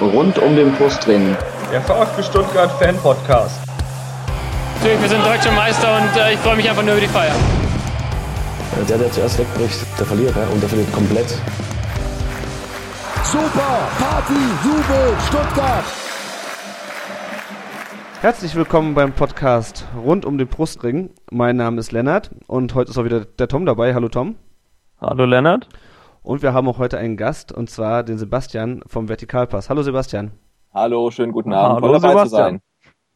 Rund um den Brustring. Der VfB Stuttgart Fan Podcast. Natürlich, wir sind deutsche Meister und äh, ich freue mich einfach nur über die Feier. Der, der zuerst wegbricht, der verliert ne? und der verliert komplett. Super! Party, Jubel, Stuttgart! Herzlich willkommen beim Podcast rund um den Brustring. Mein Name ist Lennart und heute ist auch wieder der Tom dabei. Hallo Tom. Hallo Lennart. Und wir haben auch heute einen Gast und zwar den Sebastian vom Vertikalpass. Hallo Sebastian. Hallo, schönen guten Abend. Hallo, Toll dabei Sebastian. zu sein.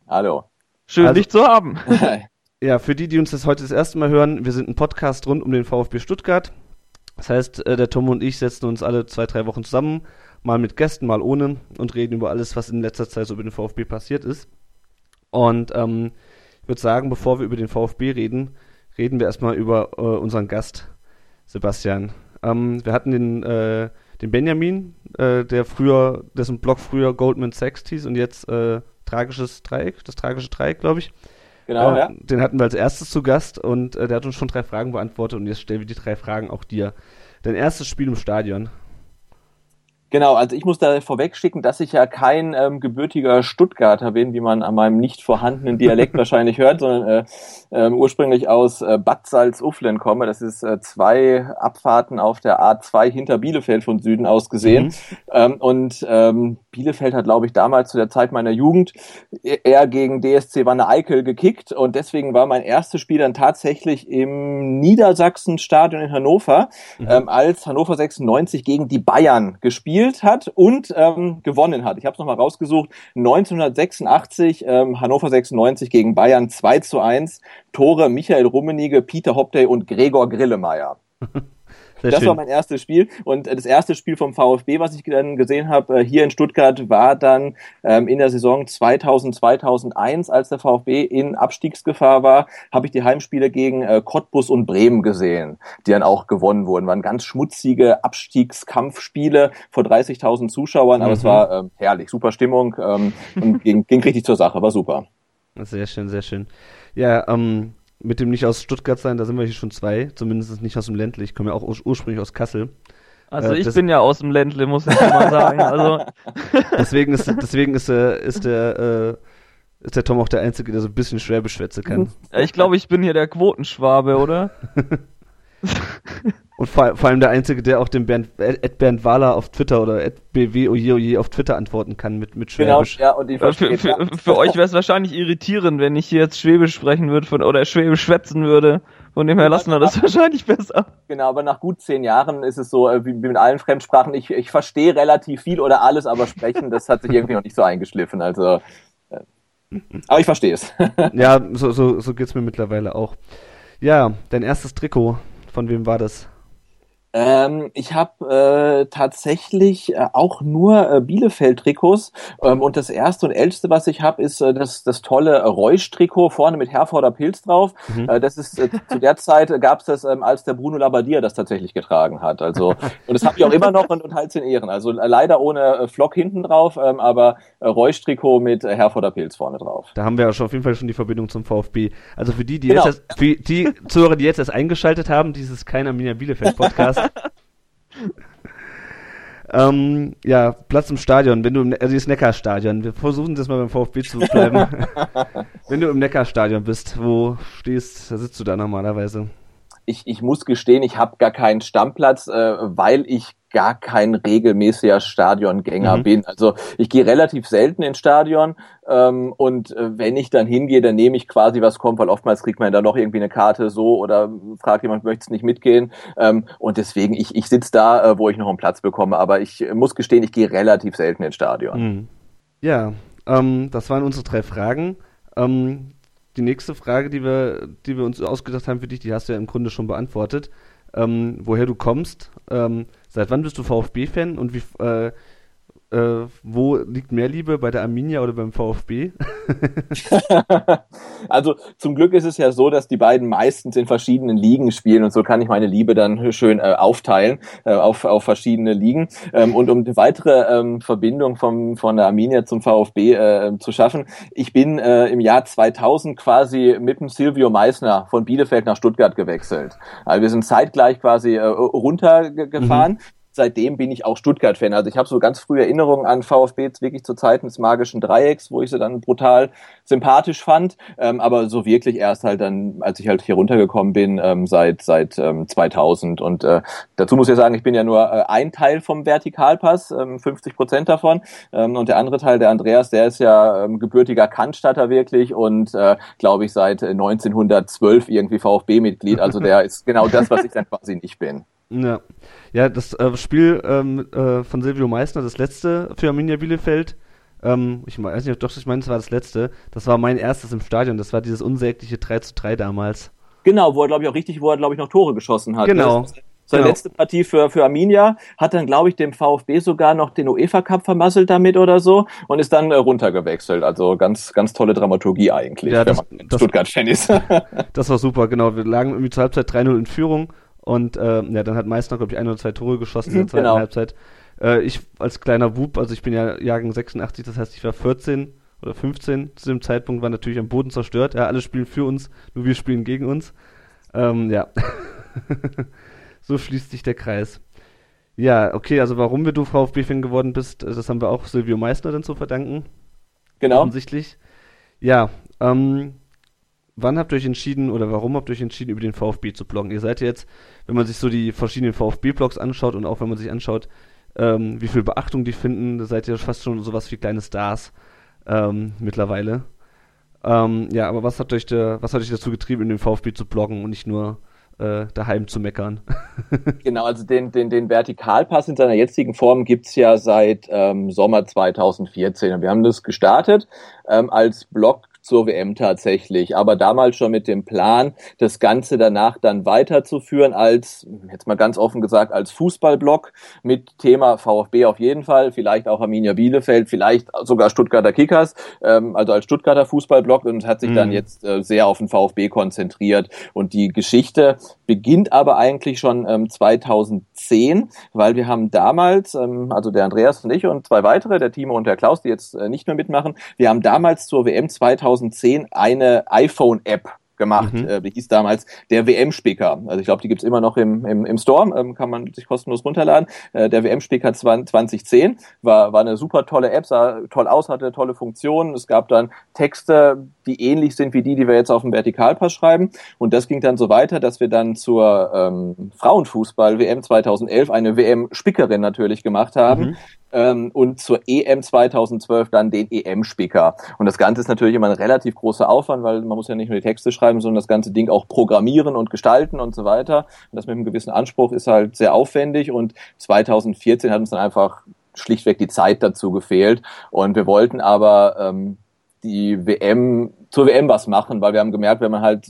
Hallo. Schön, Also- dich zu haben. Ja, für die, die uns das heute das erste Mal hören, wir sind ein Podcast rund um den VfB Stuttgart. Das heißt, äh, der Tom und ich setzen uns alle zwei, drei Wochen zusammen, mal mit Gästen, mal ohne und reden über alles, was in letzter Zeit so über den VfB passiert ist. Und ähm, ich würde sagen, bevor wir über den VfB reden, reden wir erstmal über äh, unseren Gast, Sebastian. Ähm, wir hatten den, äh, den Benjamin, äh, der früher, dessen Blog früher Goldman Sachs hieß und jetzt äh, Tragisches Dreieck, das tragische Dreieck, glaube ich. Genau, Äh, ja. Den hatten wir als erstes zu Gast und äh, der hat uns schon drei Fragen beantwortet und jetzt stellen wir die drei Fragen auch dir. Dein erstes Spiel im Stadion. Genau, also ich muss da vorweg schicken, dass ich ja kein ähm, gebürtiger Stuttgarter bin, wie man an meinem nicht vorhandenen Dialekt wahrscheinlich hört, sondern äh, ähm, ursprünglich aus äh, Bad Salzuflen komme. Das ist äh, zwei Abfahrten auf der A2 hinter Bielefeld von Süden aus gesehen. Ähm, und ähm, Bielefeld hat, glaube ich, damals zu der Zeit meiner Jugend e- eher gegen DSC Wanne Eickel gekickt und deswegen war mein erstes Spiel dann tatsächlich im Niedersachsen-Stadion in Hannover, ähm, als Hannover 96 gegen die Bayern gespielt hat und ähm, gewonnen hat. Ich habe es nochmal rausgesucht. 1986 ähm, Hannover 96 gegen Bayern 2 zu 1. Tore Michael Rummenigge, Peter Hopday und Gregor Grillemeyer. Sehr Das schön. war mein erstes Spiel und äh, das erste Spiel vom VfB, was ich dann gesehen habe, äh, hier in Stuttgart, war dann ähm, in der Saison 2000, 2001, als der VfB in Abstiegsgefahr war, habe ich die Heimspiele gegen äh, Cottbus und Bremen gesehen, die dann auch gewonnen wurden. Waren ganz schmutzige Abstiegskampfspiele vor 30.000 Zuschauern, aber es Mhm. war ähm, herrlich, super Stimmung ähm, und ging, ging richtig zur Sache, war super. Sehr schön, sehr schön. Ja, ähm, mit dem nicht aus Stuttgart sein, da sind wir hier schon zwei, zumindest nicht aus dem Ländle. Ich komme ja auch ur ursprünglich aus Kassel. Also Äh, ich bin ja aus dem Ländle, muss ich mal sagen. Also Deswegen ist, deswegen ist, äh, ist der, äh, ist der Tom auch der Einzige, der so ein bisschen Schwäbisch schwätzen kann. ich glaube, ich bin hier der Quotenschwabe, oder? Und vor, vor allem der Einzige, der auch dem Bernd, Ed Bernd Wahler auf Twitter oder Ed BWOJOJ auf Twitter antworten kann mit, mit Genau, Schwäbisch. ja, und die Für, für, für euch wäre es wahrscheinlich irritierend, wenn ich hier jetzt Schwäbisch sprechen würde von, oder Schwäbisch schwätzen würde. Von dem her lassen wir das wahrscheinlich besser. Genau, aber nach gut zehn Jahren ist es so, äh, wie wie mit allen Fremdsprachen, ich, ich verstehe relativ viel oder alles, aber sprechen, das hat sich irgendwie noch nicht so eingeschliffen. Also, äh, aber ich verstehe es. Ja, so, so, so geht's mir mittlerweile auch. Ja, dein erstes Trikot, von wem war das? Ähm, ich habe äh, tatsächlich äh, auch nur äh, Bielefeld-Trikots ähm, und das erste und älteste, was ich habe, ist äh, das, das tolle äh, Reusch-Trikot vorne mit Herforder Pilz drauf. Mhm. Äh, das ist äh, zu der Zeit äh, gab es das, ähm, als der Bruno Labbadia das tatsächlich getragen hat. Also und das habe ich auch immer noch und, und halt in Ehren. Also äh, leider ohne äh, Flock hinten drauf, ähm, aber äh, Reusch-Trikot mit äh, Herforder Pilz vorne drauf. Da haben wir ja schon auf jeden Fall schon die Verbindung zum VfB. Also für die, die Genau. jetzt erst, für die Zuhörer, die jetzt erst eingeschaltet haben, dieses kein Arminia Bielefeld Podcast. ähm, ja, Platz im Stadion, wenn du im, also das Neckarstadion. Wir versuchen das mal beim VfB zu bleiben. wenn du im Neckarstadion bist, wo stehst, da sitzt du da normalerweise. ich, ich muss gestehen, ich habe gar keinen Stammplatz, äh, weil ich gar kein regelmäßiger Stadiongänger Mhm. bin. Also ich gehe relativ selten ins Stadion ähm, und äh, wenn ich dann hingehe, dann nehme ich quasi was kommt, weil oftmals kriegt man dann noch irgendwie eine Karte so oder fragt jemand, möchtest nicht mitgehen? Ähm, und deswegen, ich, ich sitze da, äh, wo ich noch einen Platz bekomme, aber ich äh, muss gestehen, ich gehe relativ selten ins Stadion. Mhm. Ja, ähm, das waren unsere drei Fragen. Ähm, die nächste Frage, die wir, die wir uns ausgedacht haben für dich, die hast du ja im Grunde schon beantwortet. Ähm, woher du kommst, ähm, seit wann bist du VfB-Fan und wie, äh, äh, wo liegt mehr Liebe, bei der Arminia oder beim VfB? Also zum Glück ist es ja so, dass die beiden meistens in verschiedenen Ligen spielen und so kann ich meine Liebe dann schön äh, aufteilen äh, auf, auf verschiedene Ligen. Ähm, und um eine weitere ähm, Verbindung vom, von der Arminia zum VfB äh, zu schaffen, ich bin äh, im Jahr 2000 quasi mit dem Silvio Meissner von Bielefeld nach Stuttgart gewechselt. Also wir sind zeitgleich quasi äh, runtergefahren. Seitdem bin ich auch Stuttgart-Fan. Also ich habe so ganz frühe Erinnerungen an VfB wirklich zu Zeiten des magischen Dreiecks, wo ich sie dann brutal sympathisch fand. Ähm, aber so wirklich erst halt dann, als ich halt hier runtergekommen bin, ähm, seit seit ähm, 2000. Und äh, dazu muss ich sagen, ich bin ja nur äh, ein Teil vom Vertikalpass, ähm, 50 Prozent davon. Ähm, und der andere Teil, der Andreas, der ist ja ähm, gebürtiger Cannstatter wirklich und äh, glaube ich seit 1912 irgendwie VfB-Mitglied. Also der ist genau das, was ich dann quasi nicht bin. Ja, ja das äh, Spiel ähm, äh, von Silvio Meissner, das letzte für Arminia Bielefeld, ähm, ich weiß nicht, doch, ich meine, es war das letzte, das war mein erstes im Stadion, das war dieses unsägliche 3 zu 3 damals. Genau, wo er, glaube ich, auch richtig, wo er, glaube ich, noch Tore geschossen hat. Genau. Seine Genau. letzte Partie für, für Arminia hat dann, glaube ich, dem VfB sogar noch den UEFA Cup vermasselt damit oder so und ist dann äh, runtergewechselt. Also ganz, ganz tolle Dramaturgie eigentlich, Ja, wenn das- man das- Stuttgart-Fan ist. Das war super, genau. Wir lagen irgendwie zur Halbzeit 3-0 in Führung und äh, ja, dann hat Meißner, glaube ich, ein oder zwei Tore geschossen in der Mhm, zweiten genau. Halbzeit. Äh, ich als kleiner Wub, also ich bin ja Jahrgang 86, das heißt, ich war 14 oder 15 zu dem Zeitpunkt, war natürlich am Boden zerstört. Ja, alle spielen für uns, nur wir spielen gegen uns. Ähm, ja. so schließt sich der Kreis. Ja, okay, also warum wir du VfB-Fan geworden bist, äh, das haben wir auch Silvio Meissner dann zu verdanken genau. offensichtlich. Ja, ähm, wann habt ihr euch entschieden oder warum habt ihr euch entschieden, über den VfB zu bloggen? Ihr seid jetzt, wenn man sich so die verschiedenen VfB-Blogs anschaut und auch wenn man sich anschaut, ähm, wie viel Beachtung die finden, da seid ihr fast schon sowas wie kleine Stars ähm, mittlerweile. Ähm, ja, aber was hat euch da, was hat euch dazu getrieben, in den VfB zu bloggen und nicht nur äh, daheim zu meckern? Genau, also den, den, den Vertikalpass in seiner jetzigen Form gibt's ja seit ähm, Sommer 2014. Und wir haben das gestartet ähm, als Blog zur WM tatsächlich, aber damals schon mit dem Plan, das Ganze danach dann weiterzuführen als, jetzt mal ganz offen gesagt, als Fußballblog mit Thema VfB auf jeden Fall, vielleicht auch Arminia Bielefeld, vielleicht sogar Stuttgarter Kickers, ähm, also als Stuttgarter Fußballblog und hat sich dann Mhm. jetzt äh, sehr auf den VfB konzentriert. Und die Geschichte beginnt aber eigentlich schon ähm, 2010, weil wir haben damals, ähm, also der Andreas und ich und zwei weitere, der Timo und der Klaus, die jetzt äh, nicht mehr mitmachen, wir haben damals zur WM 2010 eine iPhone-App gemacht, Mhm. äh, die hieß damals der WM-Spicker. Also ich glaube, die gibt's immer noch im, im, im Store, ähm, kann man sich kostenlos runterladen. Äh, der WM-Spicker 2010 war, war eine super tolle App, sah toll aus, hatte tolle Funktionen. Es gab dann Texte, die ähnlich sind wie die, die wir jetzt auf dem Vertikalpass schreiben. Und das ging dann so weiter, dass wir dann zur ähm, Frauenfußball-WM 2011 eine WM-Spickerin natürlich gemacht haben. Mhm. Ähm, und zur EM 2012 dann den EM-Spicker. Und das Ganze ist natürlich immer ein relativ großer Aufwand, weil man muss ja nicht nur die Texte schreiben, sondern das ganze Ding auch programmieren und gestalten und so weiter. Und das mit einem gewissen Anspruch ist halt sehr aufwendig. Und 2014 hat uns dann einfach schlichtweg die Zeit dazu gefehlt. Und wir wollten aber ähm, die WM zur WM was machen, weil wir haben gemerkt, wenn man halt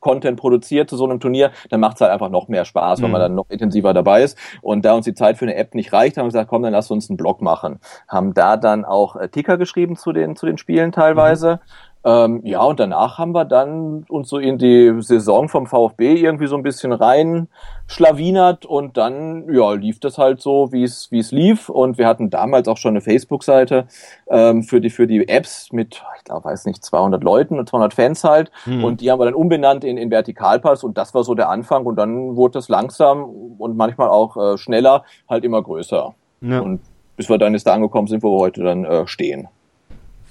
Content produziert zu so einem Turnier, dann macht es halt einfach noch mehr Spaß, Mhm. man dann noch intensiver dabei ist. Und da uns die Zeit für eine App nicht reicht, haben wir gesagt, komm, dann lass uns einen Blog machen. Haben da dann auch äh, Ticker geschrieben zu den, zu den Spielen teilweise. Ähm, ja, und danach haben wir dann uns so in die Saison vom VfB irgendwie so ein bisschen rein schlawinert und dann ja lief das halt so, wie es wie es lief und wir hatten damals auch schon eine Facebook-Seite ähm, für die für die Apps mit ich glaube weiß nicht 200 Leuten und 200 Fans halt Hm. und die haben wir dann umbenannt in, in Vertikalpass und das war so der Anfang und dann wurde das langsam und manchmal auch äh, schneller halt immer größer Ja. und bis wir dann jetzt da angekommen sind, wo wir heute dann äh, stehen.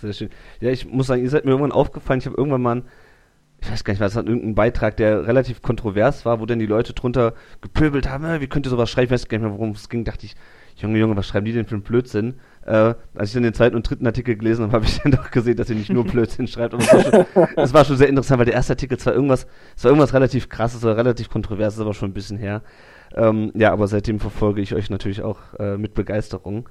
Sehr schön. Ja, ich muss sagen, ihr seid mir irgendwann aufgefallen, ich habe irgendwann mal, einen- ich weiß gar nicht, was hat irgendein Beitrag, der relativ kontrovers war, wo dann die Leute drunter gepöbelt haben, äh, wie könnt ihr sowas schreiben, ich weiß gar nicht mehr, worum es ging, dachte ich, Junge, Junge, was schreiben die denn für einen Blödsinn? Äh, als ich dann den zweiten und dritten Artikel gelesen habe, habe ich dann doch gesehen, dass ihr nicht nur Blödsinn schreibt, aber es war, schon, es war schon sehr interessant, weil der erste Artikel zwar irgendwas, es war irgendwas relativ krasses oder relativ kontroverses, aber schon ein bisschen her. Ähm, ja, aber seitdem verfolge ich euch natürlich auch äh, mit Begeisterung.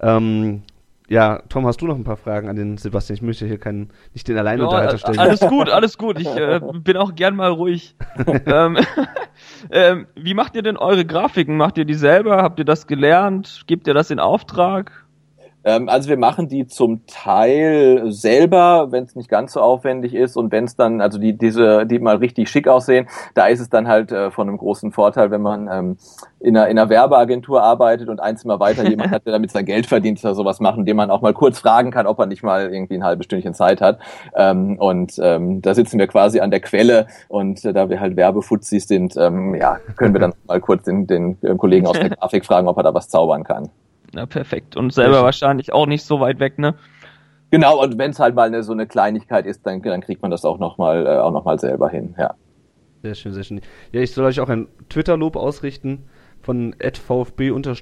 Ähm, ja, Tom, hast du noch ein paar Fragen an den Sebastian? Ich möchte hier keinen, nicht den Alleinunterhalter Ja, stellen. alles gut, alles gut. Ich äh, bin auch gern mal ruhig. ähm, ähm, wie macht ihr denn eure Grafiken? Macht ihr die selber? Habt ihr das gelernt? Gebt ihr das in Auftrag? Ähm, also wir machen die zum Teil selber, wenn es nicht ganz so aufwendig ist und wenn es dann, also die diese, die mal richtig schick aussehen, da ist es dann halt äh, von einem großen Vorteil, wenn man ähm, in, einer, in einer Werbeagentur arbeitet und eins immer weiter jemand hat, der damit sein Geld verdient oder sowas machen, dem man auch mal kurz fragen kann, ob er nicht mal irgendwie ein halbes Stündchen Zeit hat. Ähm, und ähm, da sitzen wir quasi an der Quelle und äh, da wir halt Werbefuzis sind, ähm, ja, können wir dann mal kurz den, den äh, Kollegen aus der Grafik fragen, ob er da was zaubern kann. Na, perfekt. Und selber wahrscheinlich auch nicht so weit weg, ne? Genau, und wenn es halt mal eine, so eine Kleinigkeit ist, dann, dann kriegt man das auch nochmal äh, auch noch mal selber hin, ja. Sehr schön, sehr schön. Ja, ich soll euch auch ein Twitter-Lob ausrichten von vfb-in-hessen.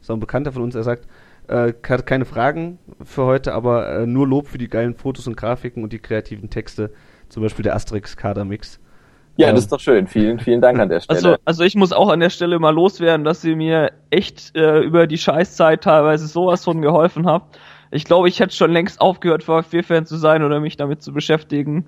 Ist auch ein Bekannter von uns, er sagt, äh, hat keine Fragen für heute, aber äh, nur Lob für die geilen Fotos und Grafiken und die kreativen Texte. Zum Beispiel der Asterix-Kader-Mix. Ja, das ist doch schön. Vielen, vielen Dank an der Stelle. Also, also ich muss auch an der Stelle mal loswerden, dass ihr mir echt äh, über die Scheißzeit teilweise sowas von geholfen habt. Ich glaube, ich hätte schon längst aufgehört, VfB-Fan zu sein oder mich damit zu beschäftigen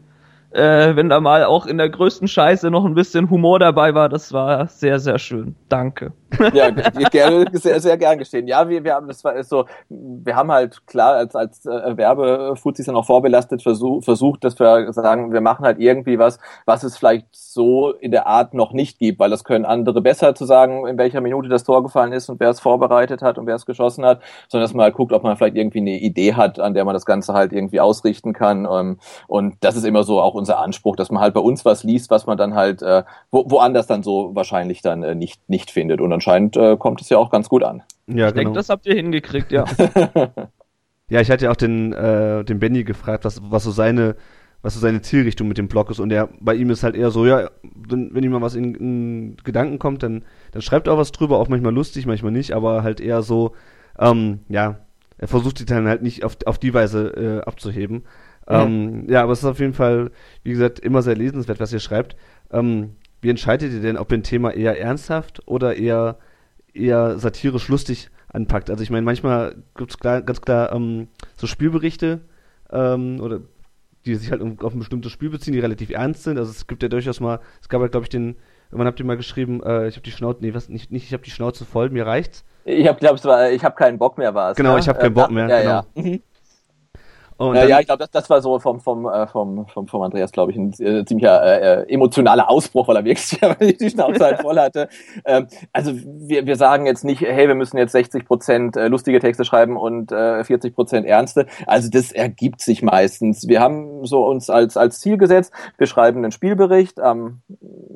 äh, wenn da mal auch in der größten Scheiße noch ein bisschen Humor dabei war, das war sehr, sehr schön. Danke. Ja, gerne, sehr, sehr gern geschehen. Ja, wir, wir haben, das war so, wir haben halt klar als, als äh, Werbefuzis dann auch vorbelastet versuch, versucht, dass wir sagen, wir machen halt irgendwie was, was es vielleicht so in der Art noch nicht gibt, weil das können andere besser zu sagen, in welcher Minute das Tor gefallen ist und wer es vorbereitet hat und wer es geschossen hat, sondern dass man halt guckt, ob man vielleicht irgendwie eine Idee hat, an der man das Ganze halt irgendwie ausrichten kann. Ähm, und das ist immer so auch unser Anspruch, dass man halt bei uns was liest, was man dann halt äh, wo, woanders dann so wahrscheinlich dann äh, nicht, nicht findet. Und anscheinend äh, kommt es ja auch ganz gut an. Ja, ich genau. denke, das habt ihr hingekriegt, ja. ja, ich hatte ja auch den, äh, den Benny gefragt, was, was so seine was so seine Zielrichtung mit dem Blog ist. Und er, bei ihm ist halt eher so, ja, wenn, wenn ihm mal was in, in Gedanken kommt, dann, dann schreibt er auch was drüber, auch manchmal lustig, manchmal nicht, aber halt eher so, ähm, ja, er versucht sich dann halt nicht auf, auf die Weise äh, abzuheben. Ähm, ja, aber es ist auf jeden Fall, wie gesagt, immer sehr lesenswert, was ihr schreibt. Ähm, wie entscheidet ihr denn, ob ihr ein Thema eher ernsthaft oder eher, eher satirisch lustig anpackt? Also ich meine, manchmal gibt es ganz klar ähm, so Spielberichte ähm, oder die sich halt auf ein bestimmtes Spiel beziehen, die relativ ernst sind. Also es gibt ja durchaus mal, es gab ja, glaube ich, den, wann habt ihr mal geschrieben, äh, ich habe die Schnauze, nee, was, nicht, nicht ich habe die Schnauze voll, mir reicht's. Ich habe, glaube ich, habe keinen Bock mehr, war es. Genau, ne? ich habe keinen Bock mehr. Ja, genau. ja. Mhm. Und ja, ja, ich glaube, das, das war so vom, vom, äh, vom, vom, vom Andreas, glaube ich, ein äh, ziemlicher äh, äh, emotionaler Ausbruch, weil er wirklich die Schnauze halt voll hatte. Ähm, also wir, wir sagen jetzt nicht, hey, wir müssen jetzt 60 Prozent äh, lustige Texte schreiben und äh, 40 Prozent ernste. Also das ergibt sich meistens. Wir haben so uns als, als Ziel gesetzt, wir schreiben einen Spielbericht am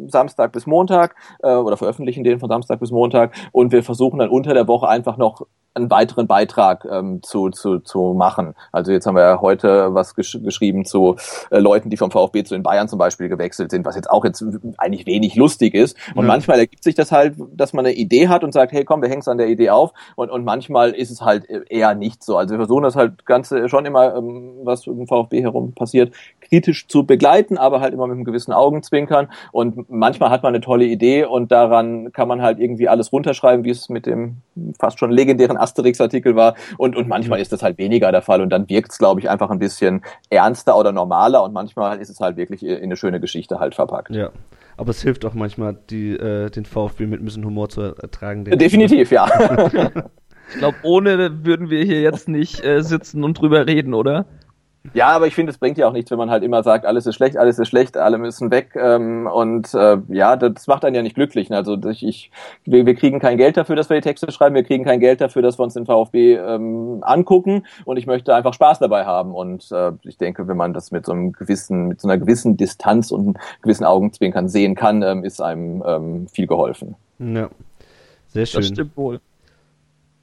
Samstag bis Montag äh, oder veröffentlichen den von Samstag bis Montag und wir versuchen dann unter der Woche einfach noch einen weiteren Beitrag ähm, zu, zu, zu machen. Also jetzt haben wir ja heute was gesch geschrieben zu äh, Leuten, die vom VfB zu den Bayern zum Beispiel gewechselt sind, was jetzt auch jetzt eigentlich wenig lustig ist. Und ja. manchmal ergibt sich das halt, dass man eine Idee hat und sagt, hey komm, wir hängen es an der Idee auf. Und, und manchmal ist es halt eher nicht so. Also wir versuchen das halt Ganze schon immer, ähm, was im VfB herum passiert, kritisch zu begleiten, aber halt immer mit einem gewissen Augenzwinkern. Und manchmal hat man eine tolle Idee und daran kann man halt irgendwie alles runterschreiben, wie es mit dem fast schon legendären Asterix-Artikel war. Und, und manchmal ist das halt weniger der Fall. Und dann wirkt es, glaube ich, einfach ein bisschen ernster oder normaler. Und manchmal ist es halt wirklich in eine schöne Geschichte halt verpackt. Ja. Aber es hilft auch manchmal, die, äh, den VfB mit ein bisschen Humor zu ertragen. Definitiv, ja. ich glaube, ohne würden wir hier jetzt nicht äh, sitzen und drüber reden, oder? Ja, aber ich finde, es bringt ja auch nichts, wenn man halt immer sagt, alles ist schlecht, alles ist schlecht, alle müssen weg. Ähm, und äh, ja, das macht einen ja nicht glücklich. Ne? Also ich, ich, wir, wir kriegen kein Geld dafür, dass wir die Texte schreiben, wir kriegen kein Geld dafür, dass wir uns den VfB ähm, angucken. Und ich möchte einfach Spaß dabei haben. Und äh, ich denke, wenn man das mit so einem gewissen, mit so einer gewissen Distanz und gewissen Augenzwinkern sehen kann, ähm, ist einem ähm, viel geholfen. Ja, sehr schön. Das stimmt wohl.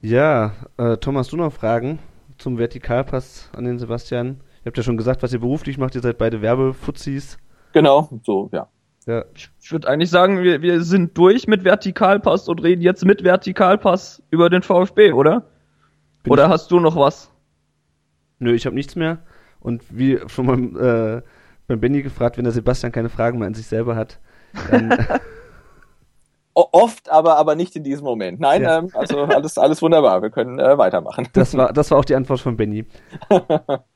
Ja, äh, Thomas, du noch Fragen zum Vertikalpass an den Sebastian? Ihr habt ja schon gesagt, was ihr beruflich macht. Ihr seid beide Werbefuzis. Genau, so, ja. Ja. Ich, ich würde eigentlich sagen, wir, wir sind durch mit Vertikalpass und reden jetzt mit Vertikalpass über den VfB, oder? Bin oder hast du noch was? Nö, ich habe nichts mehr. Und wie schon beim, äh, beim Benny gefragt, wenn der Sebastian keine Fragen mehr an sich selber hat, dann. Oft, aber, aber nicht in diesem Moment. Nein, ja. ähm, also alles, alles wunderbar. Wir können äh, weitermachen. Das war, das war auch die Antwort von Benny.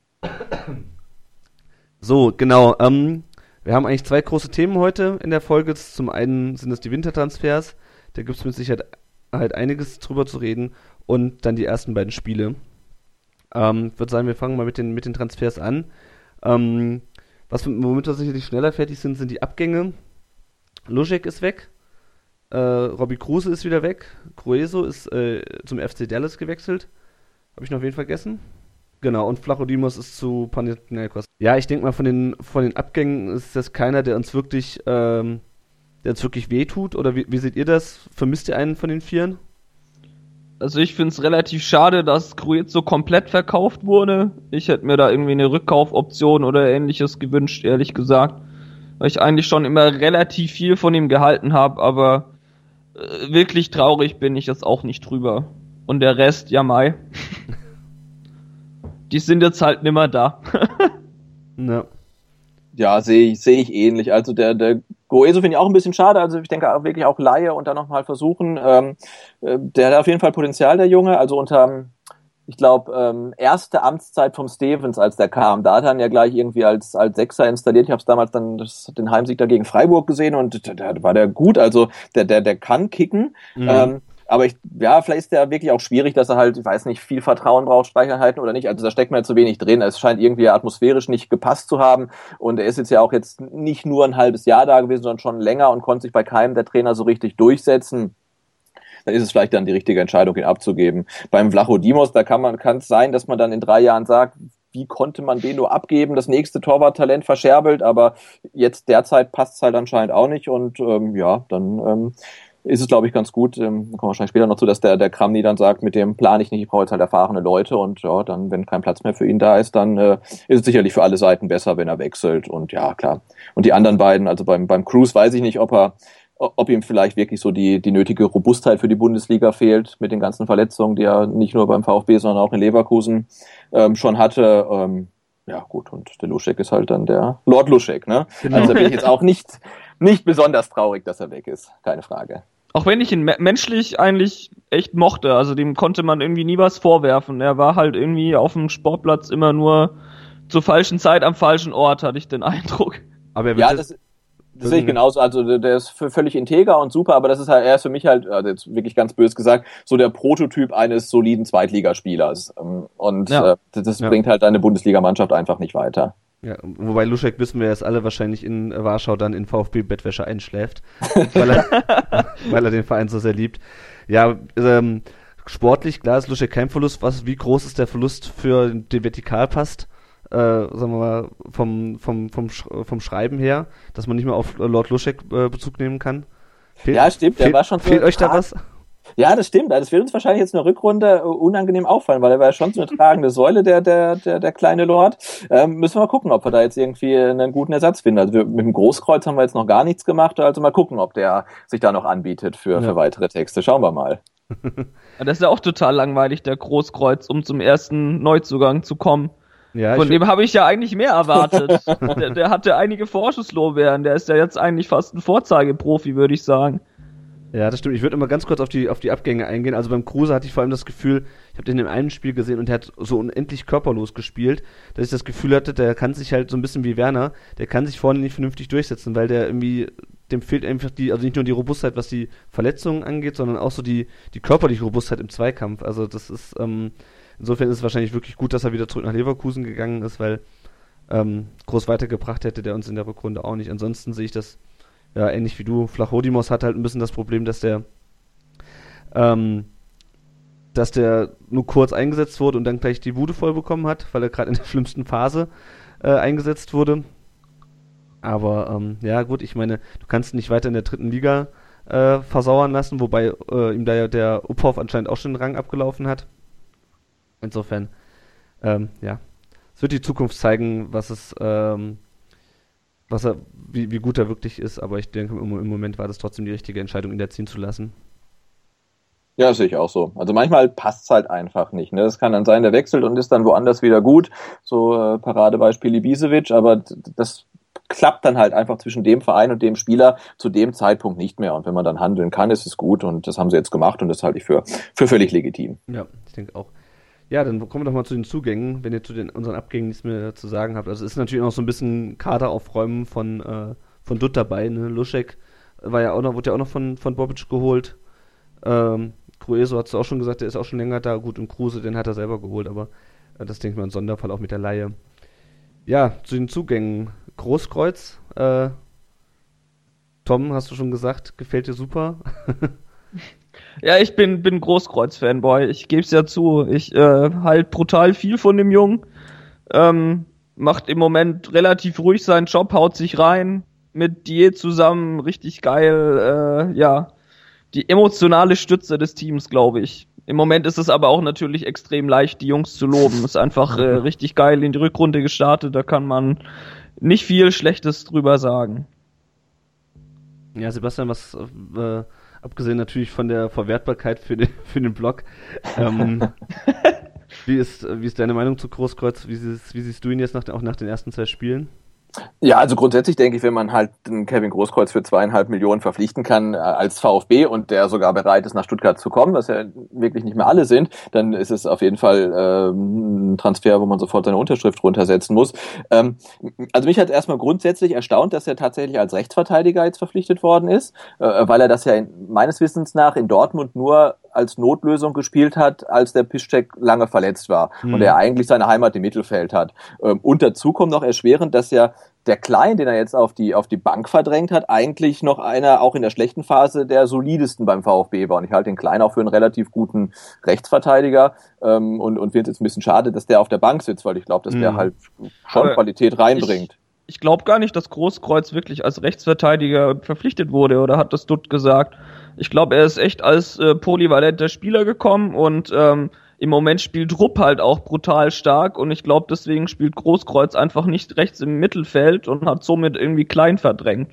So, genau. Ähm, wir haben eigentlich zwei große Themen heute in der Folge. Zum einen sind es die Wintertransfers. Da gibt es mit Sicherheit halt einiges drüber zu reden und dann die ersten beiden Spiele. Ähm, ich würde sagen, wir fangen mal mit den, mit den Transfers an. Ähm, was womit wir sicherlich schneller fertig sind, sind die Abgänge. Luschek ist weg. Äh, Robbie Kruse ist wieder weg. Crueso ist äh, zum FC Dallas gewechselt. Habe ich noch wen vergessen? Genau, und Flachodimos ist zu Panathinaikos. Ja, ich denke mal, von den, von den Abgängen ist das keiner, der uns wirklich, ähm, der uns wirklich wehtut. Oder wie, wie seht ihr das? Vermisst ihr einen von den Vieren? Also ich finde es relativ schade, dass Cruiz so komplett verkauft wurde. Ich hätte mir da irgendwie eine Rückkaufoption oder ähnliches gewünscht, ehrlich gesagt. Weil ich eigentlich schon immer relativ viel von ihm gehalten habe, aber äh, wirklich traurig bin ich jetzt auch nicht drüber. Und der Rest, ja mai. Die sind jetzt halt nimmer da. ja. Ja, sehe ich, sehe ich ähnlich. Also der, der Goeso finde ich auch ein bisschen schade. Also ich denke auch wirklich auch Laie und dann nochmal versuchen. Ähm, äh, der hat auf jeden Fall Potenzial, der Junge. Also unter, ich glaube, ähm, erste Amtszeit vom Stevens, als der kam, da hat er ihn ja gleich irgendwie als, als Sechser installiert. Ich habe es damals dann das, den Heimsieg dagegen Freiburg gesehen und da, da war der gut. Also der, der, der kann kicken. Mhm. Ähm, aber ich, ja, vielleicht ist der wirklich auch schwierig, dass er halt, ich weiß nicht, viel Vertrauen braucht, Speicherhalten oder nicht. Also da steckt mir zu wenig drin. Es scheint irgendwie atmosphärisch nicht gepasst zu haben. Und er ist jetzt ja auch jetzt nicht nur ein halbes Jahr da gewesen, sondern schon länger und konnte sich bei keinem der Trainer so richtig durchsetzen dann ist es vielleicht dann die richtige Entscheidung, ihn abzugeben. Beim Vlachodimos, da kann man, kann es sein, dass man dann in drei Jahren sagt, wie konnte man den nur abgeben? Das nächste Torwarttalent verscherbelt, aber jetzt derzeit passt es halt anscheinend auch nicht und ähm, ja, dann ähm, ist es, glaube ich, ganz gut. Ähm, kommen wir wahrscheinlich später noch zu, dass der, der Kramni dann sagt, mit dem plan ich nicht, ich brauche jetzt halt erfahrene Leute und ja, dann, wenn kein Platz mehr für ihn da ist, dann äh, ist es sicherlich für alle Seiten besser, wenn er wechselt. Und ja, klar. Und die anderen beiden, also beim, beim Cruise weiß ich nicht, ob er ob ihm vielleicht wirklich so die, die nötige Robustheit für die Bundesliga fehlt mit den ganzen Verletzungen, die er nicht nur beim VfB, sondern auch in Leverkusen ähm, schon hatte. Ähm, ja, gut, und der Luschek ist halt dann der Lord Luschek, ne? Genau. Also bin ich jetzt auch nicht, nicht besonders traurig, dass er weg ist. Keine Frage. Auch wenn ich ihn menschlich eigentlich echt mochte, also dem konnte man irgendwie nie was vorwerfen. Er war halt irgendwie auf dem Sportplatz immer nur zur falschen Zeit am falschen Ort, hatte ich den Eindruck. Aber ja, das, das sehe ich genauso. Also der ist völlig integer und super, aber das ist halt, er ist für mich halt, also jetzt wirklich ganz bös gesagt, so der Prototyp eines soliden Zweitligaspielers. Ähm, und ja. äh, das ja. bringt halt deine Bundesligamannschaft einfach nicht weiter. Ja, wobei Luschek wissen wir jetzt alle wahrscheinlich in Warschau dann in VfB-Bettwäsche einschläft, weil er, weil er den Verein so sehr liebt. Ja, ähm, sportlich, klar ist Luschek kein Verlust. Was, wie groß ist der Verlust für den Vertikalpast? Äh, sagen wir mal, vom, vom, vom, vom Schreiben her, dass man nicht mehr auf Lord Luschek äh, Bezug nehmen kann? Fehlt, ja, stimmt, der fehlt, war schon so Fehlt euch da was? Ja, das stimmt. Das wird uns wahrscheinlich jetzt in der Rückrunde äh, unangenehm auffallen, weil er war ja schon so eine tragende Säule, der, der, der, der kleine Lord. Ähm, müssen wir mal gucken, ob wir da jetzt irgendwie einen guten Ersatz finden. Also wir, mit dem Großkreuz haben wir jetzt noch gar nichts gemacht, also mal gucken, ob der sich da noch anbietet für, ja. für weitere Texte. Schauen wir mal. das ist ja auch total langweilig, der Großkreuz, um zum ersten Neuzugang zu kommen. Ja, Von dem habe ich ja eigentlich mehr erwartet. der, der hatte einige Vorschusslorbeeren, der ist ja jetzt eigentlich fast ein Vorzeigeprofi, würde ich sagen. Ja, das stimmt. Ich würde immer ganz kurz auf die, auf die Abgänge eingehen. Also beim Kruse hatte ich vor allem das Gefühl, ich habe den in einem Spiel gesehen und der hat so unendlich körperlos gespielt, dass ich das Gefühl hatte, der kann sich halt so ein bisschen wie Werner, der kann sich vorne nicht vernünftig durchsetzen, weil der irgendwie, dem fehlt einfach die, also nicht nur die Robustheit, was die Verletzungen angeht, sondern auch so die, die körperliche Robustheit im Zweikampf. Also das ist, ähm, insofern ist es wahrscheinlich wirklich gut, dass er wieder zurück nach Leverkusen gegangen ist, weil ähm, groß weitergebracht hätte der uns in der Rückrunde auch nicht. Ansonsten sehe ich das ja, ähnlich wie du, Flachodimos hat halt ein bisschen das Problem, dass der, ähm, dass der nur kurz eingesetzt wurde und dann gleich die Bude voll bekommen hat, weil er gerade in der schlimmsten Phase äh, eingesetzt wurde. Aber ähm, ja, gut, ich meine, du kannst nicht weiter in der dritten Liga äh, versauern lassen, wobei äh, ihm da ja der Uphoff anscheinend auch schon den Rang abgelaufen hat. Insofern, ähm, ja, es wird die Zukunft zeigen, was es, ähm, was er, wie, wie gut er wirklich ist, aber ich denke, im, im Moment war das trotzdem die richtige Entscheidung, ihn da ziehen zu lassen. Ja, sehe ich auch so. Also manchmal passt's halt einfach nicht. Ne? Das kann dann sein, der wechselt und ist dann woanders wieder gut. So äh, Paradebeispiel Ibisevic, aber das klappt dann halt einfach zwischen dem Verein und dem Spieler zu dem Zeitpunkt nicht mehr. Und wenn man dann handeln kann, ist es gut und das haben sie jetzt gemacht und das halte ich für, für völlig legitim. Ja, ich denke auch. Ja, dann kommen wir doch mal zu den Zugängen, wenn ihr zu den unseren Abgängen nichts mehr zu sagen habt. Also es ist natürlich noch so ein bisschen Kader aufräumen von, äh, von Dutt dabei. Ne? Luschek war ja auch noch, wurde ja auch noch von, von Bobic geholt. Ähm, Grueso hat es auch schon gesagt, der ist auch schon länger da. Gut, und Kruse, den hat er selber geholt, aber äh, das denke ich mal ein Sonderfall auch mit der Laie. Ja, zu den Zugängen. Großkreuz, äh, Tom, hast du schon gesagt, gefällt dir super. ja, ich bin, bin Großkreuz-Fanboy. Ich gebe es ja zu. Ich äh, halt brutal viel von dem Jungen. Ähm, macht im Moment relativ ruhig seinen Job, haut sich rein mit Diet zusammen, richtig geil. Äh, ja, die emotionale Stütze des Teams, glaube ich. Im Moment ist es aber auch natürlich extrem leicht, die Jungs zu loben. Ist einfach äh, richtig geil in die Rückrunde gestartet. Da kann man nicht viel Schlechtes drüber sagen. Ja, Sebastian, was äh, abgesehen natürlich von der Verwertbarkeit für den, für den Blog, ähm, wie, ist, wie ist deine Meinung zu Großkreuz? Wie siehst, wie siehst du ihn jetzt nach, auch nach den ersten zwei Spielen? Ja, also grundsätzlich denke ich, wenn man halt den Kevin Großkreuz für zweieinhalb Millionen verpflichten kann äh, als VfB und der sogar bereit ist, nach Stuttgart zu kommen, was ja wirklich nicht mehr alle sind, dann ist es auf jeden Fall ähm, ein Transfer, wo man sofort seine Unterschrift runtersetzen muss. Ähm, also mich hat erstmal grundsätzlich erstaunt, dass er tatsächlich als Rechtsverteidiger jetzt verpflichtet worden ist, äh, weil er das ja in, meines Wissens nach in Dortmund nur als Notlösung gespielt hat, als der Piszczek lange verletzt war mhm. und er eigentlich seine Heimat im Mittelfeld hat. Ähm, und dazu kommt noch erschwerend, dass ja der Klein, den er jetzt auf die, auf die Bank verdrängt hat, eigentlich noch einer, auch in der schlechten Phase, der solidesten beim VfB war. Und ich halte den Klein auch für einen relativ guten Rechtsverteidiger ähm, und, und finde es jetzt ein bisschen schade, dass der auf der Bank sitzt, weil ich glaube, dass mhm. der halt schon Aber Qualität reinbringt. Ich, ich glaube gar nicht, dass Großkreuz wirklich als Rechtsverteidiger verpflichtet wurde, oder hat das Dutt gesagt? Ich glaube, er ist echt als äh, polyvalenter Spieler gekommen und ähm, im Moment spielt Rupp halt auch brutal stark und ich glaube, deswegen spielt Großkreuz einfach nicht rechts im Mittelfeld und hat somit irgendwie klein verdrängt.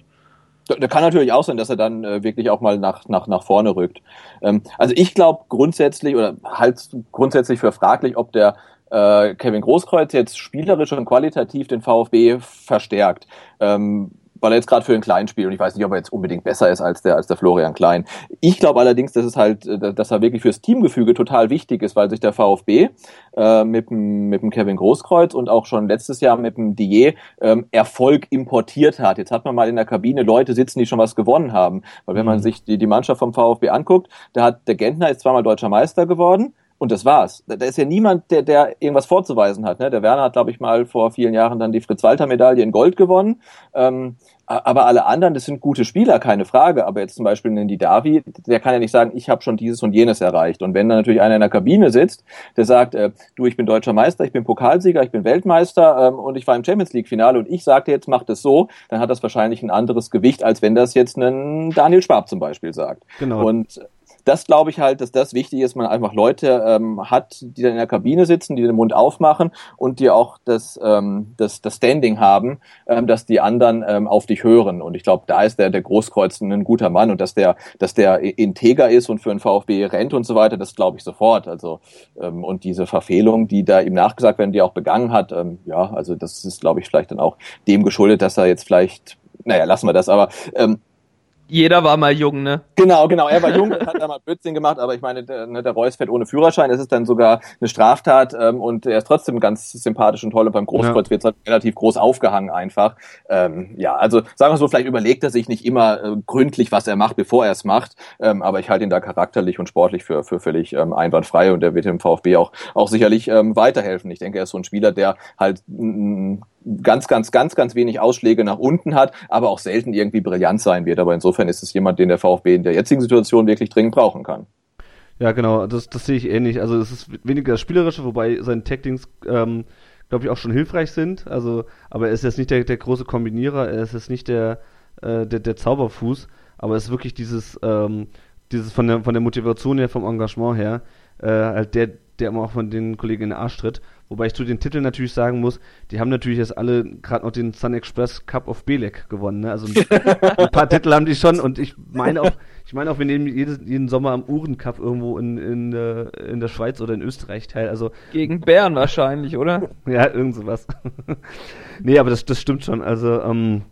Da, kann natürlich auch sein, dass er dann äh, wirklich auch mal nach, nach, nach vorne rückt. Ähm, also ich glaube grundsätzlich oder halt grundsätzlich für fraglich, ob der äh, Kevin Großkreuz jetzt spielerisch und qualitativ den VfB verstärkt. Ähm, weil er jetzt gerade für einen Klein spielt und ich weiß nicht, ob er jetzt unbedingt besser ist als der als der Florian Klein. Ich glaube allerdings, dass es halt, äh, dass er wirklich fürs Teamgefüge total wichtig ist, weil sich der VfB äh, mit dem mit dem Kevin Großkreuz und auch schon letztes Jahr mit dem Dier ähm, Erfolg importiert hat. Jetzt hat man mal in der Kabine Leute sitzen, die schon was gewonnen haben, weil wenn man mhm. sich die die Mannschaft vom VfB anguckt, da hat der Gentner ist zweimal deutscher Meister geworden und das war's. Da, ist ja niemand, der, der irgendwas vorzuweisen hat. Ne? Der Werner hat, glaube ich, mal vor vielen Jahren dann die Fritz-Walter-Medaille in Gold gewonnen. Ähm, aber alle anderen, das sind gute Spieler, keine Frage. Aber jetzt zum Beispiel den Didavi, der kann ja nicht sagen, ich habe schon dieses und jenes erreicht. Und wenn dann natürlich einer in der Kabine sitzt, der sagt, äh, du, ich bin deutscher Meister, ich bin Pokalsieger, ich bin Weltmeister ähm, und ich war im Champions League-Finale und ich sagte jetzt, mach das so, dann hat das wahrscheinlich ein anderes Gewicht, als wenn das jetzt ein Daniel Schwab zum Beispiel sagt. Genau. Und das glaube ich halt, dass das wichtig ist, man einfach Leute ähm, hat, die dann in der Kabine sitzen, die den Mund aufmachen und die auch das, ähm, das, das Standing haben, ähm, dass die anderen ähm, auf dich hören. Und ich glaube, da ist der, der Großkreuz ein guter Mann und dass der, dass der integer ist und für einen VfB rennt und so weiter, das glaube ich sofort. Also ähm, und diese Verfehlung, die da ihm nachgesagt werden, die er auch begangen hat, ähm, ja, also das ist, glaube ich, vielleicht dann auch dem geschuldet, dass er jetzt vielleicht naja, lassen wir das, aber ähm, jeder war mal jung, ne? Genau, genau. Er war jung und hat da mal Blödsinn gemacht, aber ich meine, der, ne, der Reus fährt ohne Führerschein. Das ist dann sogar eine Straftat ähm, und er ist trotzdem ganz sympathisch und toll. Und beim Großkreuz ja. wird es halt relativ groß aufgehangen einfach. Ähm, ja, also sagen wir so, vielleicht überlegt er sich nicht immer äh, gründlich, was er macht, bevor er es macht. Ähm, aber ich halte ihn da charakterlich und sportlich für, für völlig ähm, einwandfrei und er wird dem VfB auch, auch sicherlich ähm, weiterhelfen. Ich denke, er ist so ein Spieler, der halt ganz, ganz, ganz, ganz wenig Ausschläge nach unten hat, aber auch selten irgendwie brillant sein wird. Aber insofern ist es jemand, den der VfB in der jetzigen Situation wirklich dringend brauchen kann. Ja, genau, das, das sehe ich ähnlich. Also es ist weniger das Spielerische, wobei seine Tactings, ähm, glaube ich, auch schon hilfreich sind. Also, aber er ist jetzt nicht der, der große Kombinierer, er ist jetzt nicht der, äh, der, der Zauberfuß, aber es ist wirklich dieses, ähm, dieses von der, von der Motivation her, vom Engagement her, äh, halt der, der immer auch von den Kollegen in den Arsch tritt. Wobei ich zu den Titeln natürlich sagen muss, die haben natürlich jetzt alle gerade noch den Sun Express Cup of Belek gewonnen. Ne? Also ein, ein, paar Titel haben die schon und ich meine auch, ich meine auch, wir nehmen jedes, jeden Sommer am Uhren Cup irgendwo in, in, äh, in der Schweiz oder in Österreich teil. Also gegen Bern wahrscheinlich, oder? ja, irgend sowas. nee, aber das, das stimmt schon. Also ähm,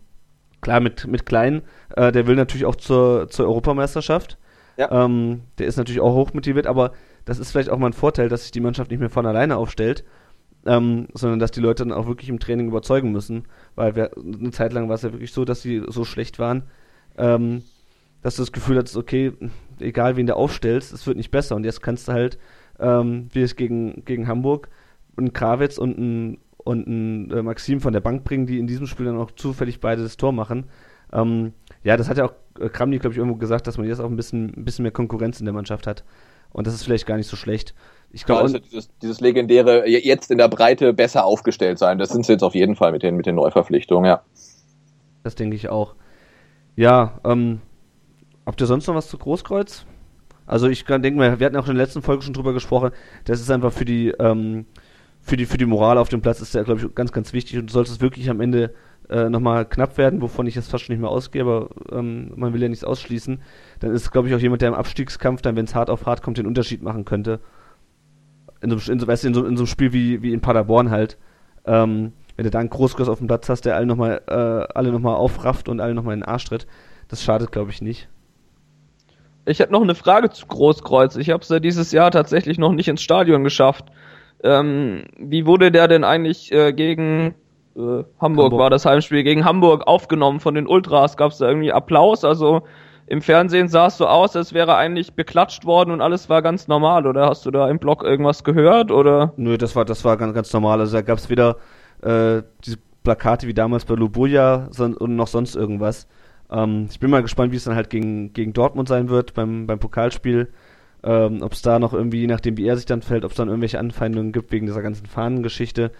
klar mit mit Klein, äh, der will natürlich auch zur zur Europameisterschaft. Ja. Ähm, der ist natürlich auch hochmotiviert, aber das ist vielleicht auch mal ein Vorteil, dass sich die Mannschaft nicht mehr von alleine aufstellt, ähm, sondern dass die Leute dann auch wirklich im Training überzeugen müssen, weil wir, eine Zeit lang war es ja wirklich so, dass sie so schlecht waren, ähm, dass du das Gefühl hattest, okay, egal wen du aufstellst, es wird nicht besser. Und jetzt kannst du halt, ähm, wie es gegen, gegen Hamburg, einen Krawitz und einen und ein äh, Maxim von der Bank bringen, die in diesem Spiel dann auch zufällig beide das Tor machen. Ähm, ja, das hat ja auch äh, Kramny, glaube ich, irgendwo gesagt, dass man jetzt auch ein bisschen, ein bisschen mehr Konkurrenz in der Mannschaft hat. Und das ist vielleicht gar nicht so schlecht. Ich glaube, also dieses, dieses legendäre jetzt in der Breite besser aufgestellt sein, das sind sie jetzt auf jeden Fall mit den, mit den Neuverpflichtungen, ja. Das denke ich auch. Ja, ähm, habt ihr sonst noch was zu Großkreuz? Also ich denke mal, wir hatten auch in der letzten Folge schon drüber gesprochen, das ist einfach für die, ähm, für die, für die Moral auf dem Platz ist der, glaube ich, ganz, ganz wichtig und sollte es wirklich am Ende äh, nochmal knapp werden, wovon ich jetzt fast schon nicht mehr ausgehe, aber ähm, man will ja nichts ausschließen, dann ist, glaube ich, auch jemand, der im Abstiegskampf dann, wenn es hart auf hart kommt, den Unterschied machen könnte. In so, in so, weißt du, in so, in so einem Spiel wie, wie in Paderborn halt. Ähm, wenn du da einen Großkurs auf dem Platz hast, der alle nochmal äh, alle nochmal aufrafft und alle nochmal in den Arsch tritt, das schadet, glaube ich, nicht. Ich hätte noch eine Frage zu Großkreuz. Ich habe es ja dieses Jahr tatsächlich noch nicht ins Stadion geschafft. Ähm, wie wurde der denn eigentlich äh, gegen äh, Hamburg, Hamburg, war das Heimspiel, gegen Hamburg aufgenommen von den Ultras? Gab es da irgendwie Applaus? Also im Fernsehen sah es so aus, als wäre eigentlich beklatscht worden und alles war ganz normal. Oder hast du da im Blog irgendwas gehört? Oder? Nö, das war, das war ganz, ganz normal. Also da gab es wieder äh, diese Plakate wie damals bei Lubuja und noch sonst irgendwas. Ähm, ich bin mal gespannt, wie es dann halt gegen, gegen Dortmund sein wird beim, beim Pokalspiel. Ähm, ob es da noch irgendwie, je nachdem wie er sich dann fällt, ob es dann irgendwelche Anfeindungen gibt wegen dieser ganzen Fahnengeschichte.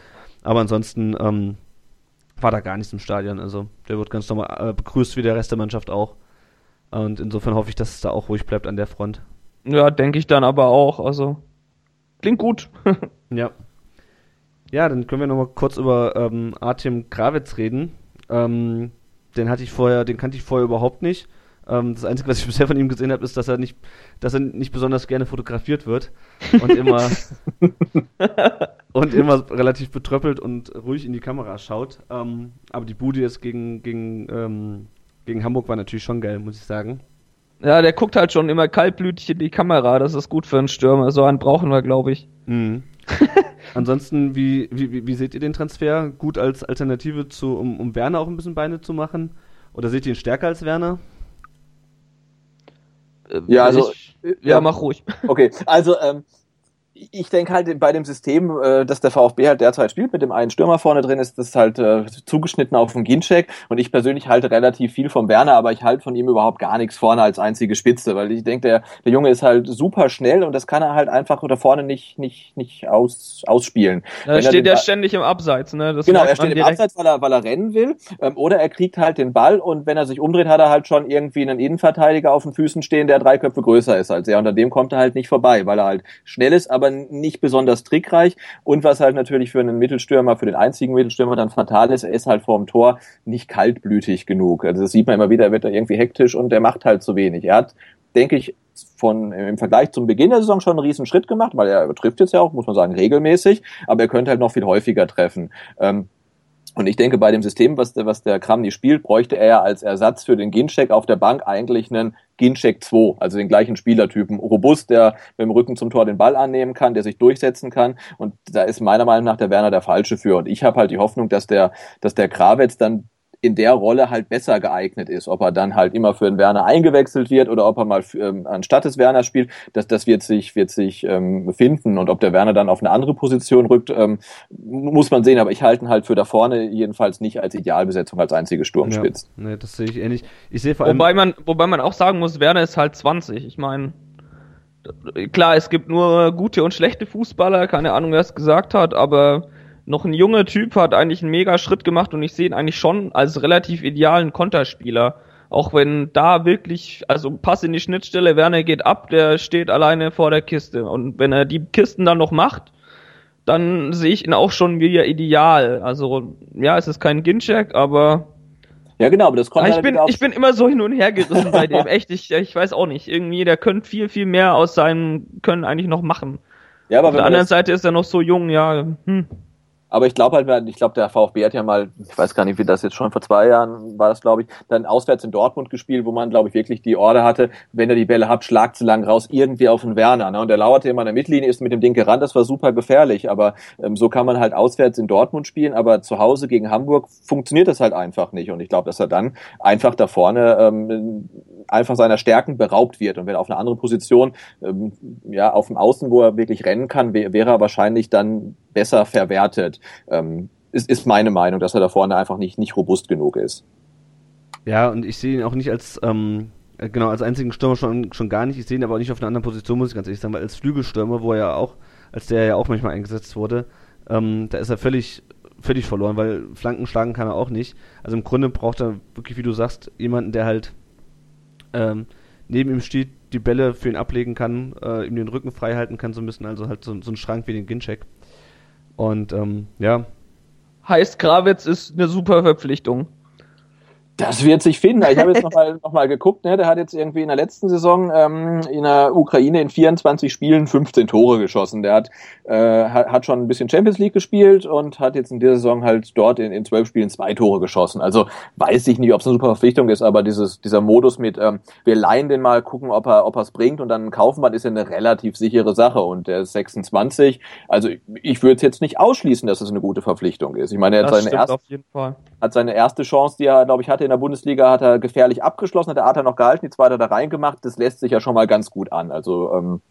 Aber ansonsten ähm, war da gar nichts im Stadion. Also der wird ganz normal äh, begrüßt wie der Rest der Mannschaft auch. Und insofern hoffe ich, dass es da auch ruhig bleibt an der Front. Ja, denke ich dann aber auch. Also klingt gut. ja. Ja, dann können wir noch mal kurz über ähm, Artem Krawitz reden. Ähm, den hatte ich vorher, den kannte ich vorher überhaupt nicht. Ähm, das Einzige, was ich bisher von ihm gesehen habe, ist, dass er nicht, dass er nicht besonders gerne fotografiert wird und immer und immer relativ betröppelt und ruhig in die Kamera schaut. Ähm, aber die Bude jetzt gegen gegen ähm, gegen Hamburg war natürlich schon geil, muss ich sagen. Ja, der guckt halt schon immer kaltblütig in die Kamera. Das ist gut für einen Stürmer. So einen brauchen wir, glaube ich. Mhm. Ansonsten, wie, wie, wie seht ihr den Transfer? Gut als Alternative zu, um, um Werner auch ein bisschen Beine zu machen? Oder seht ihr ihn stärker als Werner? Ja, also. Ich, ja, ja, mach ruhig. Okay, also, ähm, ich denke halt bei dem System, äh, dass der VfB halt derzeit spielt, mit dem einen Stürmer vorne drin ist, das halt äh, zugeschnitten auf den Ginczek und ich persönlich halte relativ viel vom Werner, aber ich halte von ihm überhaupt gar nichts vorne als einzige Spitze, weil ich denke, der, der Junge ist halt super schnell und das kann er halt einfach da vorne nicht, nicht, nicht aus, ausspielen. Da steht er ständig im Abseits, ne? Das genau, er steht im Abseits, weil er, weil er rennen will ähm, oder er kriegt halt den Ball und wenn er sich umdreht, hat er halt schon irgendwie einen Innenverteidiger auf den Füßen stehen, der drei Köpfe größer ist als er und an dem kommt er halt nicht vorbei, weil er halt schnell ist, aber nicht besonders trickreich. Und was halt natürlich für einen Mittelstürmer, für den einzigen Mittelstürmer dann fatal ist, er ist halt vorm Tor nicht kaltblütig genug. Also das sieht man immer wieder, er wird da irgendwie hektisch und er macht halt zu wenig. Er hat, denke ich, von im Vergleich zum Beginn der Saison schon einen riesen Schritt gemacht, weil er trifft jetzt ja auch, muss man sagen, regelmäßig, aber er könnte halt noch viel häufiger treffen. Ähm, und ich denke, bei dem System, was der, was der Kramny spielt, bräuchte er als Ersatz für den Ginczek auf der Bank eigentlich einen Ginczek 2, also den gleichen Spielertypen. Robust, der mit dem Rücken zum Tor den Ball annehmen kann, der sich durchsetzen kann. Und da ist meiner Meinung nach der Werner der Falsche für. Und ich habe halt die Hoffnung, dass der, dass der Krawetz dann in der Rolle halt besser geeignet ist. Ob er dann halt immer für den Werner eingewechselt wird oder ob er mal für, ähm, anstatt des Werner spielt, das, das wird sich, wird sich ähm, finden. Und ob der Werner dann auf eine andere Position rückt, ähm, muss man sehen. Aber ich halte ihn halt für da vorne jedenfalls nicht als Idealbesetzung, als einzige Sturmspitze. Ja, nee, das sehe ich ähnlich. Ich sehe vor allem. Wobei man, wobei man auch sagen muss, Werner ist halt 20. Ich meine, klar, es gibt nur gute und schlechte Fußballer, keine Ahnung, wer es gesagt hat, aber noch ein junger Typ hat eigentlich einen mega Schritt gemacht und ich sehe ihn eigentlich schon als relativ idealen Konterspieler. Auch wenn da wirklich, also Pass in die Schnittstelle, Werner geht ab, der steht alleine vor der Kiste. Und wenn er die Kisten dann noch macht, dann sehe ich ihn auch schon wieder ideal. Also, ja, es ist kein Gincheck, aber. Ja, genau, aber das kommt ich bin, ich bin immer so hin und her gerissen bei dem. Echt, ich, ich weiß auch nicht. Irgendwie, der könnte viel, viel mehr aus seinem Können eigentlich noch machen. Ja, aber Auf der anderen Seite ist er noch so jung, ja. Hm. Aber ich glaube halt, ich glaube, der VfB hat ja mal, ich weiß gar nicht, wie das jetzt schon vor zwei Jahren war das, glaube ich, dann auswärts in Dortmund gespielt, wo man, glaube ich, wirklich die Order hatte, wenn er die Bälle habt, schlagt sie lang raus, irgendwie auf den Werner. Ne? Und der lauerte immer in der Mittellinie, ist mit dem Ding gerannt, das war super gefährlich. Aber ähm, so kann man halt auswärts in Dortmund spielen, aber zu Hause gegen Hamburg funktioniert das halt einfach nicht. Und ich glaube, dass er dann einfach da vorne ähm, einfach seiner Stärken beraubt wird. Und wenn auf einer anderen Position, ähm, ja, auf dem Außen, wo er wirklich rennen kann, wär, wäre er wahrscheinlich dann besser verwertet. Ähm, ist, ist meine Meinung, dass er da vorne einfach nicht, nicht robust genug ist. Ja, und ich sehe ihn auch nicht als, ähm, genau, als einzigen Stürmer schon, schon gar nicht. Ich sehe ihn aber auch nicht auf einer anderen Position, muss ich ganz ehrlich sagen, weil als Flügelstürmer, wo er ja auch, als der ja auch manchmal eingesetzt wurde, ähm, da ist er völlig, völlig verloren, weil Flanken schlagen kann er auch nicht. Also im Grunde braucht er wirklich, wie du sagst, jemanden, der halt ähm, neben ihm steht, die Bälle für ihn ablegen kann, äh, ihm den Rücken frei halten kann, so ein bisschen, also halt so, so ein Schrank wie den Gincheck. Und ähm, ja. Heißt, Gravitz ist eine super Verpflichtung. Das wird sich finden. Ich habe jetzt nochmal noch mal geguckt, ne? der hat jetzt irgendwie in der letzten Saison ähm, in der Ukraine in 24 Spielen 15 Tore geschossen. Der hat, äh, hat schon ein bisschen Champions League gespielt und hat jetzt in dieser Saison halt dort in, in 12 Spielen zwei Tore geschossen. Also weiß ich nicht, ob es eine super Verpflichtung ist, aber dieses, dieser Modus mit, ähm, wir leihen den mal, gucken, ob er ob es bringt und dann kaufen wir, ist ja eine relativ sichere Sache. Und der ist 26. Also ich würde jetzt nicht ausschließen, dass es das eine gute Verpflichtung ist. Ich meine, er hat seine, erste, hat seine erste Chance, die er, glaube ich, hatte in der Bundesliga hat er gefährlich abgeschlossen, hat der Arthur noch gehalten, die zweite da reingemacht. Das lässt sich ja schon mal ganz gut an. Also ähm,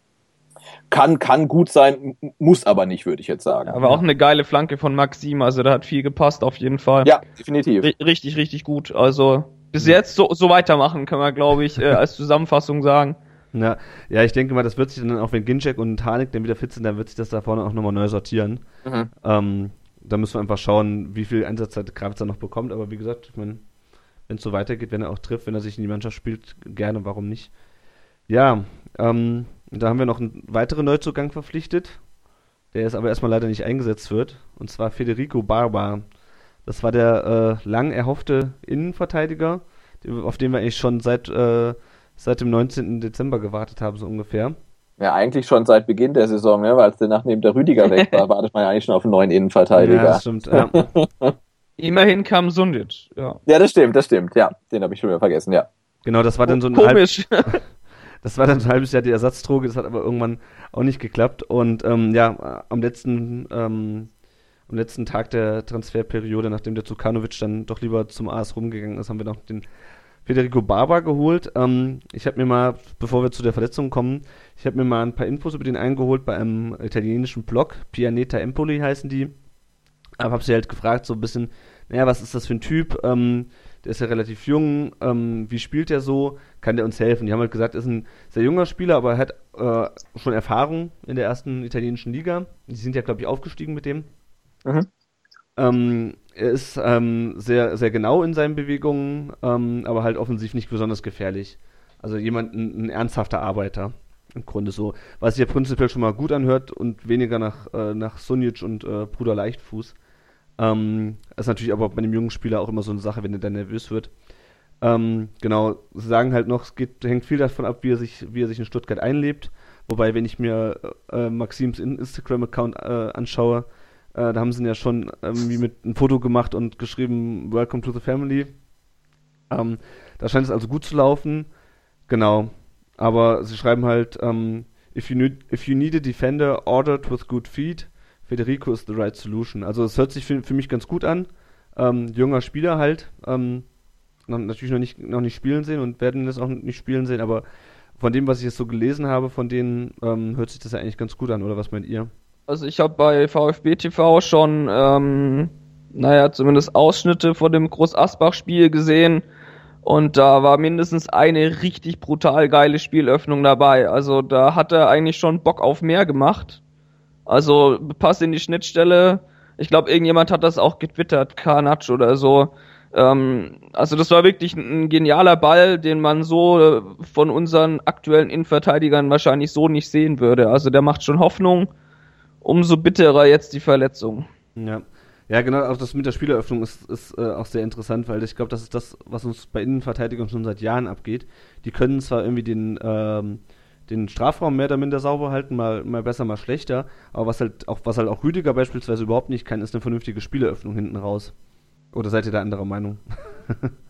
kann, kann gut sein, muss aber nicht, würde ich jetzt sagen. Ja, aber auch eine geile Flanke von Maxim, also da hat viel gepasst auf jeden Fall. Ja, definitiv. R richtig, richtig gut. Also bis jetzt so, so weitermachen, können wir, glaube ich, äh, als Zusammenfassung sagen. Ja, ja, ich denke mal, das wird sich dann auch, wenn Ginczek und Hanik dann wieder fit sind, dann wird sich das da vorne auch nochmal neu sortieren. Mhm. Ähm, da müssen wir einfach schauen, wie viel Einsatzzeit Kravitz noch bekommt. Aber wie gesagt, ich meine, wenn es so weitergeht, wenn er auch trifft, wenn er sich in die Mannschaft spielt, gerne, warum nicht? Ja, ähm, da haben wir noch einen weiteren Neuzugang verpflichtet, der jetzt aber erstmal leider nicht eingesetzt wird, und zwar Federico Barba. Das war der äh, lang erhoffte Innenverteidiger, auf den wir eigentlich schon seit, äh, seit dem 19. Dezember gewartet haben, so ungefähr. Ja, eigentlich schon seit Beginn der Saison, ne? weil als nachdem der Rüdiger weg war, wartet man ja eigentlich schon auf einen neuen Innenverteidiger. Ja, das stimmt. Ja. Immerhin kam Sundic, ja. Ja, das stimmt, das stimmt, ja. Den habe ich schon wieder vergessen, ja. Genau, das war dann so ein Komisch. Halb, das war dann ein halbes Jahr die Ersatzdroge, das hat aber irgendwann auch nicht geklappt. Und ähm, ja, am letzten, ähm, am letzten Tag der Transferperiode, nachdem der Zukanovic dann doch lieber zum AS rumgegangen ist, haben wir noch den Federico Barba geholt. Ähm, ich habe mir mal, bevor wir zu der Verletzung kommen, ich habe mir mal ein paar Infos über den eingeholt bei einem italienischen Blog, Pianeta Empoli heißen die. Aber habe sie halt gefragt, so ein bisschen, naja, was ist das für ein Typ? Ähm, der ist ja relativ jung, ähm, wie spielt der so? Kann der uns helfen? Die haben halt gesagt, ist ein sehr junger Spieler, aber er hat äh, schon Erfahrung in der ersten italienischen Liga. Die sind ja, glaube ich, aufgestiegen mit dem. Mhm. Ähm, er ist ähm, sehr, sehr genau in seinen Bewegungen, ähm, aber halt offensiv nicht besonders gefährlich. Also jemand, ein, ein, ernsthafter Arbeiter. Im Grunde so. Was sich ja prinzipiell schon mal gut anhört und weniger nach, äh, nach Sunic und äh, Bruder Leichtfuß. Ähm, ist natürlich aber bei einem jungen Spieler auch immer so eine Sache, wenn er dann nervös wird. Ähm, genau, sie sagen halt noch, es geht, hängt viel davon ab, wie er sich, wie er sich in Stuttgart einlebt. Wobei, wenn ich mir äh, Maxims Instagram-Account äh, anschaue, äh, da haben sie ihn ja schon irgendwie mit ein Foto gemacht und geschrieben, Welcome to the Family. Ähm, da scheint es also gut zu laufen. Genau. Aber sie schreiben halt, ähm, if, you need, if you need a defender ordered with good feet, Federico is the right solution. Also es hört sich für, für mich ganz gut an. Ähm, junger Spieler halt. Ähm, natürlich noch nicht, noch nicht spielen sehen und werden das auch nicht spielen sehen, aber von dem, was ich jetzt so gelesen habe, von denen ähm, hört sich das ja eigentlich ganz gut an, oder was meint ihr? Also ich habe bei VfB TV schon, ähm, naja, zumindest Ausschnitte von dem Groß-Asbach-Spiel gesehen und da war mindestens eine richtig brutal geile Spielöffnung dabei. Also da hat er eigentlich schon Bock auf mehr gemacht. Also passt in die Schnittstelle. Ich glaube, irgendjemand hat das auch getwittert, Karnatsch oder so. Ähm, also das war wirklich ein, genialer Ball, den man so äh, von unseren aktuellen Innenverteidigern wahrscheinlich so nicht sehen würde. Also der macht schon Hoffnung. Umso bitterer jetzt die Verletzung. Ja. Ja, genau, auch das mit der Spieleröffnung ist, ist äh, auch sehr interessant, weil ich glaube, das ist das, was uns bei Innenverteidigern schon seit Jahren abgeht. Die können zwar irgendwie den ähm, den Strafraum mehr oder minder sauber halten, mal, mal besser, mal schlechter. Aber was halt auch, was halt auch Rüdiger beispielsweise überhaupt nicht kann, ist eine vernünftige Spieleröffnung hinten raus. Oder seid ihr da anderer Meinung?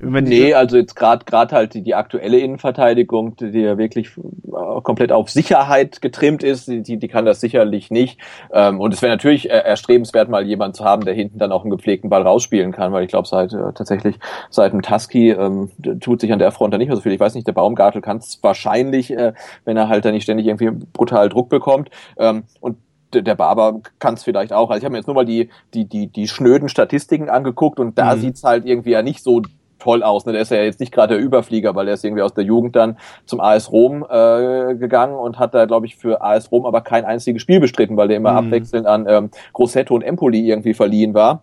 nee, also jetzt gerade gerade halt die, die aktuelle Innenverteidigung, die, ja wirklich äh, komplett auf Sicherheit getrimmt ist, die, die kann das sicherlich nicht. Ähm, und es wäre natürlich äh, erstrebenswert, mal jemand zu haben, der hinten dann auch einen gepflegten Ball rausspielen kann, weil ich glaube, seit äh, tatsächlich seit dem Tusky ähm, tut sich an der Front da nicht mehr so viel. Ich weiß nicht, der Baumgartel kann es wahrscheinlich, äh, wenn er halt da nicht ständig irgendwie brutal Druck bekommt. Ähm, und der Barber kann es vielleicht auch. Also ich habe mir jetzt nur mal die, die, die, die schnöden Statistiken angeguckt und da mhm. sieht's halt irgendwie ja nicht so toll aus. Ne? Der ist ja jetzt nicht gerade der Überflieger, weil er ist irgendwie aus der Jugend dann zum AS Rom äh, gegangen und hat da, glaube ich, für AS Rom aber kein einziges Spiel bestritten, weil der immer mhm. abwechselnd an ähm, Grossetto und Empoli irgendwie verliehen war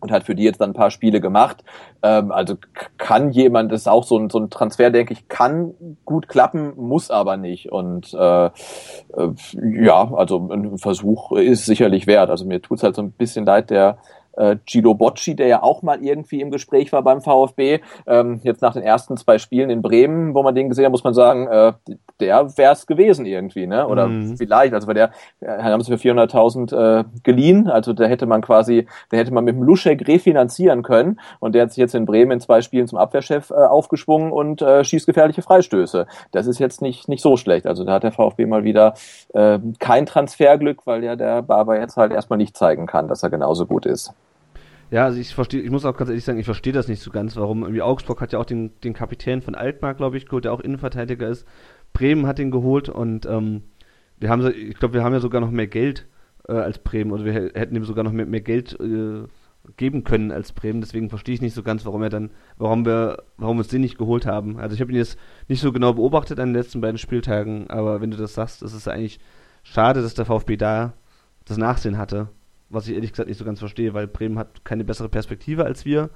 und hat für die jetzt dann ein paar Spiele gemacht. Ähm, also kann jemand, das ist auch so ein, so ein Transfer, denke ich, kann gut klappen, muss aber nicht. Und äh, äh, ja, also ein Versuch ist sicherlich wert. Also mir tut's halt so ein bisschen leid, der äh, Gilo Bocci, der ja auch mal irgendwie im Gespräch war beim VfB. Ähm, jetzt nach den ersten zwei Spielen in Bremen, wo man den gesehen hat, muss man sagen, äh, der wäre es gewesen irgendwie, ne? Oder mhm. vielleicht, also bei der äh, haben sie für 400.000 äh, geliehen, also da hätte man quasi, da hätte man mit dem Luschek refinanzieren können und der hat sich jetzt in Bremen in zwei Spielen zum Abwehrchef äh, aufgeschwungen und äh, schießt gefährliche Freistöße. Das ist jetzt nicht nicht so schlecht. Also da hat der VfB mal wieder äh, kein Transferglück, weil ja der Barber jetzt halt erstmal nicht zeigen kann, dass er genauso gut ist. Ja, also ich verstehe, ich muss auch ganz ehrlich sagen, ich verstehe das nicht so ganz, warum. Irgendwie Augsburg hat ja auch den, den Kapitän von Altmark, glaube ich, geholt, der auch Innenverteidiger ist. Bremen hat ihn geholt und ähm, wir haben, ich glaube, wir haben ja sogar noch mehr Geld äh, als Bremen oder wir hätten ihm sogar noch mehr, mehr Geld äh, geben können als Bremen. Deswegen verstehe ich nicht so ganz, warum er dann, warum wir, warum wir uns den nicht geholt haben. Also ich habe ihn jetzt nicht so genau beobachtet an den letzten beiden Spieltagen, aber wenn du das sagst, ist es eigentlich schade, dass der VfB da das Nachsehen hatte was ich ehrlich gesagt nicht so ganz verstehe, weil Bremen hat keine bessere Perspektive als wir.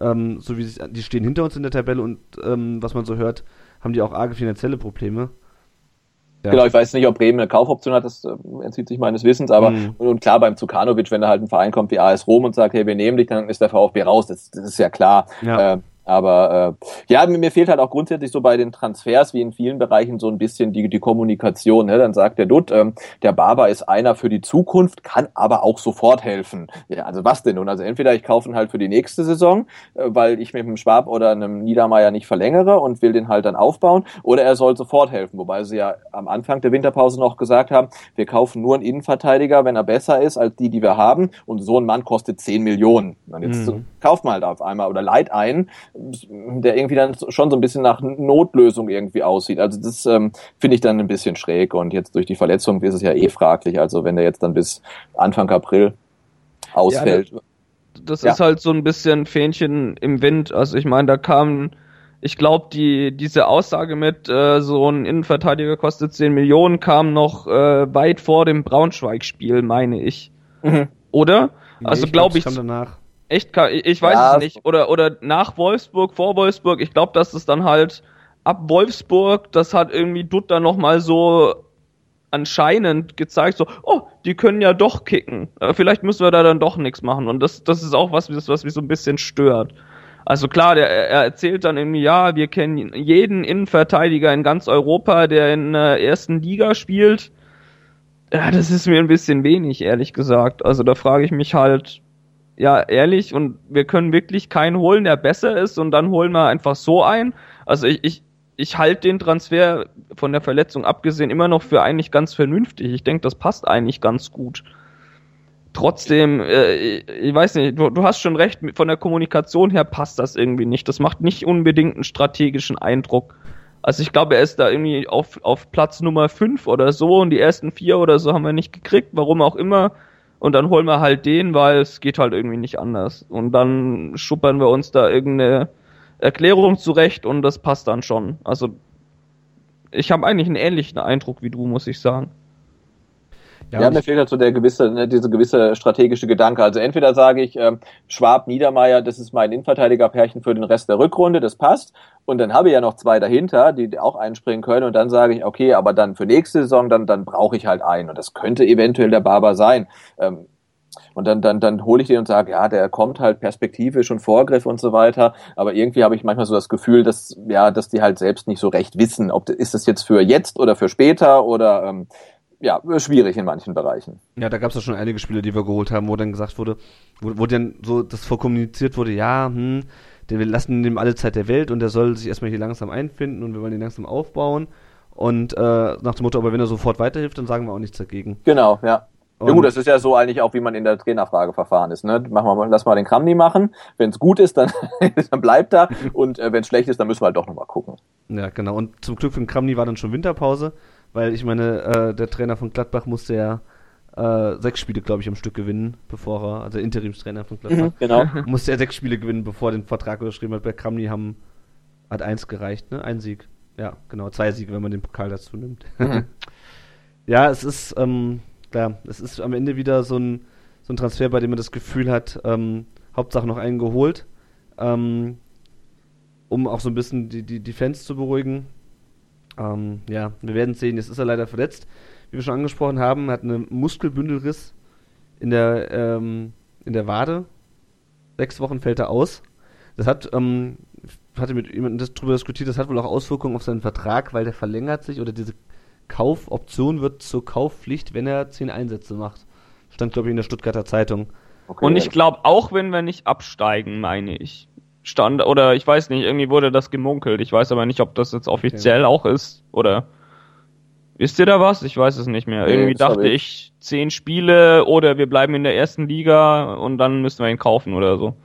Ähm, so wie sie, die stehen hinter uns in der Tabelle und ähm, was man so hört, haben die auch arge finanzielle Probleme. Ja. Genau, ich weiß nicht, ob Bremen eine Kaufoption hat, das äh, entzieht sich meines Wissens, aber mhm. und, und, klar beim Zukanovic, wenn da halt ein Verein kommt wie AS Rom und sagt, hey, wir nehmen dich, dann ist der VfB raus, das, das ist ja klar. Ja. Äh, aber äh, ja, mir, fehlt halt auch grundsätzlich so bei den Transfers wie in vielen Bereichen so ein bisschen die, die Kommunikation. Ne? Dann sagt der Dutt, ähm, der Barber ist einer für die Zukunft, kann aber auch sofort helfen. Ja, also was denn nun? Also entweder ich kaufe ihn halt für die nächste Saison, äh, weil ich mit einem Schwab oder einem Niedermeier nicht verlängere und will den halt dann aufbauen, oder er soll sofort helfen. Wobei sie ja am Anfang der Winterpause noch gesagt haben, wir kaufen nur einen Innenverteidiger, wenn er besser ist als die, die wir haben. Und so ein Mann kostet 10 Millionen. Und jetzt mhm. kauft man halt auf einmal oder leiht einen der irgendwie dann schon so ein bisschen nach Notlösung irgendwie aussieht. Also das ähm, finde ich dann ein bisschen schräg und jetzt durch die Verletzung ist es ja eh fraglich. Also wenn der jetzt dann bis Anfang April ausfällt. Ja, das ja. ist halt so ein bisschen Fähnchen im Wind. Also ich meine, da kam, ich glaube, die diese Aussage mit äh, so ein Innenverteidiger kostet 10 Millionen kam noch äh, weit vor dem Braunschweig-Spiel, meine ich. Mhm. Oder? Nee, also glaube ich. Glaub, ich danach. Echt, ich weiß ja, es nicht. Oder, oder nach Wolfsburg, vor Wolfsburg. Ich glaube, dass es dann halt ab Wolfsburg, das hat irgendwie Dutt dann nochmal so anscheinend gezeigt, so, oh, die können ja doch kicken. Äh, vielleicht müssen wir da dann doch nichts machen. Und das, das ist auch was, was mich so ein bisschen stört. Also klar, der, er erzählt dann irgendwie, ja, wir kennen jeden Innenverteidiger in ganz Europa, der in der ersten Liga spielt. Ja, das ist mir ein bisschen wenig, ehrlich gesagt. Also da frage ich mich halt, ja, ehrlich, und wir können wirklich keinen holen, der besser ist, und dann holen wir einfach so ein. Also ich, ich, ich halte den Transfer von der Verletzung abgesehen immer noch für eigentlich ganz vernünftig. Ich denke, das passt eigentlich ganz gut. Trotzdem, äh, ich weiß nicht, du, du hast schon recht, von der Kommunikation her passt das irgendwie nicht. Das macht nicht unbedingt einen strategischen Eindruck. Also ich glaube, er ist da irgendwie auf, auf Platz Nummer 5 oder so und die ersten vier oder so haben wir nicht gekriegt, warum auch immer. Und dann holen wir halt den, weil es geht halt irgendwie nicht anders. Und dann schuppern wir uns da irgendeine Erklärung zurecht und das passt dann schon. Also ich habe eigentlich einen ähnlichen Eindruck wie du, muss ich sagen. Ja, ja mir fehlt halt so der gewisse, ne, diese gewisse strategische Gedanke. Also entweder sage ich, ähm, Schwab, Niedermeier, das ist mein Innenverteidigerpärchen für den Rest der Rückrunde, das passt. Und dann habe ich ja noch zwei dahinter, die auch einspringen können. Und dann sage ich, okay, aber dann für nächste Saison, dann, dann brauche ich halt einen. Und das könnte eventuell der Barber sein. Ähm, und dann, dann, dann hole ich den und sage, ja, der kommt halt perspektivisch und Vorgriff und so weiter. Aber irgendwie habe ich manchmal so das Gefühl, dass, ja, dass die halt selbst nicht so recht wissen, ob ist das jetzt für jetzt oder für später oder ähm, ja, schwierig in manchen Bereichen. Ja, da gab es ja schon einige Spiele, die wir geholt haben, wo dann gesagt wurde, wo, wo dann so das vorkommuniziert wurde, ja, hm, wir lassen dem alle Zeit der Welt und der soll sich erstmal hier langsam einfinden und wir wollen ihn langsam aufbauen. Und äh, nach dem Motto, aber wenn er sofort weiterhilft, dann sagen wir auch nichts dagegen. Genau, ja. Und ja gut, das ist ja so eigentlich auch, wie man in der Trainerfrage verfahren ist. Ne? Machen wir mal, lass mal den Kramni machen. Wenn es gut ist, dann, dann bleibt er. Und äh, wenn es schlecht ist, dann müssen wir halt doch nochmal gucken. Ja, genau. Und zum Glück für den Kramni war dann schon Winterpause, weil ich meine, äh, der Trainer von Gladbach musste ja äh, sechs Spiele, glaube ich, am Stück gewinnen, bevor er, also Interimstrainer von Gladbach, Genau. musste er sechs Spiele gewinnen, bevor er den Vertrag unterschrieben hat. Bei Kramni haben, hat eins gereicht, ne? Ein Sieg. Ja, genau, zwei Siege, wenn man den Pokal dazu nimmt. Mhm. ja, es ist, ähm, klar, es ist am Ende wieder so ein, so ein Transfer, bei dem man das Gefühl hat, ähm, Hauptsache noch einen geholt, ähm, um auch so ein bisschen die, die, die Fans zu beruhigen. Ähm, ja, wir werden sehen, jetzt ist er leider verletzt. Wie wir schon angesprochen haben, hat einen Muskelbündelriss in der, ähm, in der Wade. Sechs Wochen fällt er aus. Das hat, ähm, hatte mit jemandem das drüber diskutiert, das hat wohl auch Auswirkungen auf seinen Vertrag, weil der verlängert sich oder diese Kaufoption wird zur Kaufpflicht, wenn er zehn Einsätze macht. Stand, glaube ich, in der Stuttgarter Zeitung. Okay. Und ich glaube, auch wenn wir nicht absteigen, meine ich. Stand, oder ich weiß nicht, irgendwie wurde das gemunkelt. Ich weiß aber nicht, ob das jetzt offiziell auch ist, oder. Wisst ihr da was? Ich weiß es nicht mehr. Nee, irgendwie dachte ich, zehn Spiele oder wir bleiben in der ersten Liga und dann müssen wir ihn kaufen oder so.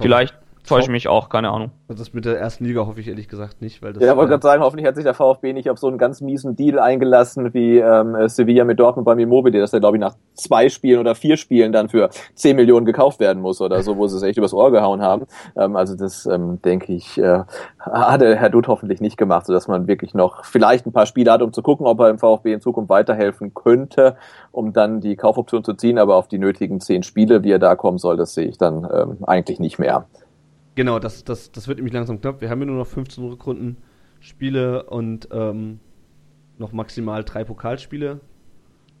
Vielleicht täusche ich mich auch, keine Ahnung. Also das mit der ersten Liga hoffe ich ehrlich gesagt nicht, weil das. Ja, wollte äh, gerade sagen, hoffentlich hat sich der VfB nicht auf so einen ganz miesen Deal eingelassen wie ähm, äh, Sevilla mit Dortmund beim Immobile, dass der, glaube ich, nach zwei Spielen oder vier Spielen dann für 10 Millionen gekauft werden muss oder so, wo sie es echt übers Ohr gehauen haben. Ähm, also das, ähm, denke ich, äh, hat der Herr Dutt hoffentlich nicht gemacht, sodass man wirklich noch vielleicht ein paar Spiele hat, um zu gucken, ob er im VfB in Zukunft weiterhelfen könnte, um dann die Kaufoption zu ziehen. Aber auf die nötigen zehn Spiele, wie er da kommen soll, das sehe ich dann ähm, eigentlich nicht mehr. Genau, das, das, das wird nämlich langsam knapp. Wir haben ja nur noch 15 Rückrunden Spiele und ähm, noch maximal drei Pokalspiele.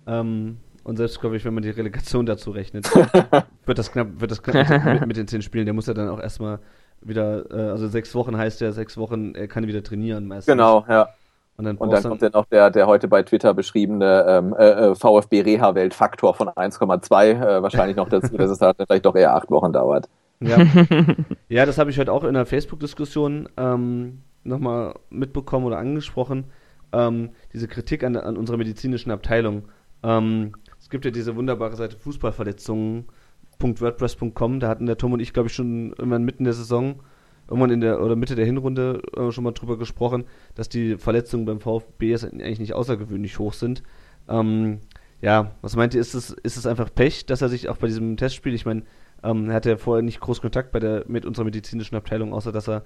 Ähm, und selbst, glaube ich, wenn man die Relegation dazu rechnet, wird das knapp, wird das knapp mit, mit den zehn Spielen. Der muss ja dann auch erstmal wieder, äh, also sechs Wochen heißt ja sechs Wochen, er kann wieder trainieren meistens. Genau, ja. Und dann, Und dann kommt ja noch der, der heute bei Twitter beschriebene ähm, äh, VfB-Reha-Welt-Faktor von 1,2 äh, wahrscheinlich noch dazu, dass es halt vielleicht doch eher acht Wochen dauert. Ja, ja das habe ich heute auch in einer Facebook-Diskussion ähm, nochmal mitbekommen oder angesprochen. Ähm, diese Kritik an, an unserer medizinischen Abteilung. Ähm, es gibt ja diese wunderbare Seite Fußballverletzungen.wordpress.com. Da hatten der Tom und ich, glaube ich, schon irgendwann mitten in der Saison, irgendwann in der oder Mitte der Hinrunde äh, schon mal drüber gesprochen, dass die Verletzungen beim VfB jetzt eigentlich nicht außergewöhnlich hoch sind. Ähm, ja, was meint ihr, ist es, ist es einfach Pech, dass er sich auch bei diesem Testspiel, ich meine, ähm, er hatte ja vorher nicht groß Kontakt bei der, mit unserer medizinischen Abteilung, außer dass er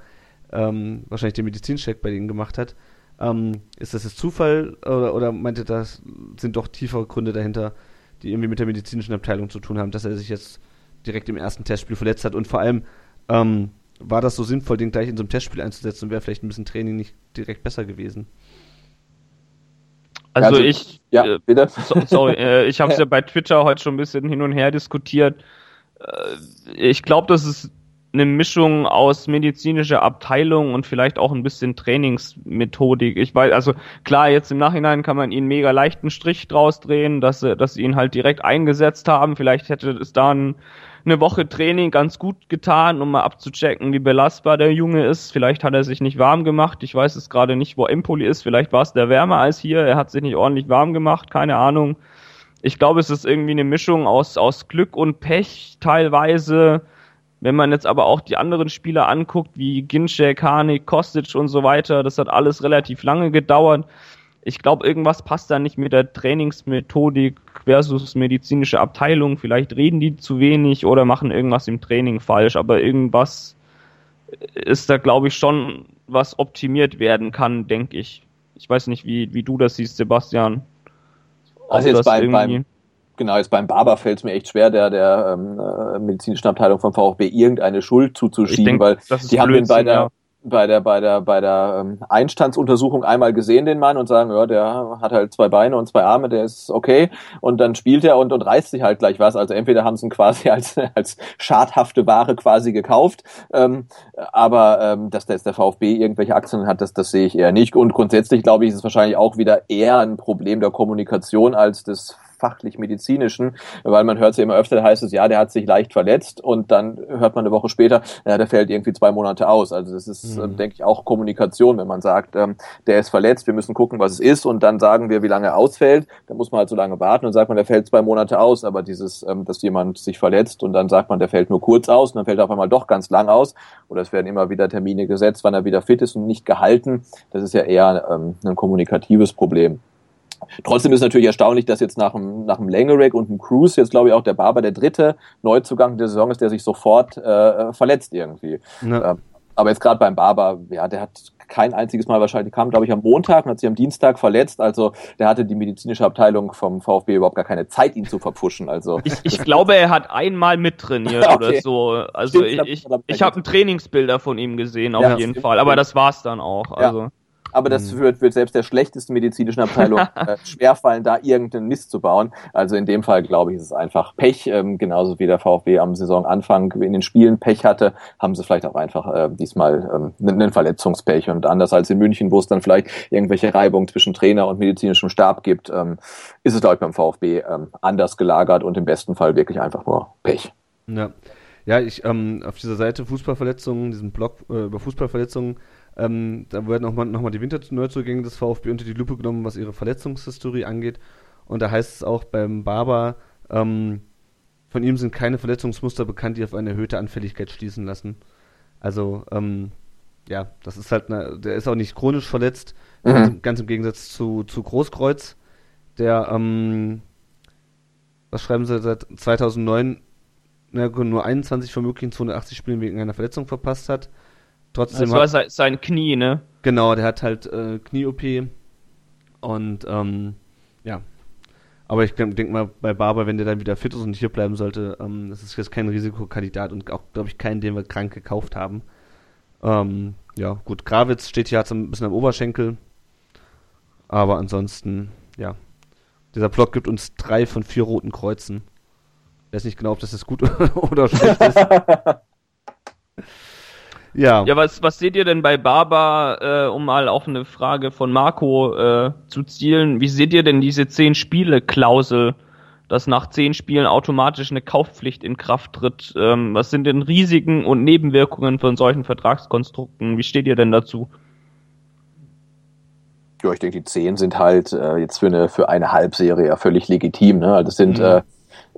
ähm, wahrscheinlich den Medizincheck bei denen gemacht hat. Ähm, ist das jetzt Zufall oder, oder meint ihr, das sind doch tiefere Gründe dahinter, die irgendwie mit der medizinischen Abteilung zu tun haben, dass er sich jetzt direkt im ersten Testspiel verletzt hat? Und vor allem, ähm, war das so sinnvoll, den gleich in so einem Testspiel einzusetzen und wäre vielleicht ein bisschen Training nicht direkt besser gewesen? Also, Also, ich, Ja, äh, bitte. so, sorry, äh, ich habe es ja bei Twitter heute schon ein bisschen hin und her diskutiert. Äh, ich glaube, das ist eine Mischung aus medizinischer Abteilung und vielleicht auch ein bisschen Trainingsmethodik. Ich weiß, also klar, jetzt im Nachhinein kann man ihnen mega leichten Strich draus drehen, dass sie, dass sie ihn halt direkt eingesetzt haben. Vielleicht hätte es da ein, eine Woche Training ganz gut getan, um mal abzuchecken, wie belastbar der Junge ist. Vielleicht hat er sich nicht warm gemacht. Ich weiß es gerade nicht, wo Empoli ist. Vielleicht war es der wärmer als hier. Er hat sich nicht ordentlich warm gemacht. Keine Ahnung. Ich glaube, es ist irgendwie eine Mischung aus, aus Glück und Pech teilweise. Wenn man jetzt aber auch die anderen Spieler anguckt, wie Ginczek, Harnik, Kostic und so weiter, das hat alles relativ lange gedauert. Ich glaube, irgendwas passt da nicht mit der Trainingsmethodik versus medizinische Abteilung. Vielleicht reden die zu wenig oder machen irgendwas im Training falsch, aber irgendwas ist da, glaube ich, schon, was optimiert werden kann, denke ich. Ich weiß nicht, wie, wie du das siehst, Sebastian. Also jetzt beim, beim, genau, jetzt beim Barber fällt es mir echt schwer, der, der ähm, äh, medizinischen Abteilung vom VfB irgendeine Schuld zuzuschieben, denk, weil die haben den bei der, ja. Bei der, bei der, bei der ähm, Einstandsuntersuchung einmal gesehen, den Mann, und sagen, ja, der hat halt zwei Beine und zwei Arme, der ist okay. Und dann spielt er und, und reißt sich halt gleich was. Also entweder haben sie ihn quasi als, als schadhafte Ware quasi gekauft, ähm, aber ähm, dass der jetzt der VfB irgendwelche Aktien hat, das, das sehe ich eher nicht. Und grundsätzlich glaube ich, ist es wahrscheinlich auch wieder eher ein Problem der Kommunikation als des fachlich-medizinischen, weil man hört es ja immer öfter, heißt es, ja, der hat sich leicht verletzt und dann hört man eine Woche später, ja, der fällt irgendwie zwei Monate aus. Also das ist, mhm. denke ich, auch Kommunikation, wenn man sagt, ähm, der ist verletzt, wir müssen gucken, was es ist und dann sagen wir, wie lange er ausfällt. Dann muss man halt so lange warten und sagt man, der fällt zwei Monate aus. Aber dieses, ähm, dass jemand sich verletzt und dann sagt man, der fällt nur kurz aus und dann fällt er auf einmal doch ganz lang aus oder es werden immer wieder Termine gesetzt, wann er wieder fit ist und nicht gehalten. Das ist ja eher ähm, ein kommunikatives Problem. Trotzdem ist natürlich erstaunlich, dass jetzt nach einem, nach einem Langerack und einem Cruise jetzt, glaube ich, auch der Barber der dritte Neuzugang der Saison ist, der sich sofort äh, verletzt irgendwie. Ja. Ähm, aber jetzt gerade beim Barber, ja, der hat kein einziges Mal wahrscheinlich, kam, glaube ich, am Montag und hat sich am Dienstag verletzt. Also der hatte die medizinische Abteilung vom VfB überhaupt gar keine Zeit, ihn zu verpfuschen. Also ich, ich glaube, er hat einmal mittrainiert okay. oder so. Also stimmt, ich, ich, ich habe ein Trainingsbilder von ihm gesehen, auf ja, jeden Fall. Aber das war's dann auch. Also. Ja aber das mhm. wird, wird selbst der schlechtesten medizinischen Abteilung äh, schwerfallen, da irgendeinen Mist zu bauen. Also in dem Fall, glaube ich, ist es einfach Pech, ähm, genauso wie der VfB am Saisonanfang in den Spielen Pech hatte, haben sie vielleicht auch einfach äh, diesmal ähm, einen Verletzungspech. Und anders als in München, wo es dann vielleicht irgendwelche Reibungen zwischen Trainer und medizinischem Stab gibt, ähm, ist es, glaube ich, beim VfB ähm, anders gelagert und im besten Fall wirklich einfach nur Pech. Ja. Ja, ich ähm, auf dieser Seite Fußballverletzungen, diesem Blog äh, über Fußballverletzungen, ähm, da werden nochmal noch mal die Winterneuzugänge des VfB unter die Lupe genommen, was ihre Verletzungshistorie angeht. Und da heißt es auch beim Barber, ähm, von ihm sind keine Verletzungsmuster bekannt, die auf eine erhöhte Anfälligkeit schließen lassen. Also, ähm, ja, das ist halt, eine, der ist auch nicht chronisch verletzt, mhm. ganz, ganz, im Gegensatz zu, zu Großkreuz, der, ähm, was schreiben sie, seit 2009 na, nur 21 von möglichen 280 Spielen wegen einer Verletzung verpasst hat. Trotzdem das war sein Knie, ne? Genau, der hat halt äh, Knie-OP und ähm, ja. Aber ich denke mal, bei Barber, wenn der dann wieder fit ist und hier bleiben sollte, ähm, das ist jetzt kein Risikokandidat und auch, glaube ich, keinen, den wir krank gekauft haben. Ähm, ja, gut, Gravitz steht hier, hat so ein bisschen am Oberschenkel. Aber ansonsten, ja. Dieser Block gibt uns drei von vier roten Kreuzen. Ich weiß nicht genau, ob das jetzt gut oder schlecht ist. Ja. Ja, was, was seht ihr denn bei Baba, äh, um mal auf eine Frage von Marco äh, zu zielen, wie seht ihr denn diese 10-Spiele-Klausel, dass nach 10 Spielen automatisch eine Kaufpflicht in Kraft tritt? Ähm, was sind denn Risiken und Nebenwirkungen von solchen Vertragskonstrukten? Wie steht ihr denn dazu? Ja, ich denke, die 10 sind halt äh, jetzt für eine, für eine Halbserie ja völlig legitim. Ne? Das sind mhm.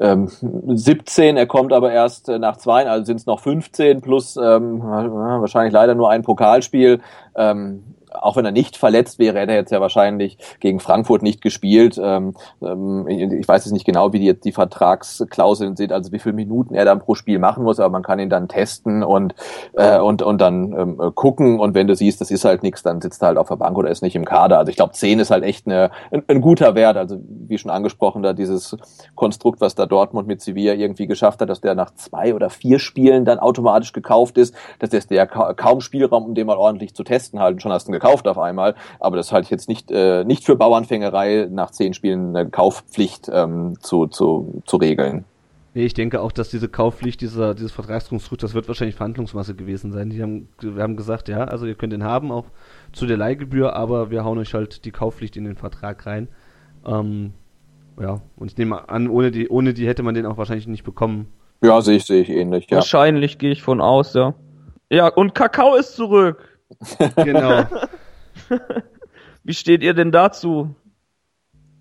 Äh, ähm, 17, er kommt aber erst äh, nach zwei, also sind es noch 15 plus ähm, wahrscheinlich leider nur ein Pokalspiel. Ähm, auch wenn er nicht verletzt wäre, hätte er jetzt ja wahrscheinlich gegen Frankfurt nicht gespielt. Ähm, ähm, ich weiß jetzt nicht genau, wie die jetzt die Vertragsklauseln sind, also wie viele Minuten er dann pro Spiel machen muss, aber man kann ihn dann testen und äh, und und dann ähm, gucken und wenn du siehst, das ist halt nichts, dann sitzt er halt auf der Bank oder ist nicht im Kader. Also ich glaube, 10 ist halt echt eine, ein, ein, guter Wert. Also wie schon angesprochen, da dieses Konstrukt, was da Dortmund mit Sevilla irgendwie geschafft hat, dass der nach zwei oder vier Spielen dann automatisch gekauft ist, dass der ja kaum Spielraum, um den mal ordentlich zu testen halt. Schon hast du gekauft auf einmal. Aber das halte ich jetzt nicht, äh, nicht für Bauernfängerei, nach zehn Spielen eine Kaufpflicht ähm, zu, zu, zu regeln. Nee, ich denke auch, dass diese Kaufpflicht, dieser, dieses Vertragskonstrukt, das wird wahrscheinlich Verhandlungsmasse gewesen sein. Die haben, wir haben gesagt, ja, also ihr könnt den haben, auch zu der Leihgebühr, aber wir hauen euch halt die Kaufpflicht in den Vertrag rein. Ähm, ja, und ich nehme an, ohne die, ohne die hätte man den auch wahrscheinlich nicht bekommen. Ja, sehe ich, sehe ich ähnlich, ja. Wahrscheinlich gehe ich von aus, ja. Ja, und Kakao ist zurück. Genau. Wie steht ihr denn dazu?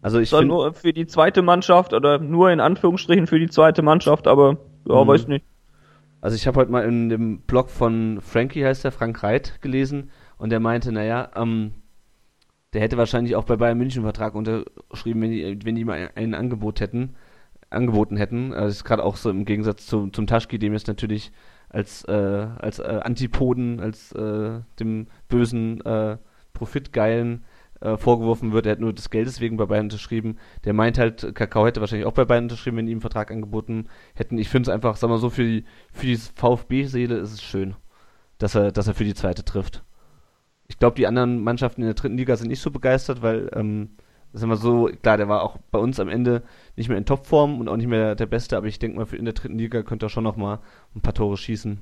Also ich finde nur für die zweite Mannschaft oder nur in Anführungsstrichen für die zweite Mannschaft, aber ja, mhm. weiß nicht. Also ich habe heute mal in dem Blog von Frankie heißt der Frank Reit gelesen und der meinte, naja, ähm, der hätte wahrscheinlich auch bei Bayern München einen Vertrag unterschrieben, wenn die, wenn die mal ein Angebot hätten, angeboten hätten. Also das ist gerade auch so im Gegensatz zu, zum Taschki, dem jetzt natürlich als äh, als äh, Antipoden, als äh, dem bösen äh, Profitgeilen äh, vorgeworfen wird, er hat nur des Geldes wegen bei Bayern unterschrieben. Der meint halt, Kakao hätte wahrscheinlich auch bei Bayern unterschrieben, wenn die ihm einen Vertrag angeboten hätten. Ich finde es einfach, sag mal so, für die, für die VfB-Seele ist es schön, dass er, dass er für die zweite trifft. Ich glaube, die anderen Mannschaften in der dritten Liga sind nicht so begeistert, weil, ähm, das ist immer so, klar, der war auch bei uns am Ende nicht mehr in Topform und auch nicht mehr der, Beste, aber ich denke mal, für in der dritten Liga könnte er schon noch mal ein paar Tore schießen.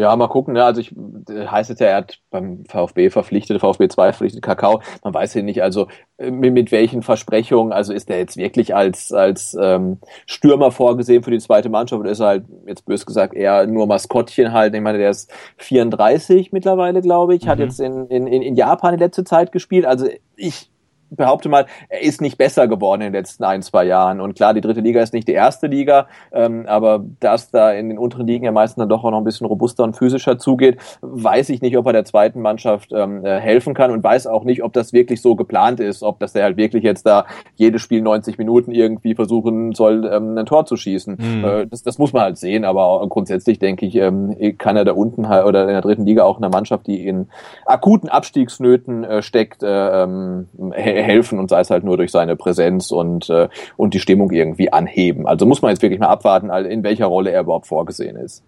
Ja, mal gucken. Ne? Also ich heißt jetzt ja, er hat beim VfB verpflichtet, VfB 2 verpflichtet Kakao. Man weiß ja nicht, also äh, mit, mit welchen Versprechungen. Also ist er jetzt wirklich als als ähm, Stürmer vorgesehen für die zweite Mannschaft oder ist er halt jetzt bös gesagt eher nur Maskottchen halt? Ich meine, der ist 34 mittlerweile, glaube ich, mhm. hat jetzt in, in in Japan in letzter Zeit gespielt. Also ich behaupte mal, er ist nicht besser geworden in den letzten ein, zwei Jahren. Und klar, die dritte Liga ist nicht die erste Liga, ähm, aber dass da in den unteren Ligen ja meistens dann doch auch noch ein bisschen robuster und physischer zugeht, weiß ich nicht, ob er der zweiten Mannschaft ähm, äh, helfen kann und weiß auch nicht, ob das wirklich so geplant ist, ob das der halt wirklich jetzt da jedes Spiel 90 Minuten irgendwie versuchen soll, ähm, ein Tor zu schießen. Mhm. Äh, das, das muss man halt sehen, aber grundsätzlich denke ich, ähm, kann er da unten halt oder in der dritten Liga auch einer Mannschaft, die in akuten Abstiegsnöten äh, steckt, äh, ähm, helfen und sei es halt nur durch seine Präsenz und, äh, und die Stimmung irgendwie anheben. Also muss man jetzt wirklich mal abwarten, in welcher Rolle er überhaupt vorgesehen ist.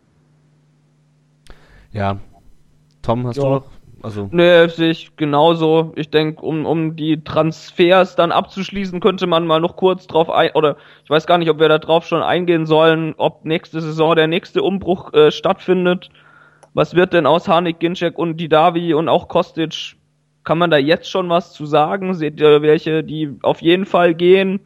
Ja. Tom, hast ja. du noch? Also. Nee, sehe ich genauso. Ich denke, um, um die Transfers dann abzuschließen, könnte man mal noch kurz drauf ein, oder ich weiß gar nicht, ob wir da drauf schon eingehen sollen, ob nächste Saison der nächste Umbruch äh, stattfindet. Was wird denn aus Hanik, Ginczek und Didavi und auch Kostic kann man da jetzt schon was zu sagen? Seht ihr welche, die auf jeden Fall gehen?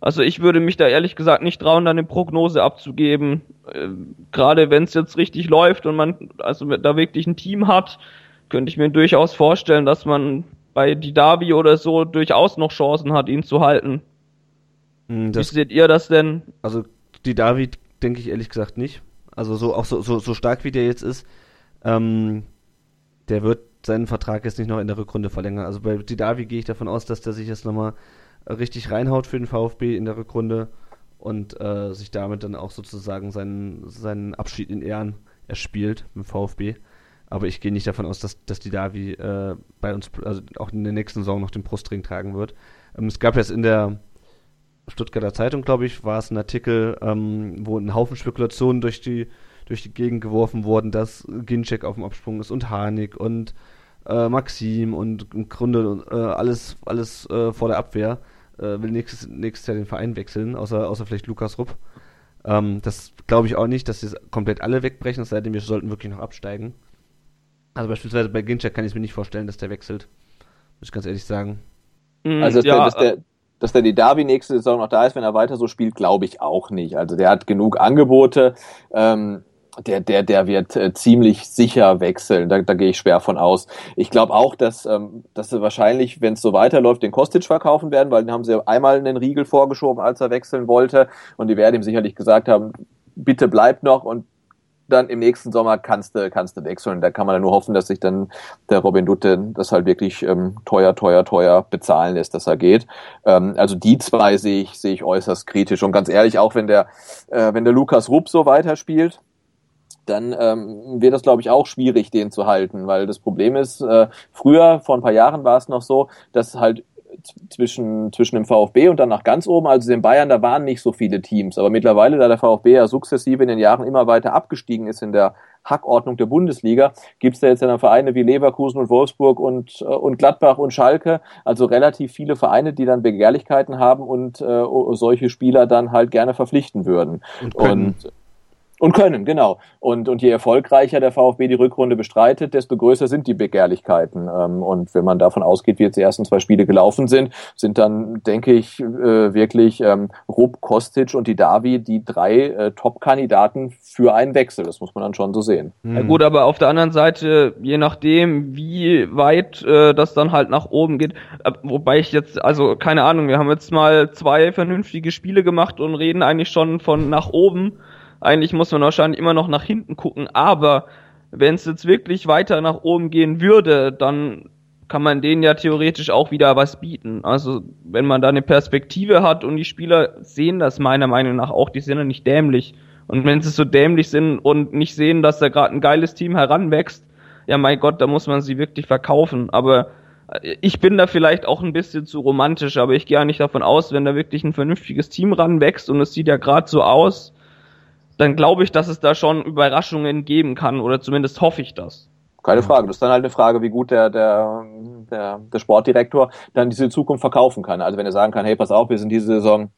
Also ich würde mich da ehrlich gesagt nicht trauen, da eine Prognose abzugeben. Äh, Gerade wenn es jetzt richtig läuft und man also da wirklich ein Team hat, könnte ich mir durchaus vorstellen, dass man bei Didavi oder so durchaus noch Chancen hat, ihn zu halten. Hm, das, Wie seht ihr das denn? Also Didavi denke ich ehrlich gesagt nicht. Also so auch so, so, so stark wie der jetzt ist, ähm, der wird seinen Vertrag jetzt nicht noch in der Rückrunde verlängern. Also bei Didavi gehe ich davon aus, dass der sich jetzt nochmal richtig reinhaut für den VfB in der Rückrunde und äh, sich damit dann auch sozusagen seinen, seinen Abschied in Ehren erspielt mit VfB. Aber ich gehe nicht davon aus, dass, dass Didavi äh, bei uns, also auch in der nächsten Saison noch den Brustring tragen wird. Ähm, es gab jetzt in der Stuttgarter Zeitung, glaube ich, war es ein Artikel, ähm, wo ein Haufen Spekulationen durch die durch die Gegend geworfen wurden, dass Ginczek auf dem Absprung ist und Harnik und äh, Maxim und im Grunde äh, alles, alles äh, vor der Abwehr. Äh, will nächstes, nächstes Jahr den Verein wechseln, außer, außer vielleicht Lukas Rupp. Ähm, das glaube ich auch nicht, dass sie komplett alle wegbrechen, es sei denn, wir sollten wirklich noch absteigen. Also beispielsweise bei Ginczek kann ich mir nicht vorstellen, dass der wechselt. Muss ich ganz ehrlich sagen. Mhm, also, dass, ja, der, dass, der, dass der die Derby nächste Saison noch da ist, wenn er weiter so spielt, glaube ich auch nicht. Also der hat genug Angebote. Ähm, der, der, der wird äh, ziemlich sicher wechseln. Da, da gehe ich schwer von aus. Ich glaube auch, dass, ähm, dass sie wahrscheinlich, wenn es so weiterläuft, den Kostic verkaufen werden, weil den haben sie einmal einen Riegel vorgeschoben, als er wechseln wollte. Und die werden ihm sicherlich gesagt haben, bitte bleib noch und dann im nächsten Sommer kannst du, kannst du wechseln. Da kann man dann nur hoffen, dass sich dann der Robin Dutte das halt wirklich ähm, teuer, teuer, teuer bezahlen lässt, dass er geht. Ähm, also die zwei sehe ich, sehe ich äußerst kritisch. Und ganz ehrlich, auch wenn der, äh, wenn der Lukas Rupp so weiterspielt, dann ähm, wird das, glaube ich, auch schwierig, den zu halten, weil das Problem ist, äh, früher, vor ein paar Jahren war es noch so, dass halt zwischen, zwischen dem VfB und dann nach ganz oben, also den Bayern, da waren nicht so viele Teams. Aber mittlerweile, da der VfB ja sukzessive in den Jahren immer weiter abgestiegen ist in der Hackordnung der Bundesliga, gibt es da jetzt ja Vereine wie Leverkusen und Wolfsburg und, äh, und Gladbach und Schalke, also relativ viele Vereine, die dann Begehrlichkeiten haben und äh, solche Spieler dann halt gerne verpflichten würden. Und, und und können, genau. Und, und je erfolgreicher der VfB die Rückrunde bestreitet, desto größer sind die Begehrlichkeiten. Ähm, und wenn man davon ausgeht, wie jetzt die ersten zwei Spiele gelaufen sind, sind dann, denke ich, äh, wirklich ähm, Rupp, Kostic und die Davi die drei äh, Top-Kandidaten für einen Wechsel. Das muss man dann schon so sehen. Ja gut, aber auf der anderen Seite, je nachdem, wie weit äh, das dann halt nach oben geht, wobei ich jetzt, also keine Ahnung, wir haben jetzt mal zwei vernünftige Spiele gemacht und reden eigentlich schon von nach oben. Eigentlich muss man wahrscheinlich immer noch nach hinten gucken, aber wenn es jetzt wirklich weiter nach oben gehen würde, dann kann man denen ja theoretisch auch wieder was bieten. Also wenn man da eine Perspektive hat und die Spieler sehen das meiner Meinung nach auch, die sind ja nicht dämlich. Und wenn sie so dämlich sind und nicht sehen, dass da gerade ein geiles Team heranwächst, ja mein Gott, da muss man sie wirklich verkaufen. Aber äh, ich bin da vielleicht auch ein bisschen zu romantisch, aber ich gehe ja nicht davon aus, wenn da wirklich ein vernünftiges Team ranwächst und es sieht ja gerade so aus, dann glaube ich, dass es da schon Überraschungen geben kann oder zumindest hoffe ich das. Keine Frage. Das ist dann halt eine Frage, wie gut der, der, der, der Sportdirektor dann diese Zukunft verkaufen kann. Also wenn er sagen kann, hey, pass auf, wir sind diese Saison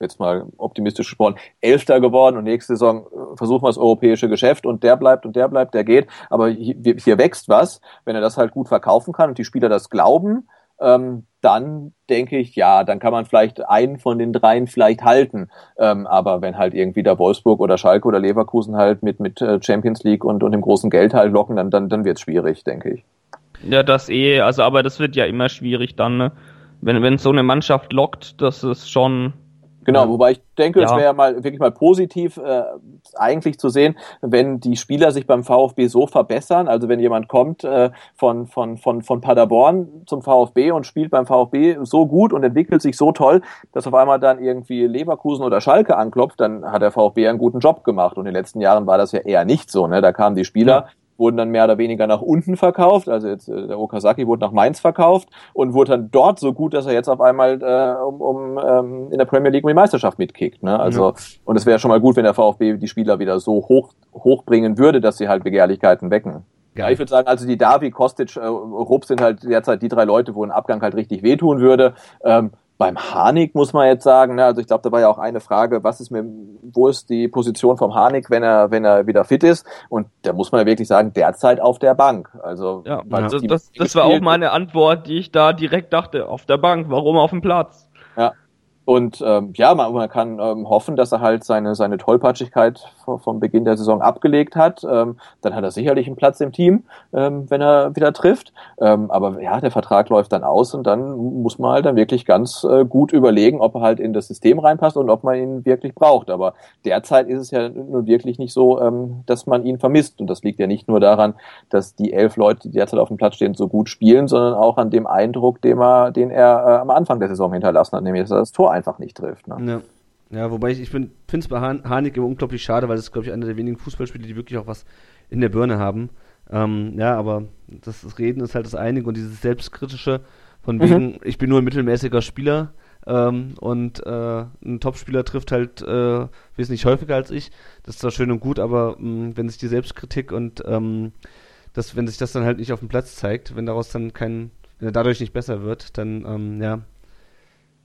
jetzt mal optimistisch gesprochen, Elfter geworden und nächste Saison äh, versuchen wir das europäische Geschäft und der bleibt und der bleibt, der geht. Aber hier, hier wächst was, wenn er das halt gut verkaufen kann und die Spieler das glauben, ähm, dann denke ich, ja, dann kann man vielleicht einen von den dreien vielleicht halten. Ähm, aber wenn halt irgendwie der Wolfsburg oder Schalke oder Leverkusen halt mit, mit äh, Champions League und, und dem großen Geld halt locken, dann, dann, dann wird es schwierig, denke ich. Ja, das eh, also aber das wird ja immer schwierig dann, ne? Wenn, wenn so eine Mannschaft lockt, das ist schon Genau, wobei ich denke, ja. es wäre mal wirklich mal positiv äh, eigentlich zu sehen, wenn die Spieler sich beim VfB so verbessern. Also wenn jemand kommt äh, von, von, von, von Paderborn zum VfB und spielt beim VfB so gut und entwickelt sich so toll, dass auf einmal dann irgendwie Leverkusen oder Schalke anklopft, dann hat der VfB einen guten Job gemacht. Und in den letzten Jahren war das ja eher nicht so. Ne? Da kamen die Spieler, ja wurden dann mehr oder weniger nach unten verkauft. Also jetzt äh, der Okazaki wurde nach Mainz verkauft und wurde dann dort so gut, dass er jetzt auf einmal äh, um, um ähm, in der Premier League um die Meisterschaft mitkickt. Ne? Also ja. und es wäre schon mal gut, wenn der VfB die Spieler wieder so hoch hochbringen würde, dass sie halt Begehrlichkeiten wecken. Ja, ich würde sagen, also die Davi, Kostic, äh, Rupp sind halt derzeit die drei Leute, wo ein Abgang halt richtig wehtun würde. Ähm, beim Harnik muss man jetzt sagen, ne, also ich glaube, da war ja auch eine Frage, was ist mir, wo ist die Position vom Harnik, wenn er, wenn er wieder fit ist? Und da muss man ja wirklich sagen, derzeit auf der Bank. Also ja, also das, das war auch meine Antwort, die ich da direkt dachte, auf der Bank, warum auf dem Platz? Und ähm, ja, man, man kann ähm, hoffen, dass er halt seine, seine Tollpatschigkeit vom Beginn der Saison abgelegt hat. Ähm, dann hat er sicherlich einen Platz im Team, ähm, wenn er wieder trifft. Ähm, aber ja, der Vertrag läuft dann aus und dann muss man halt dann wirklich ganz äh, gut überlegen, ob er halt in das System reinpasst und ob man ihn wirklich braucht. Aber derzeit ist es ja nun wirklich nicht so, ähm, dass man ihn vermisst. Und das liegt ja nicht nur daran, dass die elf Leute, die derzeit auf dem Platz stehen, so gut spielen, sondern auch an dem Eindruck, den er, den er äh, am Anfang der Saison hinterlassen hat, nämlich dass er das Tor einfach nicht trifft. Ne? Ja. ja, wobei ich, ich finde es bei Han Harnik immer unglaublich schade, weil das ist, glaube ich, einer der wenigen Fußballspieler, die wirklich auch was in der Birne haben. Ähm, ja, aber das, das, Reden ist halt das Einige und dieses Selbstkritische von wegen, mhm. ich bin nur ein mittelmäßiger Spieler ähm, und äh, ein Topspieler trifft halt äh, wesentlich häufiger als ich. Das ist zwar schön und gut, aber mh, mm, wenn sich die Selbstkritik und ähm, das, wenn sich das dann halt nicht auf dem Platz zeigt, wenn daraus dann kein, wenn er dadurch nicht besser wird, dann ähm, ja,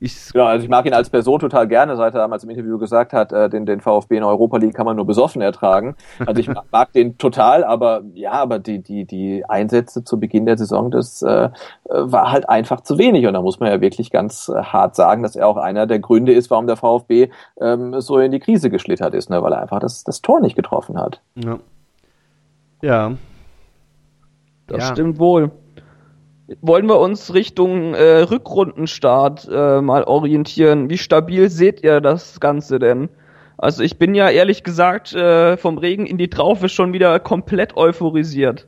ich, ja, also ich mag ihn als Person total gerne, seit er damals im Interview gesagt hat, äh, den, den VfB in Europa League kann man nur besoffen ertragen. Also ich mag, mag den total, aber ja, aber die, die, die Einsätze zu Beginn der Saison, das äh, war halt einfach zu wenig. Und da muss man ja wirklich ganz äh, hart sagen, dass er auch einer der Gründe ist, warum der VfB ähm, so in die Krise geschlittert ist, ne? weil er einfach das, das Tor nicht getroffen hat. Ja. Ja. Das ja. stimmt wohl wollen wir uns Richtung äh, Rückrundenstart äh, mal orientieren. Wie stabil seht ihr das Ganze denn? Also ich bin ja ehrlich gesagt äh, vom Regen in die Traufe schon wieder komplett euphorisiert.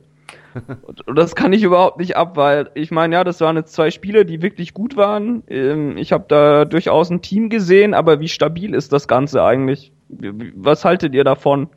Und, das kann ich überhaupt nicht ab, weil ich meine, ja, das waren jetzt zwei Spiele, die wirklich gut waren. Ähm, ich habe da durchaus ein Team gesehen, aber wie stabil ist das Ganze eigentlich? Was haltet ihr davon?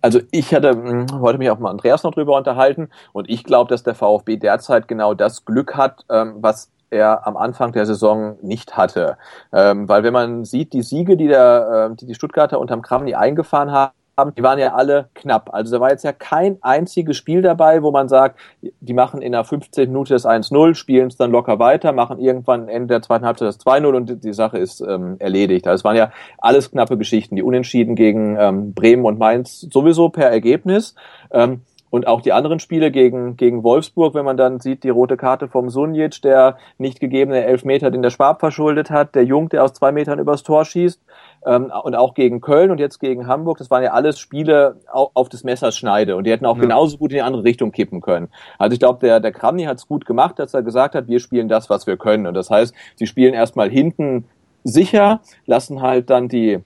Also ich hatte hm, heute mich auch mit Andreas noch drüber unterhalten und ich glaube, dass der VfB derzeit genau das Glück hat, ähm, was er am Anfang der Saison nicht hatte. Ähm, weil wenn man sieht, die Siege, die der, äh, die, die Stuttgarter unterm Kramny eingefahren haben, haben, die waren ja alle knapp. Also da war jetzt ja kein einziges Spiel dabei, wo man sagt, die machen in der 15 Minute das 1-0, spielen es dann locker weiter, machen irgendwann Ende der zweiten Halbzeit das 2-0 und die Sache ist ähm, erledigt. Also es waren ja alles knappe Geschichten. Die Unentschieden gegen ähm, Bremen und Mainz sowieso per Ergebnis. Ähm, und auch die anderen Spiele gegen, gegen Wolfsburg, wenn man dann sieht, die rote Karte vom Sunjic, der nicht gegebene Elfmeter, den der Schwab verschuldet hat, der Jung, der aus zwei Metern übers Tor schießt, ähm, und auch gegen Köln und jetzt gegen Hamburg, das waren ja alles Spiele auf, auf des Messers Schneide und die hätten auch ja. genauso gut in die andere Richtung kippen können. Also ich glaube, der, der Kramny hat es gut gemacht, dass er gesagt hat, wir spielen das, was wir können. Und das heißt, sie spielen erstmal hinten sicher, lassen halt dann die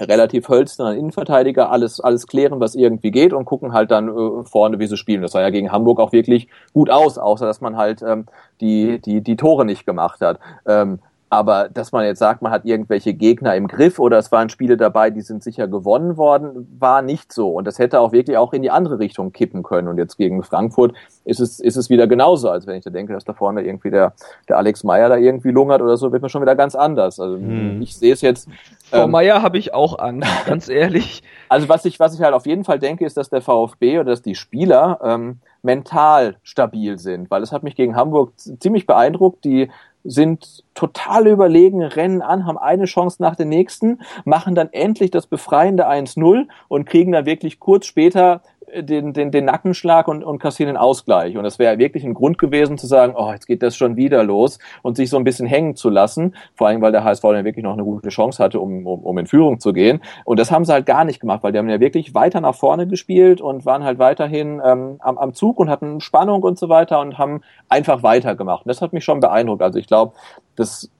relativ hölzernen Innenverteidiger alles, alles klären, was irgendwie geht und gucken halt dann äh, vorne, wie sie spielen. Das sah ja gegen Hamburg auch wirklich gut aus, außer dass man halt ähm, die, die, die Tore nicht gemacht hat. Ähm, aber dass man jetzt sagt, man hat irgendwelche Gegner im Griff oder es waren Spiele dabei, die sind sicher gewonnen worden, war nicht so. Und das hätte auch wirklich auch in die andere Richtung kippen können. Und jetzt gegen Frankfurt ist es, ist es wieder genauso, als wenn ich da denke, dass da vorne irgendwie der, der Alex Meyer da irgendwie lungert oder so, wird man schon wieder ganz anders. Also hm. ich sehe es jetzt. Vor ähm, Meyer habe ich auch Angst, ganz ehrlich. Also was ich, was ich halt auf jeden Fall denke, ist, dass der VfB oder dass die Spieler ähm, mental stabil sind, weil es hat mich gegen Hamburg ziemlich beeindruckt. Die sind total überlegen, rennen an, haben eine Chance nach der nächsten, machen dann endlich das befreiende 1-0 und kriegen dann wirklich kurz später den, den, den Nackenschlag und, und kassieren den Ausgleich. Und das wäre wirklich ein Grund gewesen zu sagen, oh, jetzt geht das schon wieder los und sich so ein bisschen hängen zu lassen. Vor allem, weil der HSV dann wirklich noch eine gute Chance hatte, um, um, um in Führung zu gehen. Und das haben sie halt gar nicht gemacht, weil die haben ja wirklich weiter nach vorne gespielt und waren halt weiterhin ähm, am, am Zug und hatten Spannung und so weiter und haben einfach weitergemacht. Und das hat mich schon beeindruckt. Also ich glaube, das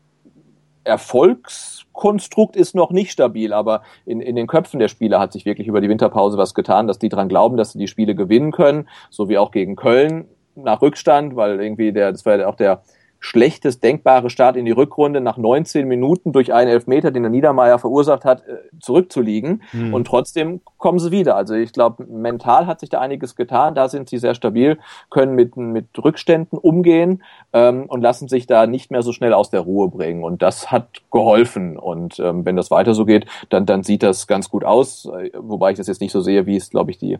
Erfolgskonstrukt ist noch nicht stabil, aber in, in den Köpfen der Spieler hat sich wirklich über die Winterpause was getan, dass die dran glauben, dass sie die Spiele gewinnen können, so wie auch gegen Köln nach Rückstand, weil irgendwie der, das war ja auch der schlechtes denkbare Start in die Rückrunde nach 19 Minuten durch einen Elfmeter, den der Niedermeier verursacht hat, äh, zurückzuliegen. Mhm. Und trotzdem kommen sie wieder. Also ich glaube, mental hat sich da einiges getan. Da sind sie sehr stabil, können mit, mit Rückständen umgehen ähm, und lassen sich da nicht mehr so schnell aus der Ruhe bringen. Und das hat geholfen. Und ähm, wenn das weiter so geht, dann, dann sieht das ganz gut aus. Äh, wobei ich das jetzt nicht so sehe, wie es, glaube ich, die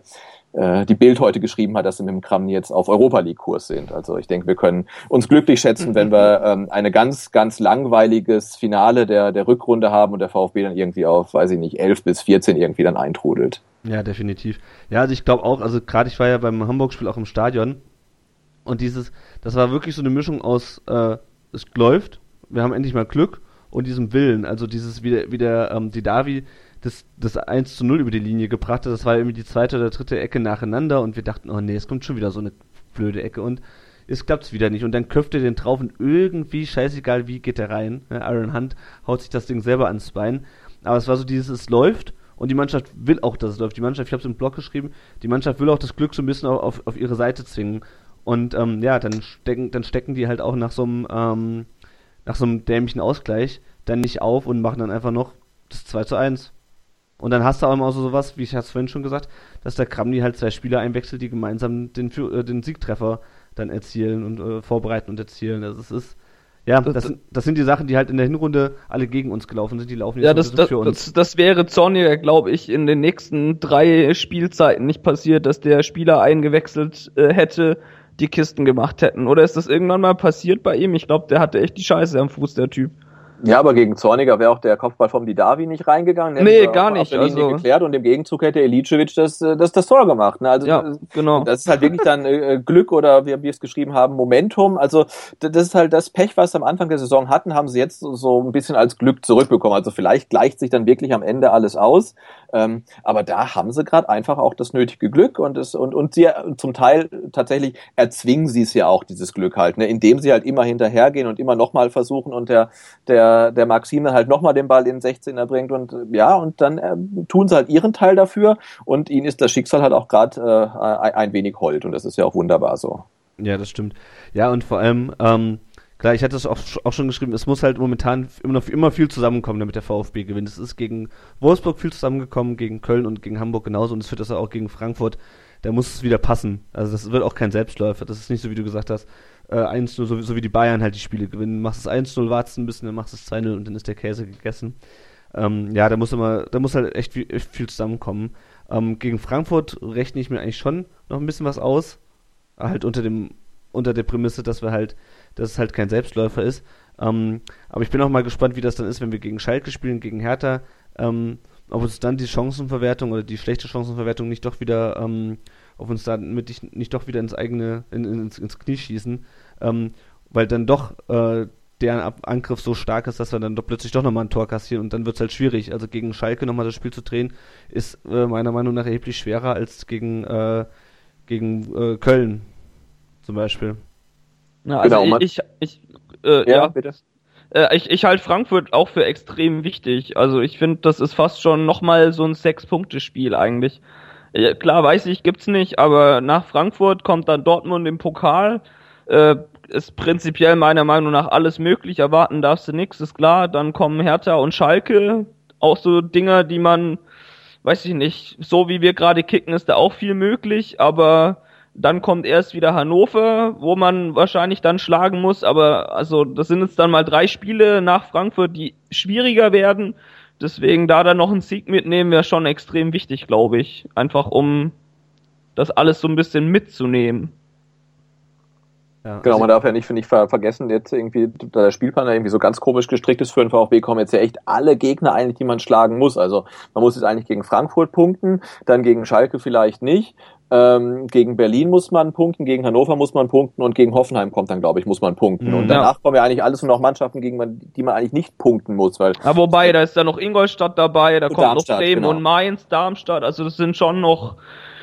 äh, die Bild heute geschrieben hat, dass sie mit dem Kram jetzt auf Europa League Kurs sind. Also ich denke, wir können uns glücklich schätzen, wenn wir ähm, eine ganz, ganz langweiliges Finale der, der Rückrunde haben und der VfB dann irgendwie auf, weiß ich nicht, 11 bis 14 irgendwie dann eintrudelt. Ja, definitiv. Ja, also ich glaube auch, also gerade ich war ja beim Hamburg-Spiel auch im Stadion und dieses, das war wirklich so eine Mischung aus, äh, es läuft, wir haben endlich mal Glück und diesem Willen, also dieses, wie der, wie der ähm, die Davi das, das 1 zu 0 über die Linie gebracht hat. Das war irgendwie die zweite oder dritte Ecke nacheinander und wir dachten, oh nee, es kommt schon wieder so eine blöde Ecke und es klappt wieder nicht. Und dann köpft er den drauf und irgendwie, scheißegal wie, geht er rein. Aaron Hunt haut sich das Ding selber ans Bein. Aber es war so dieses, es läuft und die Mannschaft will auch, dass es läuft. Die Mannschaft, ich habe es im Blog geschrieben, die Mannschaft will auch das Glück so ein bisschen auf, auf, auf ihre Seite zwingen. Und ähm, ja, dann stecken, dann stecken die halt auch nach so einem, ähm, nach so einem dämlichen Ausgleich dann nicht auf und machen dann einfach noch das 2 zu 1. Und dann hast du auch immer so sowas, wie ich es vorhin schon gesagt, dass der Kramni halt zwei Spieler einwechselt, die gemeinsam den, äh, den Siegtreffer dann erzielen und äh, vorbereiten und erzielen. Also es ist, ja, das, das, das, sind die Sachen, die halt in der Hinrunde alle gegen uns gelaufen sind, die laufen jetzt ja, das, das, für uns. Das, das wäre Zorniger, glaube ich, in den nächsten drei Spielzeiten nicht passiert, dass der Spieler eingewechselt äh, hätte, die Kisten gemacht hätten. Oder ist das irgendwann mal passiert bei ihm? Ich glaube, der hatte echt die Scheiße am Fuß, der Typ. Ja, aber gegen Zorniger wäre auch der Kopfball vom Didavi nicht reingegangen. Nee, gar nicht. also geklärt und im Gegenzug hätte Elicevic das, äh, das, das Tor gemacht. Ne? Also ja, genau. Das ist halt wirklich dann äh, Glück oder wie wir es geschrieben haben, Momentum. Also das ist halt das Pech, was sie am Anfang der Saison hatten, haben sie jetzt so, so ein bisschen als Glück zurückbekommen. Also vielleicht gleicht sich dann wirklich am Ende alles aus. Ähm, aber da haben sie gerade einfach auch das nötige Glück und es und und sie zum Teil tatsächlich erzwingen sie es ja auch dieses Glück halt, ne? indem sie halt immer hinterhergehen und immer nochmal versuchen und der der der Maxime halt nochmal den Ball in den 16er bringt und ja und dann äh, tun sie halt ihren Teil dafür und ihnen ist das Schicksal halt auch gerade äh, ein wenig hold und das ist ja auch wunderbar so. Ja, das stimmt. Ja und vor allem ähm Klar, ich hatte es auch, auch schon geschrieben, es muss halt momentan immer noch immer viel zusammenkommen, damit der VfB gewinnt. Es ist gegen Wolfsburg viel zusammengekommen, gegen Köln und gegen Hamburg genauso und es wird das auch gegen Frankfurt. Da muss es wieder passen. Also das wird auch kein Selbstläufer. Das ist nicht so, wie du gesagt hast, äh, 1-0, so, so, wie die Bayern halt die Spiele gewinnen. Machst es 1-0, wartest ein bisschen, dann machst es 2-0 und dann ist der Käse gegessen. Ähm, ja, da muss immer, da muss halt echt viel, echt viel zusammenkommen. Ähm, gegen Frankfurt rechne ich mir eigentlich schon noch ein bisschen was aus. Halt unter dem, unter der Prämisse, dass wir halt dass es halt kein Selbstläufer ist. Ähm, aber ich bin auch mal gespannt, wie das dann ist, wenn wir gegen Schalke spielen, gegen Hertha. Ähm, ob uns dann die Chancenverwertung oder die schlechte Chancenverwertung nicht doch wieder, ähm, ob uns damit nicht, nicht doch wieder ins eigene, in, ins, ins Knie schießen, ähm, weil dann doch äh, Ab Angriff so stark ist, dass wir dann doch plötzlich doch nochmal ein Tor kassieren und dann wird es halt schwierig. Also gegen Schalke nochmal das Spiel zu drehen, ist äh, meiner Meinung nach erheblich schwerer als gegen, äh, gegen äh, Köln zum Beispiel. Ja, also genau, ich, ich, ich äh, ja, ja, bitte. Äh, ich, ich halte Frankfurt auch für extrem wichtig. Also ich finde, das ist fast schon nochmal so ein Sechs-Punkte-Spiel eigentlich. Ja, klar, weiß ich, gibt's nicht, aber nach Frankfurt kommt dann Dortmund im Pokal. Äh, ist prinzipiell meiner Meinung nach alles möglich. Erwarten darfst du nichts, ist klar. Dann kommen Hertha und Schalke. Auch so Dinger, die man, weiß ich nicht, so wie wir gerade kicken, ist da auch viel möglich, aber dann kommt erst wieder Hannover, wo man wahrscheinlich dann schlagen muss. Aber also das sind jetzt dann mal drei Spiele nach Frankfurt, die schwieriger werden. Deswegen da dann noch einen Sieg mitnehmen wäre schon extrem wichtig, glaube ich. Einfach um das alles so ein bisschen mitzunehmen. Ja, genau, also man darf ja nicht, finde ich, ver vergessen, jetzt irgendwie, da der Spielplan irgendwie so ganz komisch gestrickt ist für den VfB, kommen jetzt ja echt alle Gegner eigentlich, die man schlagen muss. Also man muss jetzt eigentlich gegen Frankfurt punkten, dann gegen Schalke vielleicht nicht. Ähm, gegen Berlin muss man punkten, gegen Hannover muss man punkten und gegen Hoffenheim kommt dann, glaube ich, muss man punkten. Und danach ja. kommen ja eigentlich alles nur noch Mannschaften, gegen man, die man eigentlich nicht punkten muss. Weil ja, wobei, da ist ja noch Ingolstadt dabei, da kommt Darmstadt, noch Bremen genau. und Mainz, Darmstadt, also das sind schon noch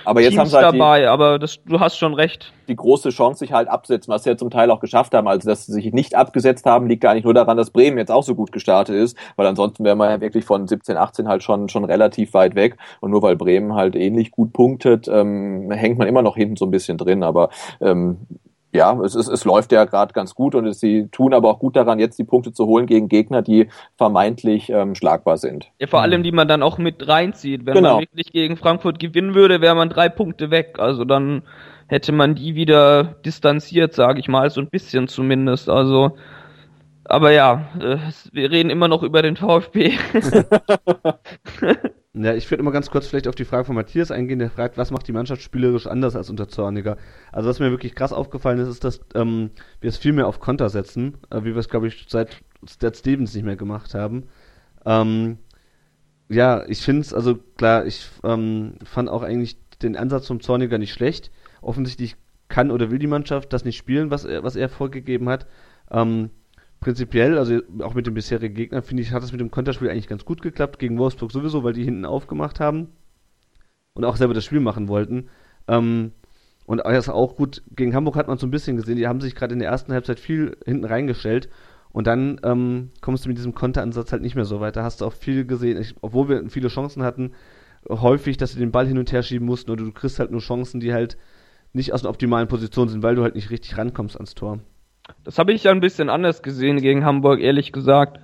aber jetzt Teams haben sie halt dabei, die, aber das, du hast schon recht. Die große Chance sich halt absetzen, was sie ja zum Teil auch geschafft haben. Also, dass sie sich nicht abgesetzt haben, liegt gar nicht nur daran, dass Bremen jetzt auch so gut gestartet ist, weil ansonsten wäre man ja wirklich von 17, 18 halt schon, schon relativ weit weg. Und nur weil Bremen halt ähnlich gut punktet, ähm, hängt man immer noch hinten so ein bisschen drin. Aber ähm, ja, es, es, es läuft ja gerade ganz gut und es, sie tun aber auch gut daran, jetzt die Punkte zu holen gegen Gegner, die vermeintlich ähm, schlagbar sind. Ja, vor allem, die man dann auch mit reinzieht. Wenn genau. man wirklich gegen Frankfurt gewinnen würde, wäre man drei Punkte weg. Also dann hätte man die wieder distanziert, sage ich mal, so ein bisschen zumindest. Also, aber ja, äh, wir reden immer noch über den VfB. Ja, ich würde immer ganz kurz vielleicht auf die Frage von Matthias eingehen, der fragt, was macht die Mannschaft spielerisch anders als unter Zorniger? Also was mir wirklich krass aufgefallen ist, ist, dass ähm, wir es viel mehr auf Konter setzen, äh, wie wir es, glaube ich, seit Stat Stevens nicht mehr gemacht haben. Ähm, ja, ich finde es, also klar, ich ähm, fand auch eigentlich den Ansatz vom Zorniger nicht schlecht. Offensichtlich kann oder will die Mannschaft das nicht spielen, was er, was er vorgegeben hat. Ähm, prinzipiell, also auch mit den bisherigen Gegnern, finde ich, hat es mit dem Konterspiel eigentlich ganz gut geklappt. Gegen Wolfsburg sowieso, weil die hinten aufgemacht haben und auch selber das Spiel machen wollten. Ähm, und das auch gut, gegen Hamburg hat man so ein bisschen gesehen, die haben sich gerade in der ersten Halbzeit viel hinten reingestellt und dann ähm, kommst du mit diesem Konteransatz halt nicht mehr so weit. Da hast du auch viel gesehen, ich, obwohl wir viele Chancen hatten, häufig, dass sie den Ball hin und her schieben mussten oder du kriegst halt nur Chancen, die halt nicht aus einer optimalen Position sind, weil du halt nicht richtig rankommst ans Tor. Das habe ich ja ein bisschen anders gesehen gegen Hamburg, ehrlich gesagt.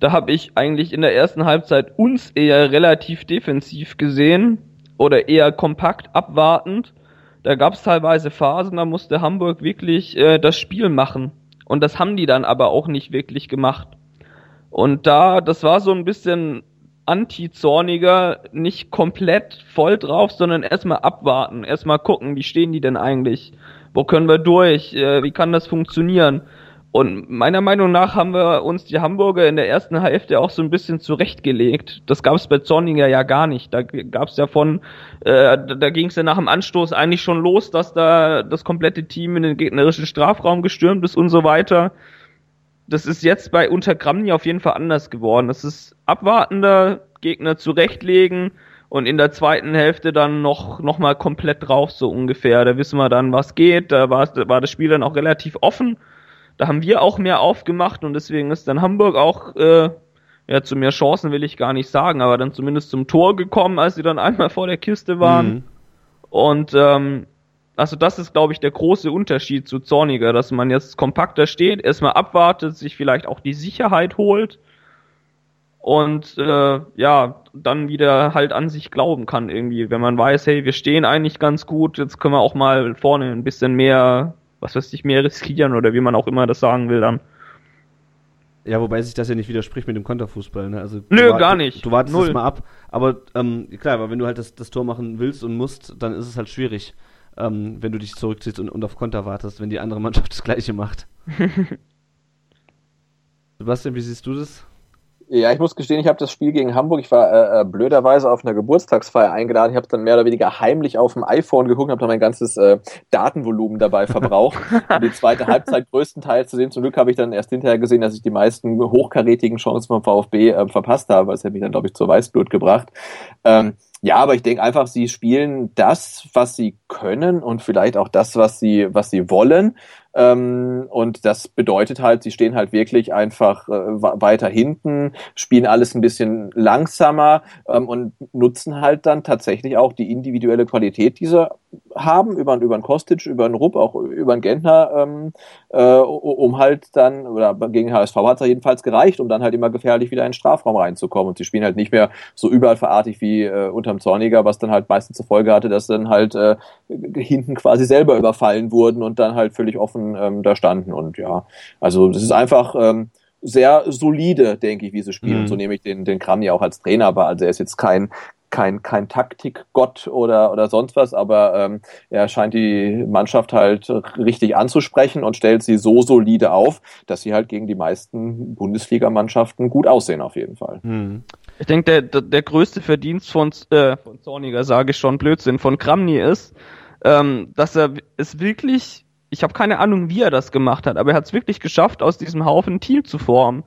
Da habe ich eigentlich in der ersten Halbzeit uns eher relativ defensiv gesehen oder eher kompakt abwartend. Da gab es teilweise Phasen, da musste Hamburg wirklich äh, das Spiel machen. Und das haben die dann aber auch nicht wirklich gemacht. Und da, das war so ein bisschen anti-zorniger, nicht komplett voll drauf, sondern erstmal abwarten, erstmal gucken, wie stehen die denn eigentlich wo können wir durch, äh, wie kann das funktionieren? Und meiner Meinung nach haben wir uns die Hamburger in der ersten Hälfte auch so ein bisschen zurechtgelegt. Das gab es bei Zorninger ja gar nicht. Da gab es ja von, äh, da ging es ja nach dem Anstoß eigentlich schon los, dass da das komplette Team in den gegnerischen Strafraum gestürmt ist und so weiter. Das ist jetzt bei Untergramni auf jeden Fall anders geworden. Das ist abwartender, Gegner zurechtlegen, und in der zweiten Hälfte dann noch, noch mal komplett drauf, so ungefähr. Da wissen wir dann, was geht. Da war, war das Spiel dann auch relativ offen. Da haben wir auch mehr aufgemacht und deswegen ist dann Hamburg auch, äh, ja, zu mehr Chancen will ich gar nicht sagen, aber dann zumindest zum Tor gekommen, als sie dann einmal vor der Kiste waren. Mhm. Und ähm, also das ist, glaube ich, der große Unterschied zu Zorniger, dass man jetzt kompakter steht, erstmal abwartet, sich vielleicht auch die Sicherheit holt und äh, ja, dann wieder halt an sich glauben kann irgendwie, wenn man weiß, hey, wir stehen eigentlich ganz gut, jetzt können wir auch mal vorne ein bisschen mehr, was weiß ich, mehr riskieren oder wie man auch immer das sagen will dann. Ja, wobei sich das ja nicht widerspricht mit dem Konterfußball, ne? Also Nö, gar nicht. Du, du wartest Null. es mal ab, aber ähm, klar, aber wenn du halt das, das Tor machen willst und musst, dann ist es halt schwierig, ähm, wenn du dich zurückziehst und, und auf Konter wartest, wenn die andere Mannschaft das gleiche macht. Sebastian, wie siehst du das? Ja, ich muss gestehen, ich habe das Spiel gegen Hamburg, ich war äh, äh blöderweise auf einer Geburtstagsfeier eingeladen. Ich habe dann mehr oder weniger heimlich auf dem iPhone geguckt, habe dann mein ganzes äh, Datenvolumen dabei verbraucht. und die zweite Halbzeit größtenteils zu sehen. Zum Glück habe ich dann erst hinterher gesehen, dass ich die meisten hochkarätigen Chancen vom VfB äh, verpasst habe. Das hätte mich dann, glaube ich, zur Weißblut gebracht. Ähm, ja, aber ich denke einfach, sie spielen das, was sie können und vielleicht auch das, was sie, was sie wollen. Ähm, und das bedeutet halt, sie stehen halt wirklich einfach äh, weiter hinten, spielen alles ein bisschen langsamer ähm, und nutzen halt dann tatsächlich auch die individuelle Qualität, die sie haben, über, über einen Kostic, über einen Rupp, auch über einen Gentner, ähm, äh, um halt dann, oder gegen HSV hat es jedenfalls gereicht, um dann halt immer gefährlich wieder in den Strafraum reinzukommen. Und sie spielen halt nicht mehr so überall verartig wie äh, unterm Zorniger, was dann halt meistens zur Folge hatte, dass dann halt äh, hinten quasi selber überfallen wurden und dann halt völlig offen ähm, da standen. Und ja, also das ist einfach ähm, sehr solide, denke ich, wie sie spielen. Mhm. So nehme ich den, den Kram ja auch als Trainer, aber also er ist jetzt kein kein, kein Taktikgott oder, oder sonst was, aber ähm, er scheint die Mannschaft halt richtig anzusprechen und stellt sie so solide auf, dass sie halt gegen die meisten Bundesligamannschaften gut aussehen auf jeden Fall. Hm. Ich denke, der, der größte Verdienst von, äh, von Zorniger, sage ich schon, Blödsinn, von Kramny ist, ähm, dass er es wirklich, ich habe keine Ahnung, wie er das gemacht hat, aber er hat es wirklich geschafft, aus diesem Haufen ein Team zu formen.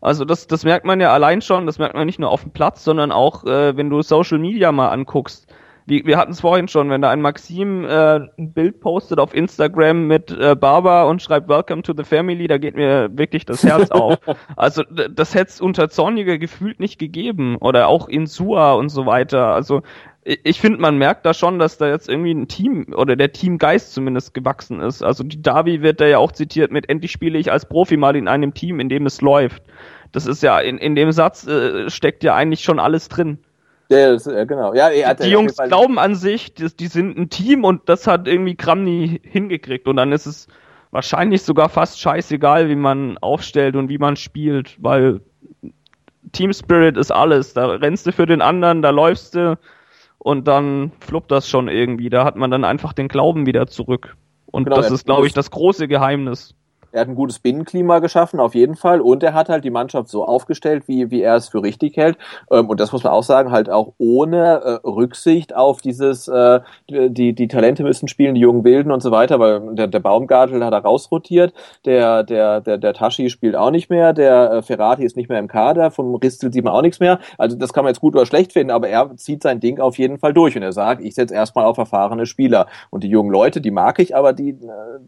Also das, das merkt man ja allein schon, das merkt man nicht nur auf dem Platz, sondern auch, äh, wenn du Social Media mal anguckst. Wie, wir hatten es vorhin schon, wenn da ein Maxim äh, ein Bild postet auf Instagram mit äh, Barbara und schreibt Welcome to the Family, da geht mir wirklich das Herz auf. Also das hätte es unter Zorniger gefühlt nicht gegeben. Oder auch in Sua und so weiter. Also ich finde, man merkt da schon, dass da jetzt irgendwie ein Team oder der Teamgeist zumindest gewachsen ist. Also die Davi wird da ja auch zitiert mit endlich spiele ich als Profi mal in einem Team, in dem es läuft. Das ist ja in, in dem Satz äh, steckt ja eigentlich schon alles drin. Ja, das, ja genau. Ja, er hat die Jungs glauben an sich, die, die sind ein Team und das hat irgendwie Kramny hingekriegt und dann ist es wahrscheinlich sogar fast scheißegal, wie man aufstellt und wie man spielt, weil Team Spirit ist alles. Da rennst du für den anderen, da läufst du und dann fluppt das schon irgendwie. Da hat man dann einfach den Glauben wieder zurück. Und genau, das ist, glaube ich, das große Geheimnis. Er hat ein gutes Binnenklima geschaffen, auf jeden Fall. Und er hat halt die Mannschaft so aufgestellt, wie, wie er es für richtig hält. Ähm, und das muss man auch sagen, halt auch ohne äh, Rücksicht auf dieses, äh, die, die Talente müssen spielen, die jungen Wilden und so weiter, weil der, der Baumgartel hat er rausrotiert, der, der, der, der Tashi spielt auch nicht mehr, der äh, Ferrati ist nicht mehr im Kader, vom Ristel sieht man auch nichts mehr. Also das kann man jetzt gut oder schlecht finden, aber er zieht sein Ding auf jeden Fall durch und er sagt, ich setze erstmal auf erfahrene Spieler. Und die jungen Leute, die mag ich, aber die, äh,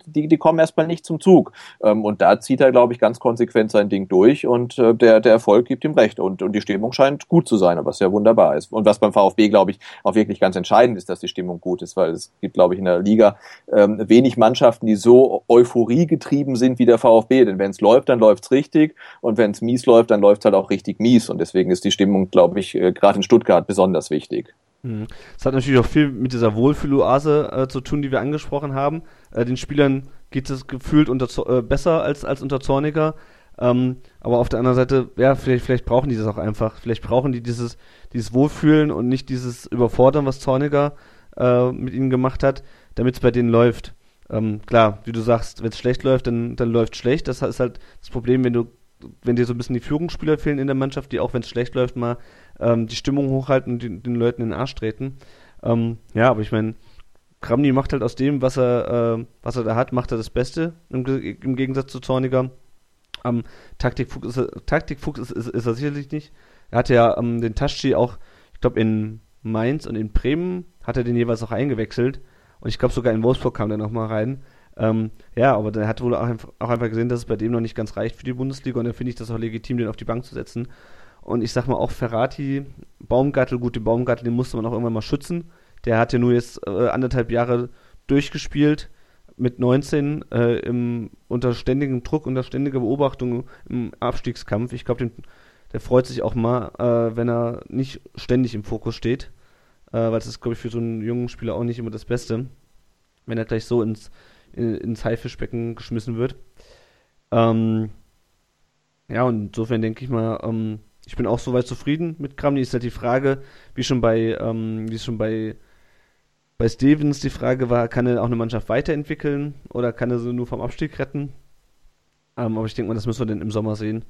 die, die kommen erstmal nicht zum Zug. Ähm, und da zieht er, glaube ich, ganz konsequent sein Ding durch und äh, der, der Erfolg gibt ihm recht. Und, und die Stimmung scheint gut zu sein, was ja wunderbar ist. Und was beim VfB, glaube ich, auch wirklich ganz entscheidend ist, dass die Stimmung gut ist, weil es gibt, glaube ich, in der Liga ähm, wenig Mannschaften, die so euphoriegetrieben sind wie der VfB. Denn wenn es läuft, dann läuft's richtig. Und wenn es mies läuft, dann läuft's halt auch richtig mies. Und deswegen ist die Stimmung, glaube ich, äh, gerade in Stuttgart besonders wichtig. Mhm. Es hat natürlich auch viel mit dieser Wohlfühloase äh, zu tun, die wir angesprochen haben. Äh, den Spielern geht es gefühlt unter, äh, besser als, als unter Zorniger. Ähm, aber auf der anderen Seite, ja, vielleicht, vielleicht brauchen die das auch einfach. Vielleicht brauchen die dieses, dieses Wohlfühlen und nicht dieses Überfordern, was Zorniger äh, mit ihnen gemacht hat, damit es bei denen läuft. Ähm, klar, wie du sagst, wenn es schlecht läuft, dann, dann läuft schlecht. Das ist halt das Problem, wenn du, wenn dir so ein bisschen die Führungsspieler fehlen in der Mannschaft, die auch wenn es schlecht läuft, mal ähm, die Stimmung hochhalten und den, den Leuten in den Arsch treten. Ähm, ja, aber ich meine, Kramny macht halt aus dem, was er, äh, was er da hat, macht er das Beste, im, im Gegensatz zu Zorniger. Ähm, Taktikfuchs, ist er, Taktikfuchs ist, ist, ist er sicherlich nicht. Er hatte ja ähm, den Taschi auch, ich glaube, in Mainz und in Bremen hat er den jeweils auch eingewechselt. Und ich glaube, sogar in Wolfsburg kam der nochmal rein. Ähm, ja, aber der hat wohl auch einfach, auch einfach gesehen, dass es bei dem noch nicht ganz reicht für die Bundesliga und da finde ich das auch legitim, den auf die Bank zu setzen. Und ich sag mal auch Ferrati, Baumgartel, gut, den Baumgartel, den musste man auch irgendwann mal schützen. Der hat ja nur jetzt äh, anderthalb Jahre durchgespielt mit 19 äh, im, unter ständigem Druck, unter ständiger Beobachtung im Abstiegskampf. Ich glaube, der freut sich auch mal, äh, wenn er nicht ständig im Fokus steht. Äh, weil das ist, glaube ich, für so einen jungen Spieler auch nicht immer das Beste, wenn er gleich so ins, in, ins Haifischbecken geschmissen wird. Ähm, ja, und insofern denke ich mal, ähm, ich bin auch soweit zufrieden mit Kramny. Ist halt die Frage, wie schon bei, ähm, wie schon bei bei Stevens die Frage war, kann er auch eine Mannschaft weiterentwickeln oder kann er sie nur vom Abstieg retten? Ähm, aber ich denke mal, das müssen wir dann im Sommer sehen.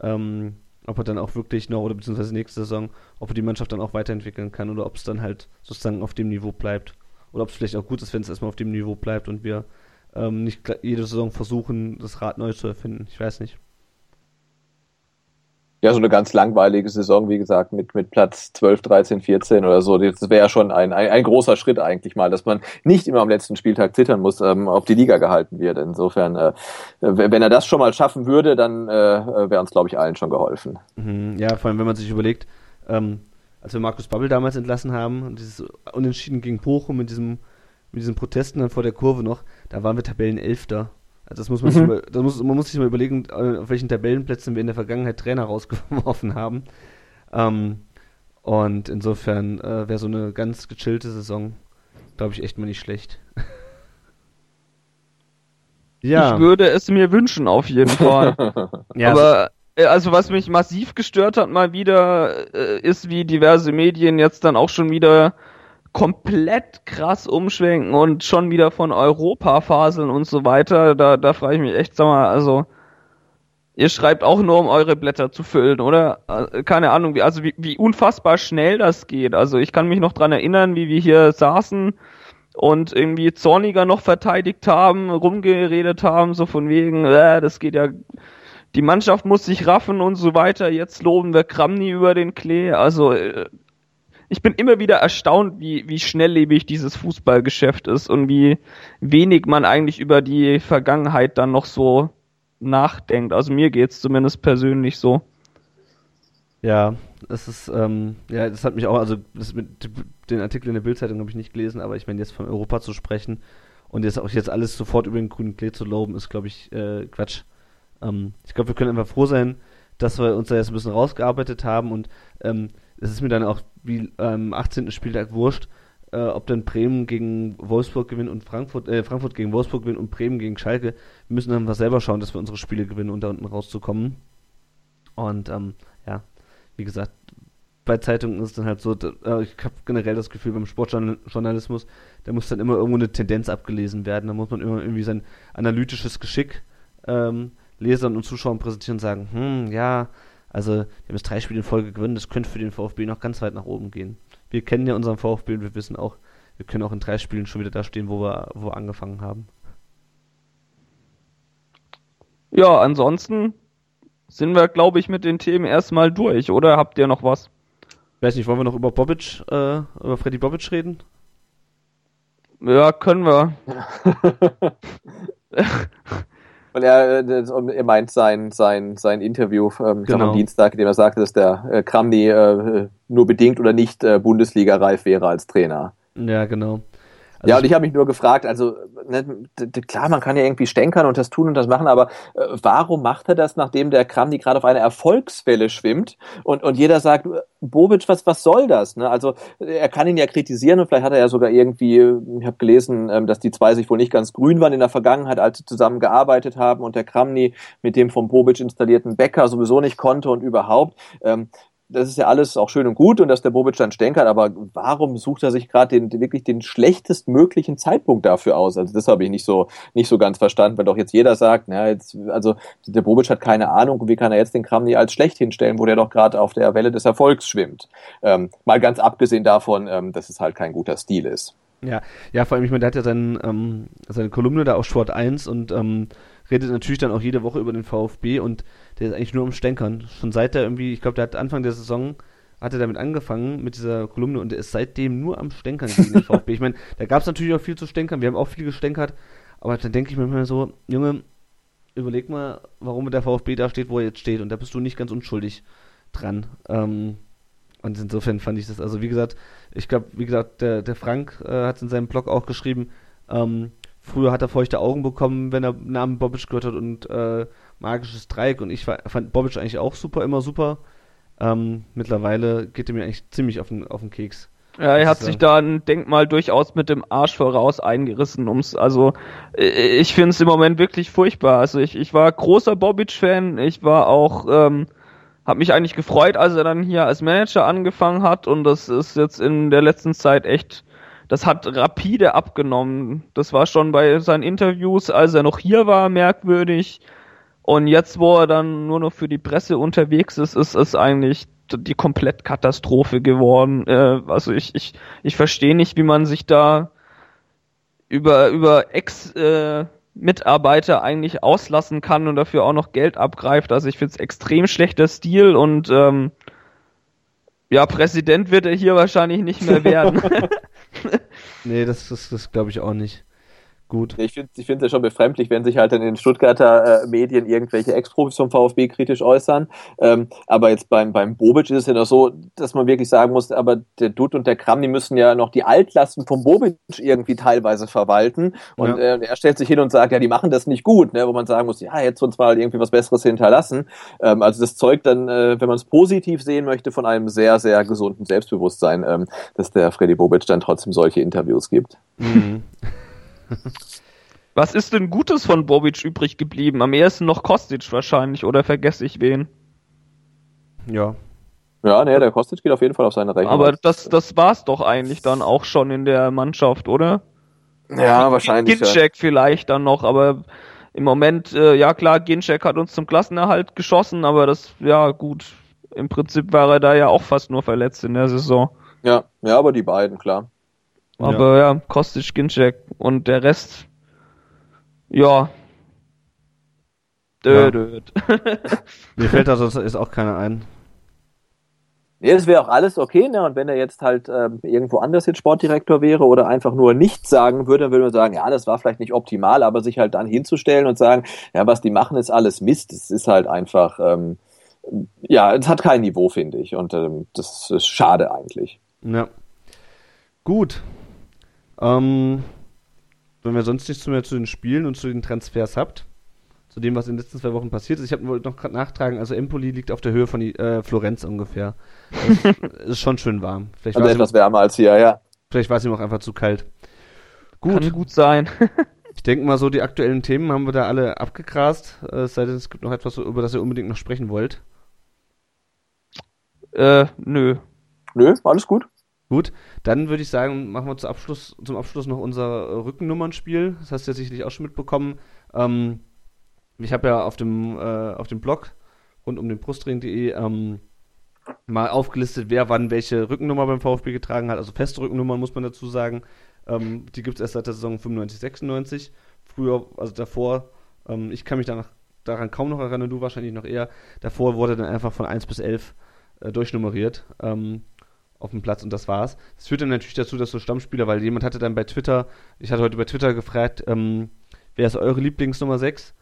Ähm, ob er dann auch wirklich noch, oder beziehungsweise nächste Saison, ob er die Mannschaft dann auch weiterentwickeln kann oder ob es dann halt sozusagen auf dem Niveau bleibt. Oder ob es vielleicht auch gut ist, wenn es erstmal auf dem Niveau bleibt und wir ähm, nicht jede Saison versuchen, das Rad neu zu erfinden. Ich weiß nicht. Ja, so eine ganz langweilige Saison, wie gesagt, mit, mit Platz 12, 13, 14 oder so. Das wäre ja schon ein, ein, ein großer Schritt eigentlich mal, dass man nicht immer am letzten Spieltag zittern muss, ähm, ob die Liga gehalten wird. Insofern, äh, wenn er das schon mal schaffen würde, dann äh, wäre uns, glaube ich, allen schon geholfen. Mhm, ja, vor allem, wenn man sich überlegt, ähm, als wir Markus Babbel damals entlassen haben und dieses Unentschieden gegen Bochum mit diesem, mit diesen Protesten dann vor der Kurve noch, da waren wir Tabellenelfter. Also das muss man, mhm. sich über, das muss, man muss sich mal überlegen, auf welchen Tabellenplätzen wir in der Vergangenheit Trainer rausgeworfen haben. Ähm, und insofern äh, wäre so eine ganz gechillte Saison, glaube ich, echt mal nicht schlecht. ja. Ich würde es mir wünschen, auf jeden Fall. ja, Aber Äh, also was mich massiv gestört hat mal wieder, äh, ist wie diverse Medien jetzt dann auch schon wieder komplett krass umschwenken und schon wieder von Europa faseln und so weiter. Da, da frage ich mich echt, sag mal, also ihr schreibt auch nur, um eure Blätter zu füllen, oder? Äh, keine Ahnung, wie, also wie, wie unfassbar schnell das geht. Also ich kann mich noch dran erinnern, wie wir hier saßen und irgendwie Zorniger noch verteidigt haben, rumgeredet haben, so von wegen, äh, das geht ja die Mannschaft muss sich raffen und so weiter. Jetzt loben wir Kramni über den Klee. Also äh, ich bin immer wieder erstaunt, wie, wie schnelllebig dieses Fußballgeschäft ist und wie wenig man eigentlich über die Vergangenheit dann noch so nachdenkt. Also mir geht's zumindest persönlich so. Ja, das ist, ähm, ja, das hat mich auch, also das mit den Artikel in der Bildzeitung habe ich nicht gelesen, aber ich meine, jetzt von Europa zu sprechen und jetzt auch jetzt alles sofort über den grünen Klee zu loben, ist, glaube ich, äh, Quatsch. Ähm, ich glaube, wir können einfach froh sein, dass wir uns da jetzt ein bisschen rausgearbeitet haben und ähm, es ist mir dann auch wie am ähm, 18. Spieltag wurscht, äh, ob dann Bremen gegen Wolfsburg gewinnt und Frankfurt, äh, Frankfurt gegen Wolfsburg gewinnt und Bremen gegen Schalke. Wir müssen einfach selber schauen, dass wir unsere Spiele gewinnen, um da unten rauszukommen. Und ähm, ja, wie gesagt, bei Zeitungen ist es dann halt so, äh, ich habe generell das Gefühl beim Sportjournalismus, da muss dann immer irgendwo eine Tendenz abgelesen werden, da muss man immer irgendwie sein analytisches Geschick ähm, Lesern und Zuschauern präsentieren und sagen, hm, ja, also wir haben jetzt drei Spiele in Folge gewonnen, das könnte für den VfB noch ganz weit nach oben gehen. Wir kennen ja unseren VfB und wir wissen auch, wir können auch in drei Spielen schon wieder da stehen, wo wir, wo wir angefangen haben. Ja, ansonsten sind wir, glaube ich, mit den Themen erstmal durch, oder habt ihr noch was? Weiß nicht, wollen wir noch über Bobic, äh, über Freddy Bobic reden? Ja, können wir. Und er, äh, er meint sein, sein, sein Interview ähm, genau. am Dienstag, in dem er sagte, dass der äh, Kramny äh, nur bedingt oder nicht äh, Bundesliga-reif wäre als Trainer. Ja, genau. Also ja, und ich habe mich nur gefragt, also ne, klar, man kann ja irgendwie stänkern und das tun und das machen, aber äh, warum macht er das, nachdem der Kramny gerade auf einer Erfolgswelle schwimmt und, und jeder sagt, Bobic, was, was soll das? Ne? Also er kann ihn ja kritisieren und vielleicht hat er ja sogar irgendwie, ich habe gelesen, ähm, dass die zwei sich wohl nicht ganz grün waren in der Vergangenheit, als sie zusammen gearbeitet haben und der Kramny mit dem vom Bobic installierten Becker sowieso nicht konnte und überhaupt. Ähm, das ist ja alles auch schön und gut und dass der Bobic dann stänkert, aber warum sucht er sich gerade den, wirklich den schlechtestmöglichen Zeitpunkt dafür aus? Also das habe ich nicht so, nicht so ganz verstanden, weil doch jetzt jeder sagt, na, jetzt, also der Bobic hat keine Ahnung, wie kann er jetzt den Kram nicht als schlecht hinstellen, wo der doch gerade auf der Welle des Erfolgs schwimmt. Ähm, mal ganz abgesehen davon, ähm, dass es halt kein guter Stil ist. Ja, ja, vor allem, ich meine, der hat ja seinen, ähm, seine Kolumne da auf Sport 1 und ähm, redet natürlich dann auch jede Woche über den VfB und der ist eigentlich nur am Stänkern. Schon seit er irgendwie, ich glaube, der hat Anfang der Saison hat er damit angefangen mit dieser Kolumne und er ist seitdem nur am Stänkern gegen den VfB. Ich meine, da gab es natürlich auch viel zu stänkern, wir haben auch viel gestänkert, aber dann denke ich mir immer so, Junge, überleg mal, warum der VfB da steht, wo er jetzt steht und da bist du nicht ganz unschuldig dran. Ähm, und insofern fand ich das, also wie gesagt, ich glaube, wie gesagt, der, der Frank äh, hat es in seinem Blog auch geschrieben, ähm, früher hat er feuchte Augen bekommen, wenn er Namen Bobic gehört hat und äh, magisches Dreieck und ich fand Bobic eigentlich auch super, immer super. Ähm, mittlerweile geht er mir eigentlich ziemlich auf den, auf den Keks. Ja, er hat sich da ein Denkmal durchaus mit dem Arsch voraus eingerissen, ums, also ich finde es im Moment wirklich furchtbar. Also ich, ich war großer Bobic-Fan, ich war auch, ähm, habe mich eigentlich gefreut, als er dann hier als Manager angefangen hat und das ist jetzt in der letzten Zeit echt, das hat rapide abgenommen. Das war schon bei seinen Interviews, als er noch hier war, merkwürdig. Und jetzt, wo er dann nur noch für die Presse unterwegs ist, ist es eigentlich die Komplettkatastrophe geworden. Äh, also ich, ich, ich verstehe nicht, wie man sich da über, über Ex, äh, Mitarbeiter eigentlich auslassen kann und dafür auch noch Geld abgreift. Also ich finde es extrem schlechter Stil und ähm, ja, Präsident wird er hier wahrscheinlich nicht mehr werden. nee, das, das, das glaube ich auch nicht gut. Ich finde ich finde es ja schon befremdlich, wenn sich halt in den Stuttgarter äh, Medien irgendwelche Ex-Profis vom VfB kritisch äußern. Ähm, aber jetzt beim, beim Bobic ist es ja noch so, dass man wirklich sagen muss, aber der Dutt und der Kram, die müssen ja noch die Altlasten vom Bobic irgendwie teilweise verwalten. Und ja. äh, er stellt sich hin und sagt, ja, die machen das nicht gut, ne? wo man sagen muss, ja, jetzt uns mal irgendwie was Besseres hinterlassen. Ähm, also das zeugt dann, äh, wenn man es positiv sehen möchte, von einem sehr, sehr gesunden Selbstbewusstsein, ähm, dass der Freddy Bobic dann trotzdem solche Interviews gibt. Mhm. Was ist denn Gutes von Bobic übrig geblieben? Am ehesten noch Kostic wahrscheinlich, oder vergesse ich wen? Ja. Ja, nee, der Kostic geht auf jeden Fall auf seine Rechnung. Aber das, das war's doch eigentlich dann auch schon in der Mannschaft, oder? ja, wahrscheinlich. Ja. Ginczek vielleicht dann noch, aber im Moment, äh, ja klar, Ginczek hat uns zum Klassenerhalt geschossen, aber das, ja gut, im Prinzip war er da ja auch fast nur verletzt in der Saison. ja, ja, aber die beiden, klar. Aber ja, Kostic, Ginczek und der Rest, ja. Ja. Dödöd. Mir fällt da sonst ist auch keiner ein. Nee, das wäre auch alles okay, ne? Und wenn er jetzt halt ähm, irgendwo anders jetzt Sportdirektor wäre oder einfach nur nichts sagen würde, dann würde man sagen, ja, das war vielleicht nicht optimal, aber sich halt dann hinzustellen und sagen, ja, was die machen, ist alles Mist. Das ist halt einfach, ähm, ja, es hat kein Niveau, finde ich. Und ähm, das ist schade eigentlich. Ja. Gut. Ähm, wenn wir sonst nichts mehr zu den Spielen und zu den Transfers habt, zu dem, was in den letzten zwei Wochen passiert ist, ich habe wollte noch gerade nachtragen, also Empoli liegt auf der Höhe von äh, Florenz ungefähr. Das ist schon schön warm. Vielleicht Also war, es etwas ihm, wärmer als hier, ja. vielleicht war es ihm auch einfach zu kalt. Gut, Kann gut sein. ich denke mal so, die aktuellen Themen haben wir da alle abgegrast, äh, es sei denn, es gibt noch etwas, über das ihr unbedingt noch sprechen wollt. äh, nö. Nö, alles gut. Gut, dann würde ich sagen, machen wir zum Abschluss, zum Abschluss noch unser äh, Rückennummernspiel. Das hast du ja sicherlich auch schon mitbekommen. Ähm, ich habe ja auf dem, äh, auf dem Blog rund um den Brustring.de ähm, mal aufgelistet, wer wann welche Rückennummer beim VfB getragen hat. Also feste Rückennummern muss man dazu sagen. Ähm, die gibt es erst seit der Saison 95, 96. Früher, also davor, ähm, ich kann mich danach, daran kaum noch erinnern, du wahrscheinlich noch eher. Davor wurde dann einfach von 1 bis 11 äh, durchnummeriert. Ähm, auf dem Platz und das war's. Das führt dann natürlich dazu, dass so Stammspieler, weil jemand hatte dann bei Twitter, ich hatte heute bei Twitter gefragt, ähm, wer ist eure Lieblingsnummer 6?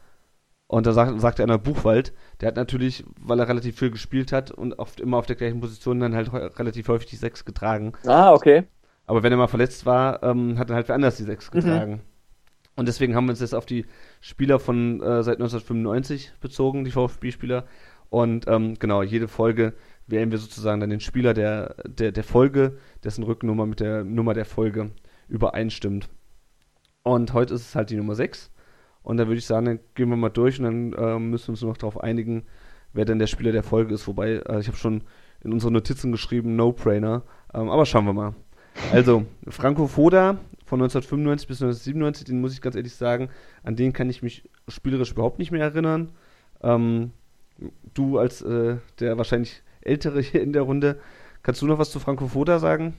Und da sagt, sagte einer Buchwald, der hat natürlich, weil er relativ viel gespielt hat und oft immer auf der gleichen Position dann halt relativ häufig die 6 getragen. Ah, okay. Aber wenn er mal verletzt war, ähm, hat er halt wer anders die 6 getragen. Und deswegen haben wir uns jetzt auf die Spieler von äh, seit 1995 bezogen, die VfB-Spieler. Und ähm, genau, jede Folge wählen wir sozusagen dann den Spieler der, der, der Folge, dessen Rückennummer mit der Nummer der Folge übereinstimmt. Und heute ist es halt die Nummer 6. Und da würde ich sagen, dann gehen wir mal durch und dann ähm, müssen wir uns noch darauf einigen, wer denn der Spieler der Folge ist. Wobei, äh, ich habe schon in unsere Notizen geschrieben, No-Brainer. Ähm, aber schauen wir mal. Also, Franco Foda von 1995 bis 1997, den muss ich ganz ehrlich sagen, an den kann ich mich spielerisch überhaupt nicht mehr erinnern. Ähm, du als äh, der wahrscheinlich Ältere hier in der Runde, kannst du noch was zu Franco Foda sagen?